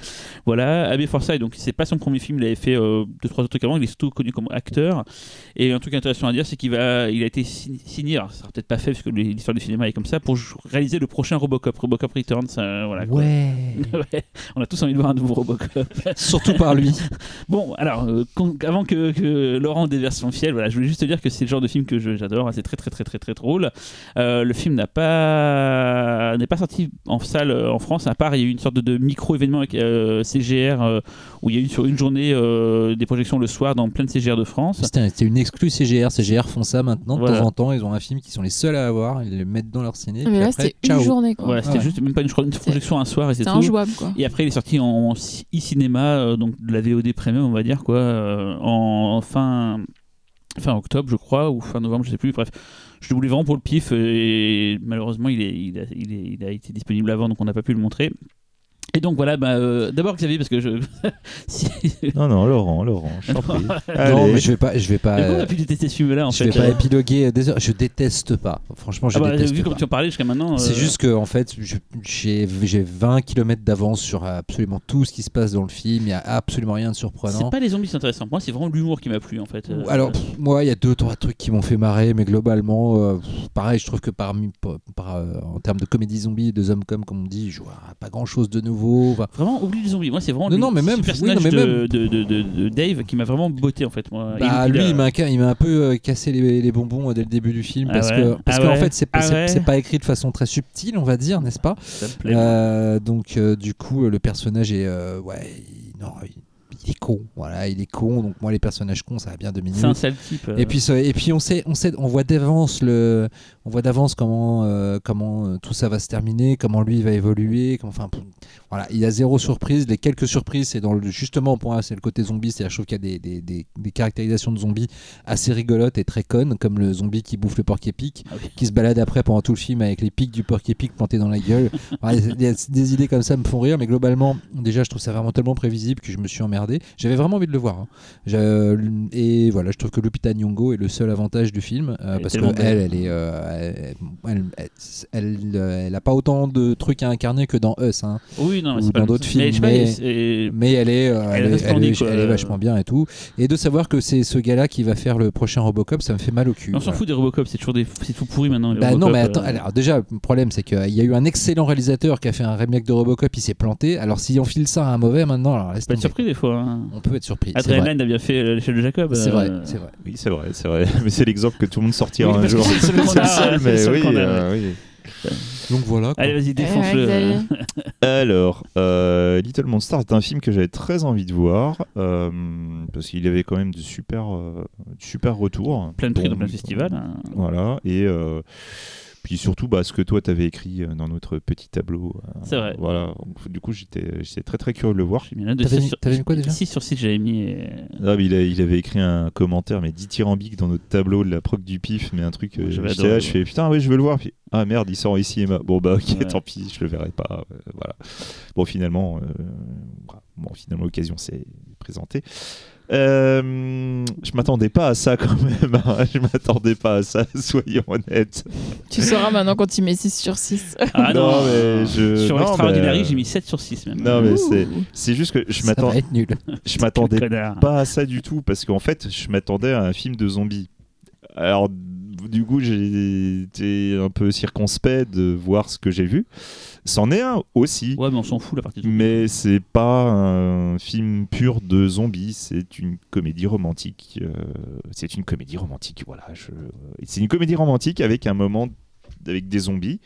Voilà, Abbey Forsyth, donc c'est pas son premier film, il avait fait euh, deux, trois autres trucs avant, il est surtout connu comme acteur. Et un truc intéressant à dire, c'est qu'il va, il a été signé, signé, alors ça sera peut-être pas fait parce que l'histoire du cinéma et comme ça pour réaliser le prochain Robocop, Robocop Returns. euh, voilà. Ouais. Ouais. On a tous envie de voir un nouveau Robocop. Surtout par lui. Bon, alors, euh, avant que, que Laurent déverse son fiel, voilà, je voulais juste te dire que c'est le genre de film que j'adore. hein, c'est très, très, très, très, très drôle. Euh, le film n'a pas n'est pas sorti en salle en France. À part, il y a eu une sorte de, de micro-événement avec CGR où il y a eu sur une journée des projections le soir dans plein de CGR de France. C'était c'était une exclue CGR. CGR font ça maintenant de Voilà. temps en Ils ont un film qui sont les seuls à avoir. Ils le mettent dans leur ciné. Mais puis là, c'était une journée, quoi. Voilà, c'était Ouais. juste même pas une, une projection un soir et c'est C'était tout. injouable, quoi. Et après, il est sorti en e-cinéma, euh, donc de la VOD premium, on va dire, quoi, euh, en, en fin, fin octobre, je crois, ou fin novembre, je sais plus. Bref, je le voulais vraiment pour le pif, et malheureusement, il, est, il, a, il, est- il a été disponible avant, donc on n'a pas pu le montrer. Et donc voilà, bah, euh, d'abord Xavier, parce que je. si... Non, non, Laurent, Laurent, je t'en prie. Non, Allez. mais je vais pas. Je vais pas. Mais comment on a pu détester ce film-là en je fait vais pas euh, épiloguer des heures. Je déteste pas. Franchement, je ah bah, déteste Vu pas. comme tu en parlais jusqu'à maintenant. C'est euh, juste que en fait, je- j'ai j'ai 20 km d'avance sur absolument tout ce qui se passe dans le film. Il y a absolument rien de C'est surprenant. pas les zombies qui sont intéressants. Moi, c'est vraiment l'humour qui m'a plu en fait. Euh, Alors, pff, moi, il y a deux, trois trucs qui m'ont fait marrer, mais globalement, euh, pff, pareil, je trouve que parmi, par, par, euh, en termes de comédie zombie et de zomcom, comme on dit, je vois pas grand chose de nouveau. Enfin, Vraiment, oublie les zombies. Moi, c'est vraiment Non, le non, mais petit même- oui, personnage non, mais de, même- de, de- de- de Dave qui m'a vraiment botté en fait. Moi. bah, Il- lui, il m'a un peu euh, cassé les, les bonbons euh, dès le début du film Ah parce ouais que parce Ah qu'en ouais fait, c'est pas, Ah pas écrit de façon très subtile, on va dire, n'est-ce pas? Ça me plaît. Euh, Donc, euh, du coup, le personnage est, euh, ouais, non, il, il est con. Voilà, il est con. Donc moi, les personnages cons, ça va bien minutes. C'est un sale type. euh. Et puis, et puis on sait, on sait, on voit d'avance le, on voit d'avance comment, euh, comment euh, tout ça va se terminer, comment lui va évoluer, comment, enfin, voilà, il y a zéro surprise. Les quelques surprises, c'est dans le, justement pour moi, c'est le côté zombie, c'est-à-dire je trouve qu'il y a des, des, des, des caractérisations de zombies assez rigolotes et très connes, comme le zombie qui bouffe le porc-épic, Ah oui. qui se balade après pendant tout le film avec les pics du porc-épic plantés dans la gueule. Des, des idées comme ça me font rire, mais globalement, déjà, je trouve ça vraiment tellement prévisible que je me suis emmerdé. J'avais vraiment envie de le voir. hein. Je- et voilà, je trouve que Lupita Nyong'o est le seul avantage du film euh, parce tellement que elle, est, euh, elle, elle, elle, euh, elle a pas autant de trucs à incarner que dans Us, hein. Oui, non, mais ou dans d'autres films, Mais, mais- elle est, euh, Elle est, quoi. elle vachement bien et tout. Et de savoir que c'est ce gars-là qui va faire le prochain Robocop, ça me fait mal au cul. On s'en Voilà. fout des Robocop, c'est toujours des, c'est tout pourri maintenant. Bah non, mais attends, euh. alors déjà, le problème c'est qu'il y a eu un excellent réalisateur qui a fait un remake de Robocop, il s'est planté. Alors si on file ça à un mauvais maintenant, alors laisse Pas surpris des fois. Hein. On peut être surpris. Adrenaline a bien fait euh, l'échelle de Jacob. C'est euh, vrai, c'est vrai. Oui, c'est vrai, c'est vrai. Mais c'est l'exemple que tout le monde sortira Oui, un jour. c'est le seul mais oui, euh, oui. Donc voilà. quoi. Allez, vas-y, défonce-le. Xavier. Alors, euh, Little Monster est un film que j'avais très envie de voir euh, parce qu'il avait quand même de super, euh, de super retours. Plein de prix Bon, dans plein de festivals. hein. Voilà, et euh, puis surtout bah, ce que toi t'avais écrit euh, dans notre petit tableau. euh, C'est vrai. Voilà, Donc, du coup j'étais j'étais très très curieux de le voir. J'ai mis là de T'avais six mis- sur- t'avais mis quoi déjà 6 sur 6, j'avais mis. euh, Ah, mais il, a- il avait écrit un commentaire, mais dithyrambique dans notre tableau de la proc du pif, mais un truc. Ouais, adoré, là, je ouais. fais putain, ouais, je veux le voir. Puis, ah merde, il sort cinéma. Bon, bah, ok, Ouais. tant pis, je le verrai pas. euh, voilà. Bon, finalement, euh, bon, finalement, l'occasion s'est présentée. Euh, je m'attendais pas à ça quand même. hein. Je m'attendais pas à ça, soyons honnêtes. Tu sauras maintenant quand tu mets 6 sur 6. Ah non, Non, mais je- Sur Extraordinary, mais- j'ai mis 7 sur 6 même. Non, mais c'est c'est juste que je Ça va m'attendais être nul. je m'attendais pas à ça du tout parce qu'en fait je m'attendais à un film de zombies alors du coup j'ai été un peu circonspect de voir ce que j'ai vu. C'en est un aussi. Ouais, mais on s'en fout la partie de mais c'est pas un film pur de zombies c'est une comédie romantique euh, c'est une comédie romantique voilà je... c'est une comédie romantique avec un moment avec des zombies,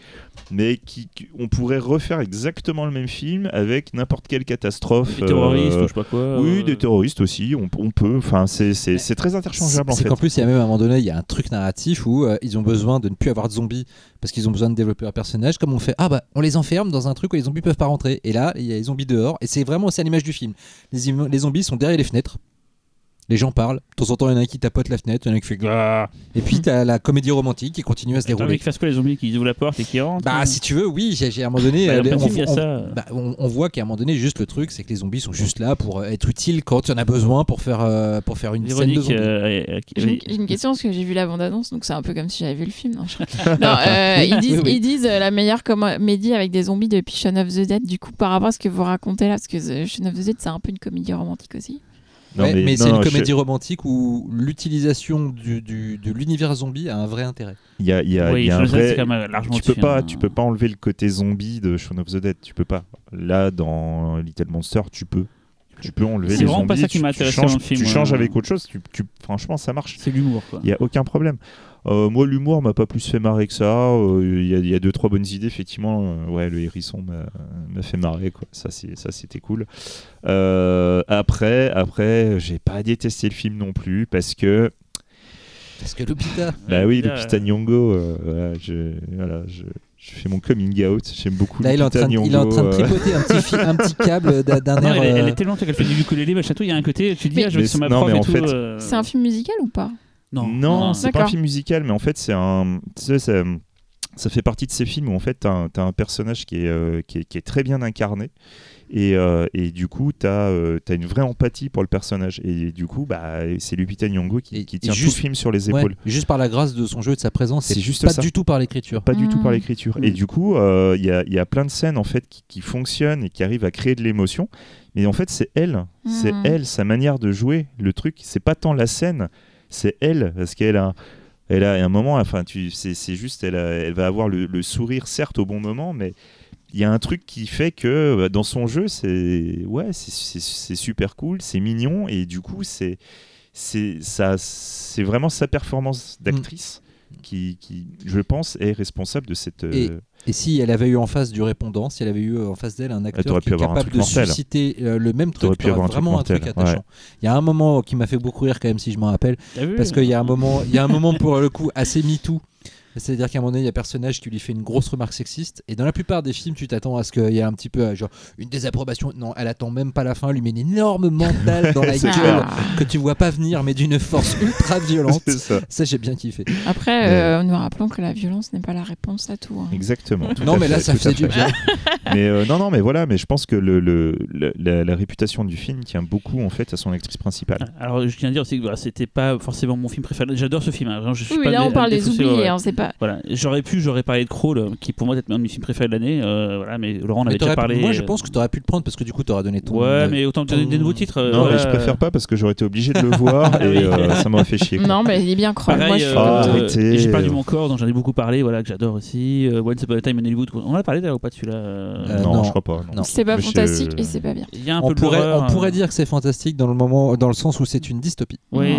mais qui, qui- on pourrait refaire exactement le même film avec n'importe quelle catastrophe. Des terroristes euh, ou je sais pas quoi. oui, euh, des terroristes aussi, on, on peut. Enfin, c'est- très interchangeable en C'est fait. qu'en plus, il y a même à un moment donné, il y a un truc narratif où euh, ils ont besoin de ne plus avoir de zombies parce qu'ils ont besoin de développer un personnage. Comme on fait, ah bah, on les enferme dans un truc où les zombies peuvent pas rentrer. Et là, il y a les zombies dehors. Et c'est vraiment aussi à l'image du film. Les zombies sont derrière les fenêtres. Les gens parlent. De temps en temps, il y en a un qui tapote la fenêtre, il y en a un qui fait. Gah Et puis, t'as la comédie romantique qui continue à se dérouler. qu'ils fassent quoi les zombies qui ouvrent la porte et qui rentrent Bah, euh si tu veux, oui, j'ai à un moment donné. Bah, euh, on, ça. bah, on- on voit qu'à un moment donné, juste le truc, c'est que les zombies sont juste là pour euh, être utiles quand il y en a besoin pour faire, euh, pour faire une scène de Véronique, zombies. euh, euh, qui- J'ai une, question parce que j'ai vu la bande-annonce, donc c'est un peu comme si j'avais vu le film. Non, je- Non, euh, ils disent, Oui, oui. ils disent euh, la meilleure comédie avec des zombies depuis Shaun of the Dead. Du coup, par rapport à ce que vous racontez là, parce que Shaun of the Dead, c'est un peu une comédie romantique aussi. Non, Ouais, mais, c'est une je- comédie romantique où l'utilisation du, du- de l'univers zombie a un vrai intérêt. Il y a, il y a- Oui, il y a un vrai. c'est quand même Tu peux pas, hein. tu peux pas enlever le côté zombie de Shaun of the Dead. Tu peux pas. Là, dans Little Monster, tu peux. Tu peux enlever C'est les vraiment zombies. pas ça qui tu- m'a intéressé dans le film, Tu changes euh. avec autre chose. Tu, tu- franchement, ça marche. C'est l'humour. Il y a aucun problème. Euh, moi, l'humour m'a pas plus fait marrer que ça. Euh, Il y, a- il y a deux trois bonnes idées, effectivement. Euh, ouais, le hérisson m'a fait marrer, quoi. Ça, c'est ça, c'était cool. Euh, après, après, j'ai pas détesté le film non plus parce que, Parce que Lupita. bah oui, Lupita Nyong'o, euh, voilà, je, voilà, je, je fais mon coming out. J'aime beaucoup Là, il est, en train de, il est en train de euh. tripoter un petit, fi- un petit câble d'un air. elle, est, elle euh, est tellement qu'elle fait du ukulélé, machin tout. Il y a un côté, tu te dis, Mais- ah, je vais sur ma non, prof mais et en tout. fait- euh, C'est un film musical ou pas? Non, Non, c'est pas un film musical, mais en fait, c'est un. Tu sais, ça, ça fait partie de ces films où en fait, t'as un, t'as un personnage qui est, euh, qui, est, qui est très bien incarné. Et, euh, et du coup, t'as euh, as une vraie empathie pour le personnage. Et du coup, bah, c'est Lupita Nyong'o qui, tient tout juste- le film sur les ouais, épaules. juste par la grâce de son jeu et de sa présence. C'est juste pas ça. du tout par l'écriture. Pas du tout par Mm. l'écriture. Et du coup, euh, il y, a, il y a plein de scènes en fait qui, qui fonctionnent et qui arrivent à créer de l'émotion. Mais en fait, c'est elle, c'est Mm. elle, sa manière de jouer. Le truc, c'est pas tant la scène, c'est elle, parce qu'elle a, elle a un moment. Enfin, tu, c'est, c'est juste, elle, a- elle va avoir le, le sourire certes au bon moment, mais il y a un truc qui fait que bah, dans son jeu, c'est ouais, c'est, c'est- c'est super cool, c'est mignon et du coup, c'est c'est ça, c'est vraiment sa performance d'actrice. Qui, qui, je pense, est responsable de cette. euh, Et si elle avait eu en face du répondant, si elle avait eu en face d'elle un acteur qui est capable de mortel. susciter euh, le même truc, pu avoir un truc vraiment un truc mortel, attachant. Il y a un moment qui m'a fait beaucoup rire quand même, si je m'en rappelle, vu parce qu'il y a un moment, il y a un moment pour le coup assez MeToo. C'est-à-dire qu'à un moment donné, il y a un personnage qui lui fait une grosse remarque sexiste. Et dans la plupart des films, tu t'attends à ce qu'il y ait un petit peu euh, genre une désapprobation. Non, elle attend même pas la fin, elle lui met une énorme mentale dans la gueule clair. Que tu vois pas venir, mais d'une force ultra violente. c'est ça. Ça, j'ai bien kiffé. Après, euh, nous rappelons que la violence n'est pas la réponse à tout. hein. Exactement. tout Non, mais là, ça fait du bien. mais euh, non, non, mais voilà, mais je pense que le, la, la réputation du film tient beaucoup en fait à son actrice principale. Alors, je tiens à dire aussi que voilà, c'était pas forcément mon film préféré. J'adore ce film. hein. Vraiment, je suis Oui, pas mais là, on parle des oubliés, ouais. hein, c'est pas. Voilà, j'aurais pu, j'aurais parlé de Crawl, qui pour moi est un de mes films préférés de l'année. euh, voilà, mais Laurent en Mais avait déjà t'aurais pu- parlé. Moi, je pense que tu aurais pu le prendre parce que du coup, tu aurais donné ton. Ouais, euh, mais autant te donner des nouveaux titres. euh, non, voilà. mais je préfère pas parce que j'aurais été obligé de le voir et Oui. euh, ça m'aurait fait chier. quoi. Non, mais il est bien. Pareil, Moi, je euh, arrêtez. et j'ai parlé du Mon Corps, dont j'en ai beaucoup parlé, voilà, que j'adore aussi. Euh, Once Upon a Time in Hollywood. On en a parlé d'ailleurs ou pas de celui-là euh, Euh, non, non. je crois pas. non. Non. C'est pas Mais fantastique et c'est pas bien. Il y a un on peu pourrait, l'horreur, on pourrait euh, dire que c'est fantastique dans le moment, dans le sens où c'est une dystopie. Oui,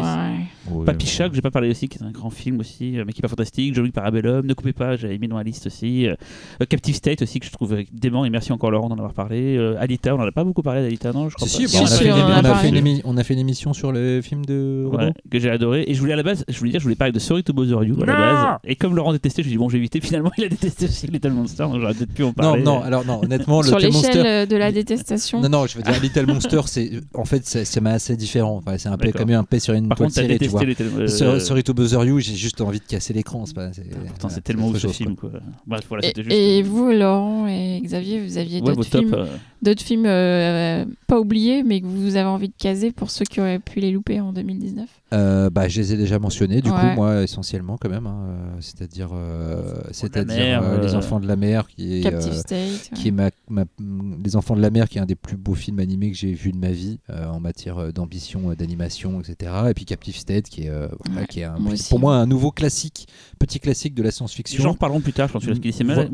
Ouais, Papy Chat, que j'ai pas parlé aussi, qui est un grand film aussi, euh, mais qui est pas fantastique. Jean-Luc Parabellum, Ne coupez pas, j'avais mis dans la liste aussi. Euh, euh, Captive State aussi, que je trouve dément, et merci encore Laurent d'en avoir parlé. Euh, Alita, on en a pas beaucoup parlé d'Alita, non je crois Si, pas. si, Si, on, a si, fait, une, en a on a parlé. fait une émi- on a fait une émission sur le film de Ouais, que j'ai adoré. Et je voulais à la base, je voulais dire, je voulais parler de Sorry to Bother You à la Non base. Et comme Laurent détestait, je lui ai dit, bon, j'ai évité. Finalement, il a détesté aussi Little Monster, donc j'aurais peut-être pu en Non, parler. non, alors non, honnêtement, le Sur l'échelle Monster. de la détestation. Non, non, je veux dire, Little Monster, c'est en fait, c'est assez différent. Enfin, c'est un peu comme un paix sur une Par contre, t'as. Détesté Little euh, Sur, sur It Buzzer You, j'ai juste envie de casser l'écran. c'est pas- c'est- Pourtant, voilà, c'est tellement ouf ce chose, film, quoi. Bref, voilà, Et, juste. et vous, Laurent et Xavier, vous aviez Ouais, d'autres top. films, euh, d'autres films euh, pas oubliés, mais que vous avez envie de caser pour ceux qui auraient pu les louper en 2019 Euh, bah, je les ai déjà mentionnés, du Ouais. coup, moi, essentiellement, quand même. hein, euh, c'est-à-dire euh, c'est-à-dire euh, Les Enfants de la mer, qui est, Captive euh, State. qui est ma, ma- Les Enfants de la mer, qui est un des plus beaux films animés que j'ai vu de ma vie euh, en matière d'ambition, d'animation, etc. Et puis Captive State, qui est, euh, voilà, Ouais, qui est un- moi aussi. pour moi un nouveau classique, petit classique de la science-fiction. J'en reparlerons plus tard, je pense. Parce qu'il s'est mal,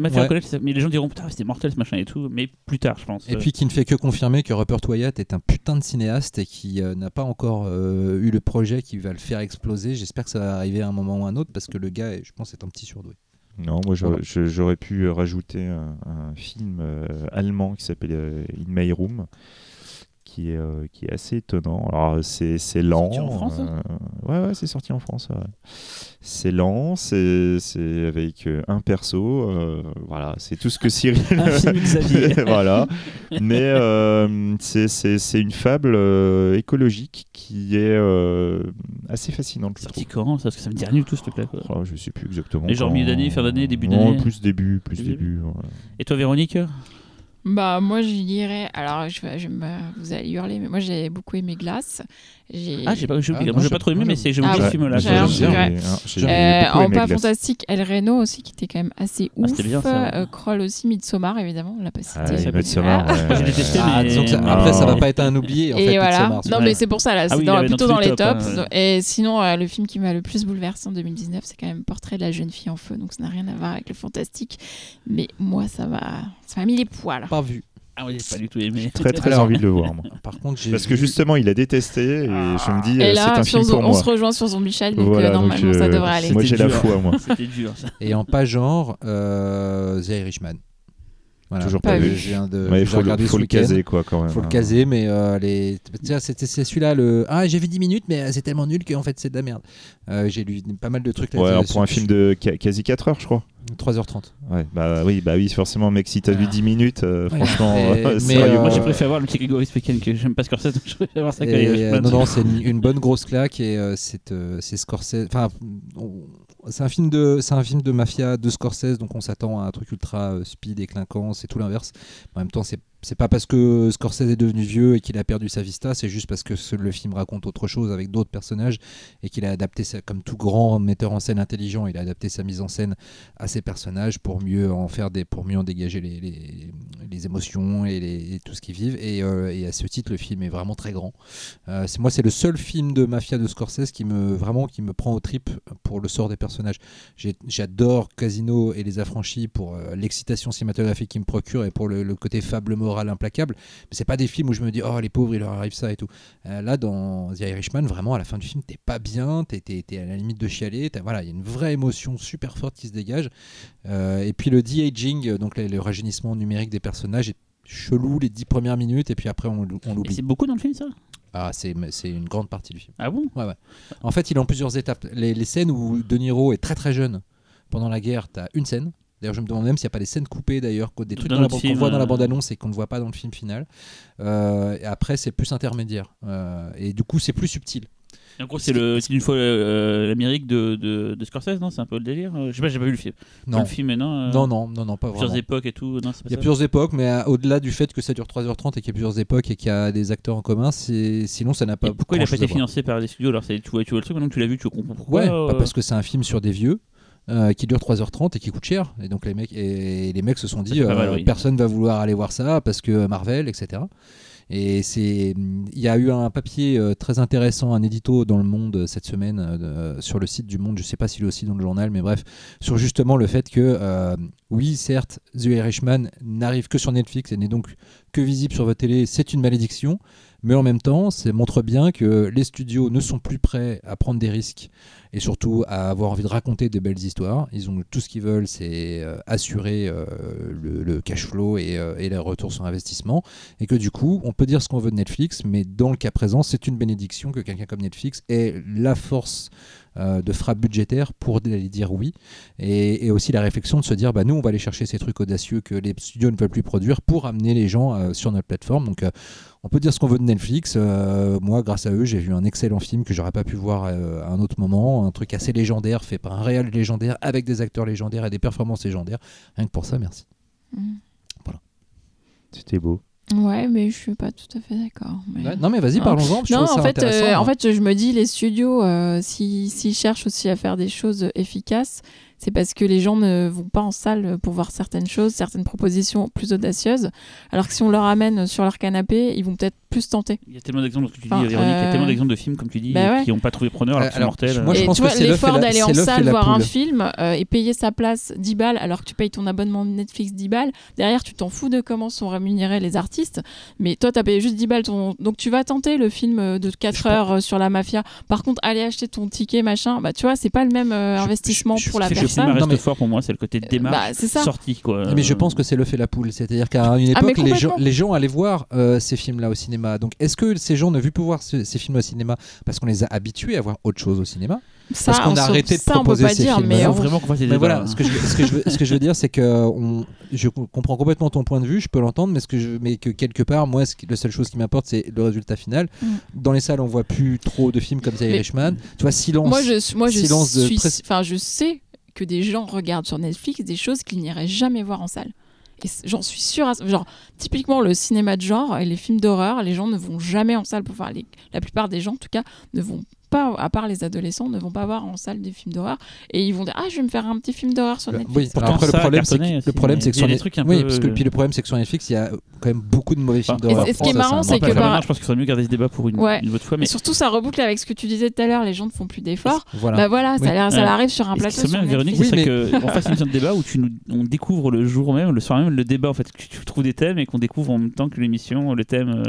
fait mais les gens diront putain, c'était mortel ce machin et tout, mais plus tard, je pense. Et puis qui ne fait que confirmer que Rupert Wyatt est un putain de cinéaste et qui euh, n'a pas encore euh, eu le projet qui va le faire exploser. J'espère que ça va arriver à un moment ou à un autre parce que le gars, je pense, est un petit surdoué. Non, moi j'aurais Voilà. pu rajouter un, un film euh, allemand qui s'appelle euh, In My Room, qui est, euh, qui est assez étonnant. Alors c'est c'est lent. sorti en France, euh, ouais, ouais, c'est sorti en France. ouais. C'est lent, c'est c'est avec euh, un perso. euh, voilà, c'est tout ce que Cyril. Voilà. Mais c'est- c'est c'est une fable écologique qui est assez fascinante. je Sorti quand ça Parce que ça me dit rien du tout ce truc-là. quoi. Oh, je sais plus exactement. Et genre milieu d'année, fin d'année, début Non, d'année Plus début, plus Début début. ouais. Et toi, Véronique? Bah moi je dirais, alors je, je vous allez hurler, mais moi j'ai beaucoup aimé Glace. Ah, j'ai pas, j'ai Ah, je- pas trop aimé, mais c'est j'aime Ah, beaucoup ouais. ce film-là. Hein, j'ai Euh, en pas fantastique, El Reno aussi qui était quand même assez Ah, ouf. c'était bien, ça. Euh, Kroll aussi, Midsommar évidemment, on l'a pas cité. Ah, Ah. ouais, Moi, j'ai détesté. Ah, mais- ça- après, ça va pas être un oublié. En et fait, voilà. Midsommar, Non mais c'est pour ça là, c'est Ah oui, plutôt dans les tops, hein, Et sinon euh, le film qui m'a le plus bouleversé en 2019, c'est quand même Portrait de la jeune fille en feu. Donc ça n'a rien à voir avec le fantastique, mais moi ça m'a mis les poils. pas vu. Ah oui, j'ai pas du tout aimé. Très très Alors- envie de le voir. moi. Par contre, j'ai Parce que justement, il a détesté et je me dis, Et euh, c'est là un film pour on moi. se rejoint sur Zombie Child, donc Voilà, euh, donc, normalement ça euh, devrait aller. Moi, j'ai la foi, moi. C'était dur, ça. Et en pas genre, euh, The Irishman. Voilà. Toujours pas Euh, vu. Je viens de Ouais, j'ai faut le, faut le caser, quoi, quand même. Faut le hein. caser, mais euh, les... Tiens, c'était c'est celui-là, le Ah, j'ai vu 10 minutes, mais euh, c'est tellement nul qu'en fait c'est de la merde. Euh, j'ai lu pas mal de trucs là Ouais, alors, pour un film de quasi 4 heures, je crois. 3h30. Ouais, bah oui, bah oui, forcément, mec, si t'as vu Ah. 10 minutes, euh, Ouais. franchement, euh, mais, euh, Moi, j'ai préféré voir le petit Grégory week-end que j'aime pas Scorsese, donc je préfère voir ça qu'Irishman. euh, non, non, c'est une, une bonne grosse claque et euh, c'est euh, c'est Scorsese. Enfin, on- c'est un film de c'est un film de mafia de Scorsese, donc on s'attend à un truc ultra euh, speed et clinquant, c'est tout l'inverse. En même temps, c'est c'est pas parce que Scorsese est devenu vieux et qu'il a perdu sa vista, c'est juste parce que le film raconte autre chose avec d'autres personnages et qu'il a adapté ça comme tout grand metteur en scène intelligent, il a adapté sa mise en scène à ses personnages pour mieux en faire des pour mieux en dégager les, les, émotions et, les, tout ce qu'ils vivent. Et, euh, et à ce titre le film est vraiment très grand. Euh, c'est moi c'est le seul film de mafia de Scorsese qui me vraiment qui me prend au trip pour le sort des personnages. J'adore Casino et les affranchis pour euh, l'excitation cinématographique qu'il me procure et pour le, le côté fable moral implacable mais c'est pas des films où je me dis oh les pauvres il leur arrive ça et tout Euh, là dans The Irishman vraiment à la fin du film t'es pas bien t'es, t'es- t'es à la limite de chialer t'as- voilà il y a une vraie émotion super forte qui se dégage euh, et puis le de-aging, euh, donc le, le rajeunissement numérique des personnages est chelou les dix premières minutes et puis après on, Et l'oublie. c'est beaucoup dans le film, ça? Ah, c'est c'est une grande partie du film. Ah bon? En fait, il est en plusieurs étapes. Les, les scènes où De Niro est très très jeune pendant la guerre, t'as une scène. D'ailleurs, je me demande même s'il n'y a pas des scènes coupées d'ailleurs, des trucs qu'on voit dans la euh. bande-annonce et qu'on ne voit pas dans le film final. Euh, et après, c'est plus intermédiaire. Euh, et du coup, c'est plus subtil. Et En gros, c'est le- c'est une fois euh, l'Amérique de, de, de Scorsese, non C'est un peu le délire Je sais pas, j'ai pas vu le film. Pas Non, le film, mais non. euh, non, non, non, non, pas Plusieurs vraiment. époques et tout. Non, Il y a ça plusieurs époques, mais euh, au-delà du fait que ça dure 3h30 et qu'il y a plusieurs époques et qu'il y a des acteurs en commun, sinon ça n'a pas. Et pourquoi il a pas été financé par les studios? Alors, tu vois, tu vois le truc, maintenant que tu l'as vu, tu comprends pourquoi Ouais, pas parce que c'est un film sur des vieux. Euh, qui dure 3h30 et qui coûte cher. Et donc les mecs et les mecs se sont dit pas mal, euh, oui. personne va vouloir aller voir ça parce que Marvel etc et c'est il y a eu un papier euh, très intéressant un édito dans le Monde euh, cette semaine euh, sur le site du Monde. Je sais pas s'il est aussi dans le journal mais bref sur justement le fait que euh, oui certes The Irishman n'arrive que sur Netflix et n'est donc que visible sur votre télé. C'est une malédiction mais en même temps, ça montre bien que les studios ne sont plus prêts à prendre des risques et surtout à avoir envie de raconter de belles histoires. Ils ont tout ce qu'ils veulent, c'est euh, assurer euh, le, cash flow et, euh, et les retours sur investissement. Et que du coup, on peut dire ce qu'on veut de Netflix, mais dans le cas présent, c'est une bénédiction que quelqu'un comme Netflix ait la force euh, de frappe budgétaire pour aller dire oui. Et, et aussi la réflexion de se dire, bah, nous, on va aller chercher ces trucs audacieux que les studios ne veulent plus produire pour amener les gens euh, sur notre plateforme. Donc, euh, on peut dire ce qu'on veut de Netflix. Euh, moi, grâce à eux, j'ai vu un excellent film que j'aurais pas pu voir euh, à un autre moment. Un truc assez légendaire, fait par un réel légendaire, avec des acteurs légendaires et des performances légendaires. Rien que pour ça, merci. Mm. C'était beau. Ouais, mais je suis pas tout à fait d'accord. mais- Ouais, non, mais vas-y, parlons-en. Non, ça en fait, euh, en fait, je me dis, les studios, euh, s'ils s'ils cherchent aussi à faire des choses efficaces, c'est parce que les gens ne vont pas en salle pour voir certaines choses, certaines propositions plus audacieuses. Alors que si on leur amène sur leur canapé, ils vont peut-être plus tenter. Il y a tellement d'exemples, ce que tu dis, Enfin, Véronique, il y a tellement d'exemples de films, comme tu dis, bah ouais. qui n'ont pas trouvé preneur alors Euh, alors, mortels. moi, je et pense tu que vois, c'est l'effort d'aller en c'est salle voir un film euh, et payer sa place 10 balles alors que tu payes ton abonnement Netflix 10 balles, derrière tu t'en fous de comment sont rémunérés les artistes, mais toi tu as payé juste 10 balles, ton... donc tu vas tenter le film euh, de 4 Je heures sur la mafia. Par contre, aller acheter ton ticket, machin, bah tu vois, c'est pas le même euh, investissement je- je- pour la Ce que le cinéma personne. reste Non, mais- fort pour moi, c'est le côté démarche, Bah, c'est sortie. Quoi. Mais je pense que c'est le fait la poule. C'est-à-dire qu'à une Ah, époque, les, gens, allaient voir ces films-là au cinéma. Donc, est-ce que ces gens ne vu plus voir ce- ces films au cinéma parce qu'on les a habitués à voir autre chose au cinéma? Ça, Parce qu'on on a arrêté de ça, on peut proposer pas ces dire, films. mais on- vraiment qu'on Mais voilà, ce que, je, ce, que je veux, ce que je veux dire, c'est que on, je co- comprends complètement ton point de vue, je peux l'entendre, mais, ce que je, mais que quelque part, moi, ce qui- la seule chose qui m'importe, c'est le résultat final. Mm. Dans les salles, on voit plus trop de films comme The Mais- Irishman. Tu vois, silence. Moi, je, moi, je silence de suis, presse- enfin, je sais que des gens regardent sur Netflix des choses qu'ils n'iraient jamais voir en salle. J'en suis sûre. Genre, typiquement, le cinéma de genre et les films d'horreur, les gens ne vont jamais en salle pour voir. Les, la plupart des gens, en tout cas, ne vont pas, à part les adolescents, ne vont pas voir en salle des films d'horreur. Et ils vont dire Ah, je vais me faire un petit film d'horreur sur Bah, Netflix. oui, Pourtant, alors après, ça le problème, c'est que, le problème, c'est que sur des Net- trucs un oui, peu- parce que puis le problème, c'est que sur Netflix, il y a quand même beaucoup de mauvais films d'horreur. et ce qui est marrant, c'est que je pense qu'il serait mieux garder ce débat pour une, Ouais. une autre fois. Et Mais surtout, ça reboucle avec ce que tu disais tout à l'heure les gens ne font plus d'efforts. Voilà. Bah voilà, Oui. ça, arrive sur un plateau. bien, Véronique, Netflix. C'est qu'on fasse une émission de débat où tu nous, on découvre le jour même, le soir même, le débat en fait, que tu trouves des thèmes et qu'on découvre en même temps que l'émission, le thème.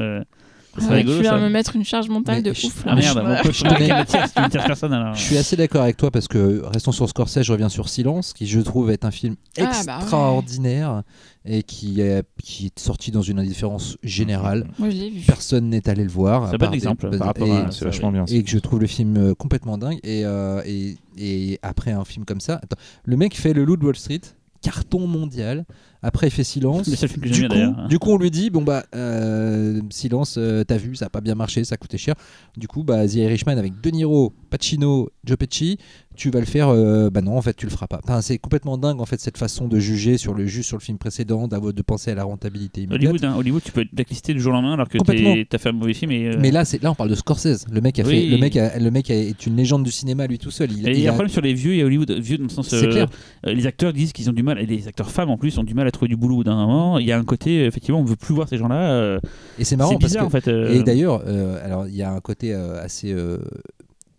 C'est ouais, rigolo tu viens ça. me mettre une charge mentale Mais de je- ouf. Ah là. merde, bon, Je personne alors. Suis assez d'accord avec toi parce que restons sur Scorsese, je reviens sur Silence, qui je trouve est un film Ah, bah ouais. extraordinaire et qui est, qui est sorti dans une indifférence générale. Moi, je l'ai vu. Personne n'est allé le voir. C'est un bon des- exemple par rapport et- à- C'est vachement bien. ça. et que je trouve le film euh, complètement dingue. Et, euh, et, et après un film comme ça, attends, le mec fait Le Loup de Wall Street, carton mondial. Après, il fait Silence. Le seul film que Du coup, bien d'ailleurs. du coup, on lui dit bon bah euh, Silence, euh, t'as vu, ça a pas bien marché, ça coûté cher. Du coup, bah The Irishman avec De Niro, Pacino, Joe Pesci, tu vas le faire. euh, bah non, en fait, tu le feras pas. Enfin, c'est complètement dingue en fait cette façon de juger sur le juste sur le film précédent, d'avoir de penser à la rentabilité immédiate. Hollywood, hein, Hollywood, tu peux être blacklisté du jour au lendemain alors que t'as fait un mauvais film. Et, euh, Mais là, c'est là, on parle de Scorsese. Le mec a Oui. fait, le mec, a- le mec a- est une légende du cinéma lui tout seul. Il, et il y a un problème sur les vieux et Hollywood, vieux dans le sens. C'est euh, clair. les acteurs disent qu'ils ont du mal, et les acteurs femmes en plus ont du mal à trouver du boulot d'un moment. Il y a un côté, effectivement, on veut plus voir ces gens-là. euh, Et c'est marrant c'est parce bizarre que en fait. euh, Et d'ailleurs, alors il y a un côté assez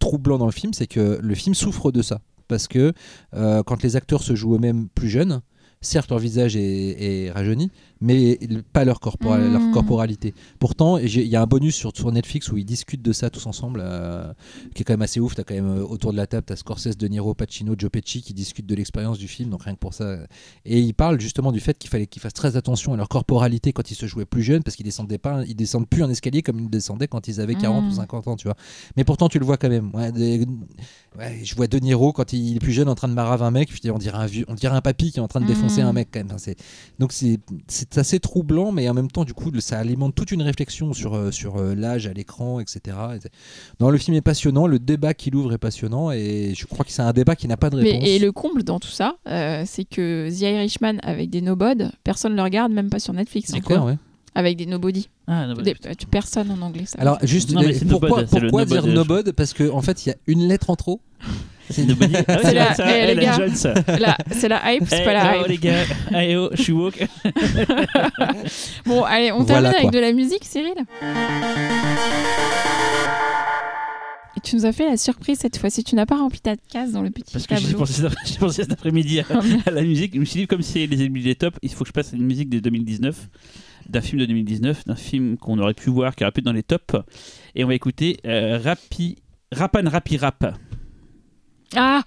troublant dans le film, c'est que le film souffre de ça. Parce que euh, quand les acteurs se jouent eux-mêmes plus jeunes, certes leur visage est, est rajeuni, mais pas leur, corpora- leur corporalité. Pourtant, il y a un bonus sur, sur Netflix où ils discutent de ça tous ensemble, euh, qui est quand même assez ouf. T'as quand même euh, autour de la table, t'as Scorsese, De Niro, Pacino, Joe Pesci qui discutent de l'expérience du film, donc rien que pour ça. euh, Et ils parlent justement du fait qu'il fallait qu'ils fassent très attention à leur corporalité quand ils se jouaient plus jeunes, parce qu'ils descendaient pas, ils descendent plus un escalier comme ils descendaient quand ils avaient 40 Mm. ou 50 ans, tu vois. Mais pourtant, tu le vois quand même. Ouais, des- ouais, je vois De Niro quand il est plus jeune en train de marave un mec, putain, on dirait un vieux, on dirait un papy qui est en train de défoncer un mec quand même. Enfin, donc c'est c'est assez troublant, mais en même temps, du coup, ça alimente toute une réflexion sur, euh, sur euh, l'âge à l'écran, etc. Non, le film est passionnant, le débat qu'il ouvre est passionnant, et je crois que c'est un débat qui n'a pas de Mais, réponse. et le comble dans tout ça, euh, c'est que The Irishman avec des nobody, personne ne le regarde, même pas sur Netflix. C'est clair, ouais. Avec des nobody. Ah, Des- personne en anglais. Ça Alors juste, Non, pourquoi, nobody, le pourquoi dire nobody, nobody? Parce qu'en en fait, il y a une lettre en trop. C'est nobody. Ah ouais, C'est la- ça, eh, les gars. C'est la hype, c'est Eh, pas la oh, hype. les gars, Hey, oh, je suis woke. Bon, allez, on Voilà, termine avec de la musique, Cyril Et tu nous as fait la surprise cette fois-ci. Tu n'as pas rempli ta case dans le petit Parce que j'ai tableau. pensé, cet- j'ai pensé cet après-midi à, à la musique. Je me suis dit, comme c'est les ennemis des tops, il faut que je passe à une musique de 2019, d'un film de 2019, d'un film qu'on aurait pu voir, qui aurait pu être dans les tops. Et on va écouter euh, Rapi, Rapan Rapi Rap. Ah,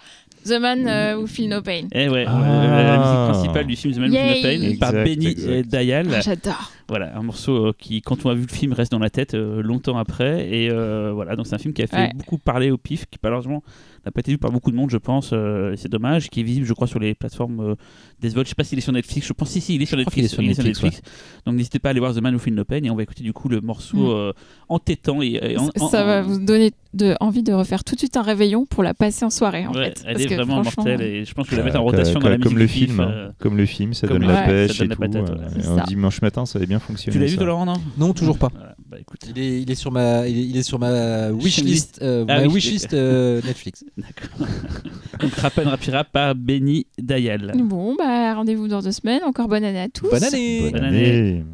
The Man euh, Who Feel No Pain. Eh ouais, Ah. euh, la musique principale du film The Man Who. Feel No Pain, par Exact, Benny exact. euh, Dayal. Ah, J'adore. Voilà, un morceau euh, qui, quand on a vu le film, reste dans la tête euh, longtemps après. Et euh, voilà, donc c'est un film qui a fait Ouais. beaucoup parler au pif, qui malheureusement n'a pas été vu par beaucoup de monde, je pense. euh, et c'est dommage, qui est visible, je crois, sur les plateformes euh, des votes. Je sais pas s'il est sur Netflix. Je pense si, si, il est sur Netflix. est sur Netflix, Donc n'hésitez pas à aller voir The Man Who Feel No Pain. Et on va écouter du coup le morceau Mm. euh, entêtant et, et en- ça en- ça va vous donner de, envie de refaire tout de suite un réveillon pour la passer en soirée, en Ouais, fait. elle Parce est que vraiment franchement, mortelle et je pense que je vais la mettre en rotation comme, dans la musique comme le film, hein. comme le film, ça comme donne le- la pêche ça et donne tout. un dimanche matin, ça avait bien fonctionné. Tu l'as vu, Laurent, non Non, toujours pas. Voilà, bah écoute. Il est, il est sur ma, il est, il est sur ma wishlist, euh, Ah ma oui, wishlist euh, Netflix. D'accord. Donc Rapan Rapira par Benny Dayal. Bon, bah rendez-vous dans deux semaines. Encore bonne année à tous. Bonne année. Bonne Bonne année.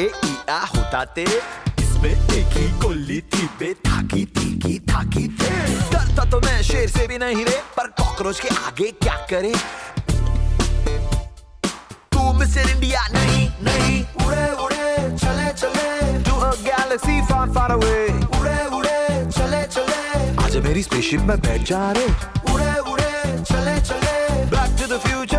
ए ई आ होताते इसमें एक ही गोली थी बे थाकी थी थाकी थे डरता तो मैं शेर से भी नहीं रे पर कॉकरोच के आगे क्या करे तू मिस्टर इंडिया नहीं नहीं उड़े उड़े चले चले to a galaxy far far away उड़े उड़े चले चले आज मेरी स्पेसशिप में बैठ जा रे उड़े उड़े चले चले बैक टू द फ्यूचर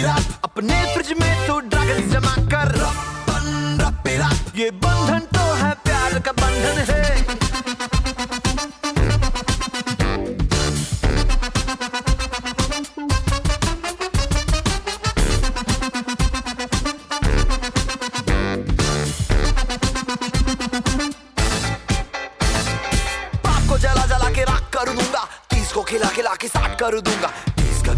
अपने फ्रिज में तो ड्रैगन जमा कर। रपन ये बंधन तो है प्यार का बंधन है। पाप को जला जला के राख कर दूँगा, तीस को खिला खिला के साठ कर दूँगा।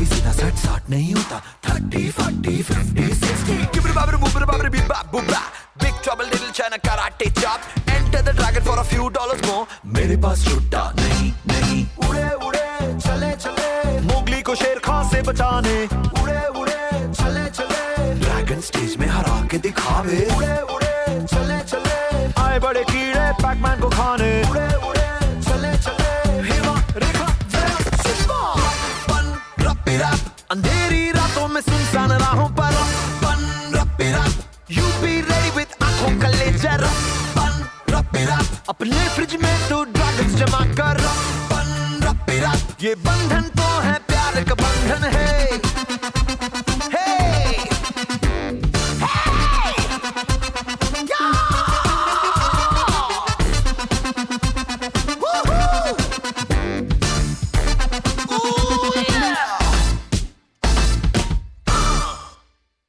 इसका भी सीधा सट साठ नहीं होता। थर्टी फोर्टी फिफ्टी सिक्सटी गिबर बाबर बुबर बाबर बिबा बुबा big trouble little China karate chop enter the dragon for a few dollars more मेरे पास छुट्टा नहीं नहीं। उड़े उड़े, चले चले। मोगली को शेर खां से बचाने। उड़े उड़े, चले चले। ड्रैगन स्टेज में हरा के दिखावे। उड़े उड़े, चले चले। आए बड़े कीड़े पैकमैन को खाने। उड़े अपने फ्रिज में तो ड्रैगन्स जमा कर रपन, रपे रप, ये बंधन तो है प्यार का बंधन है।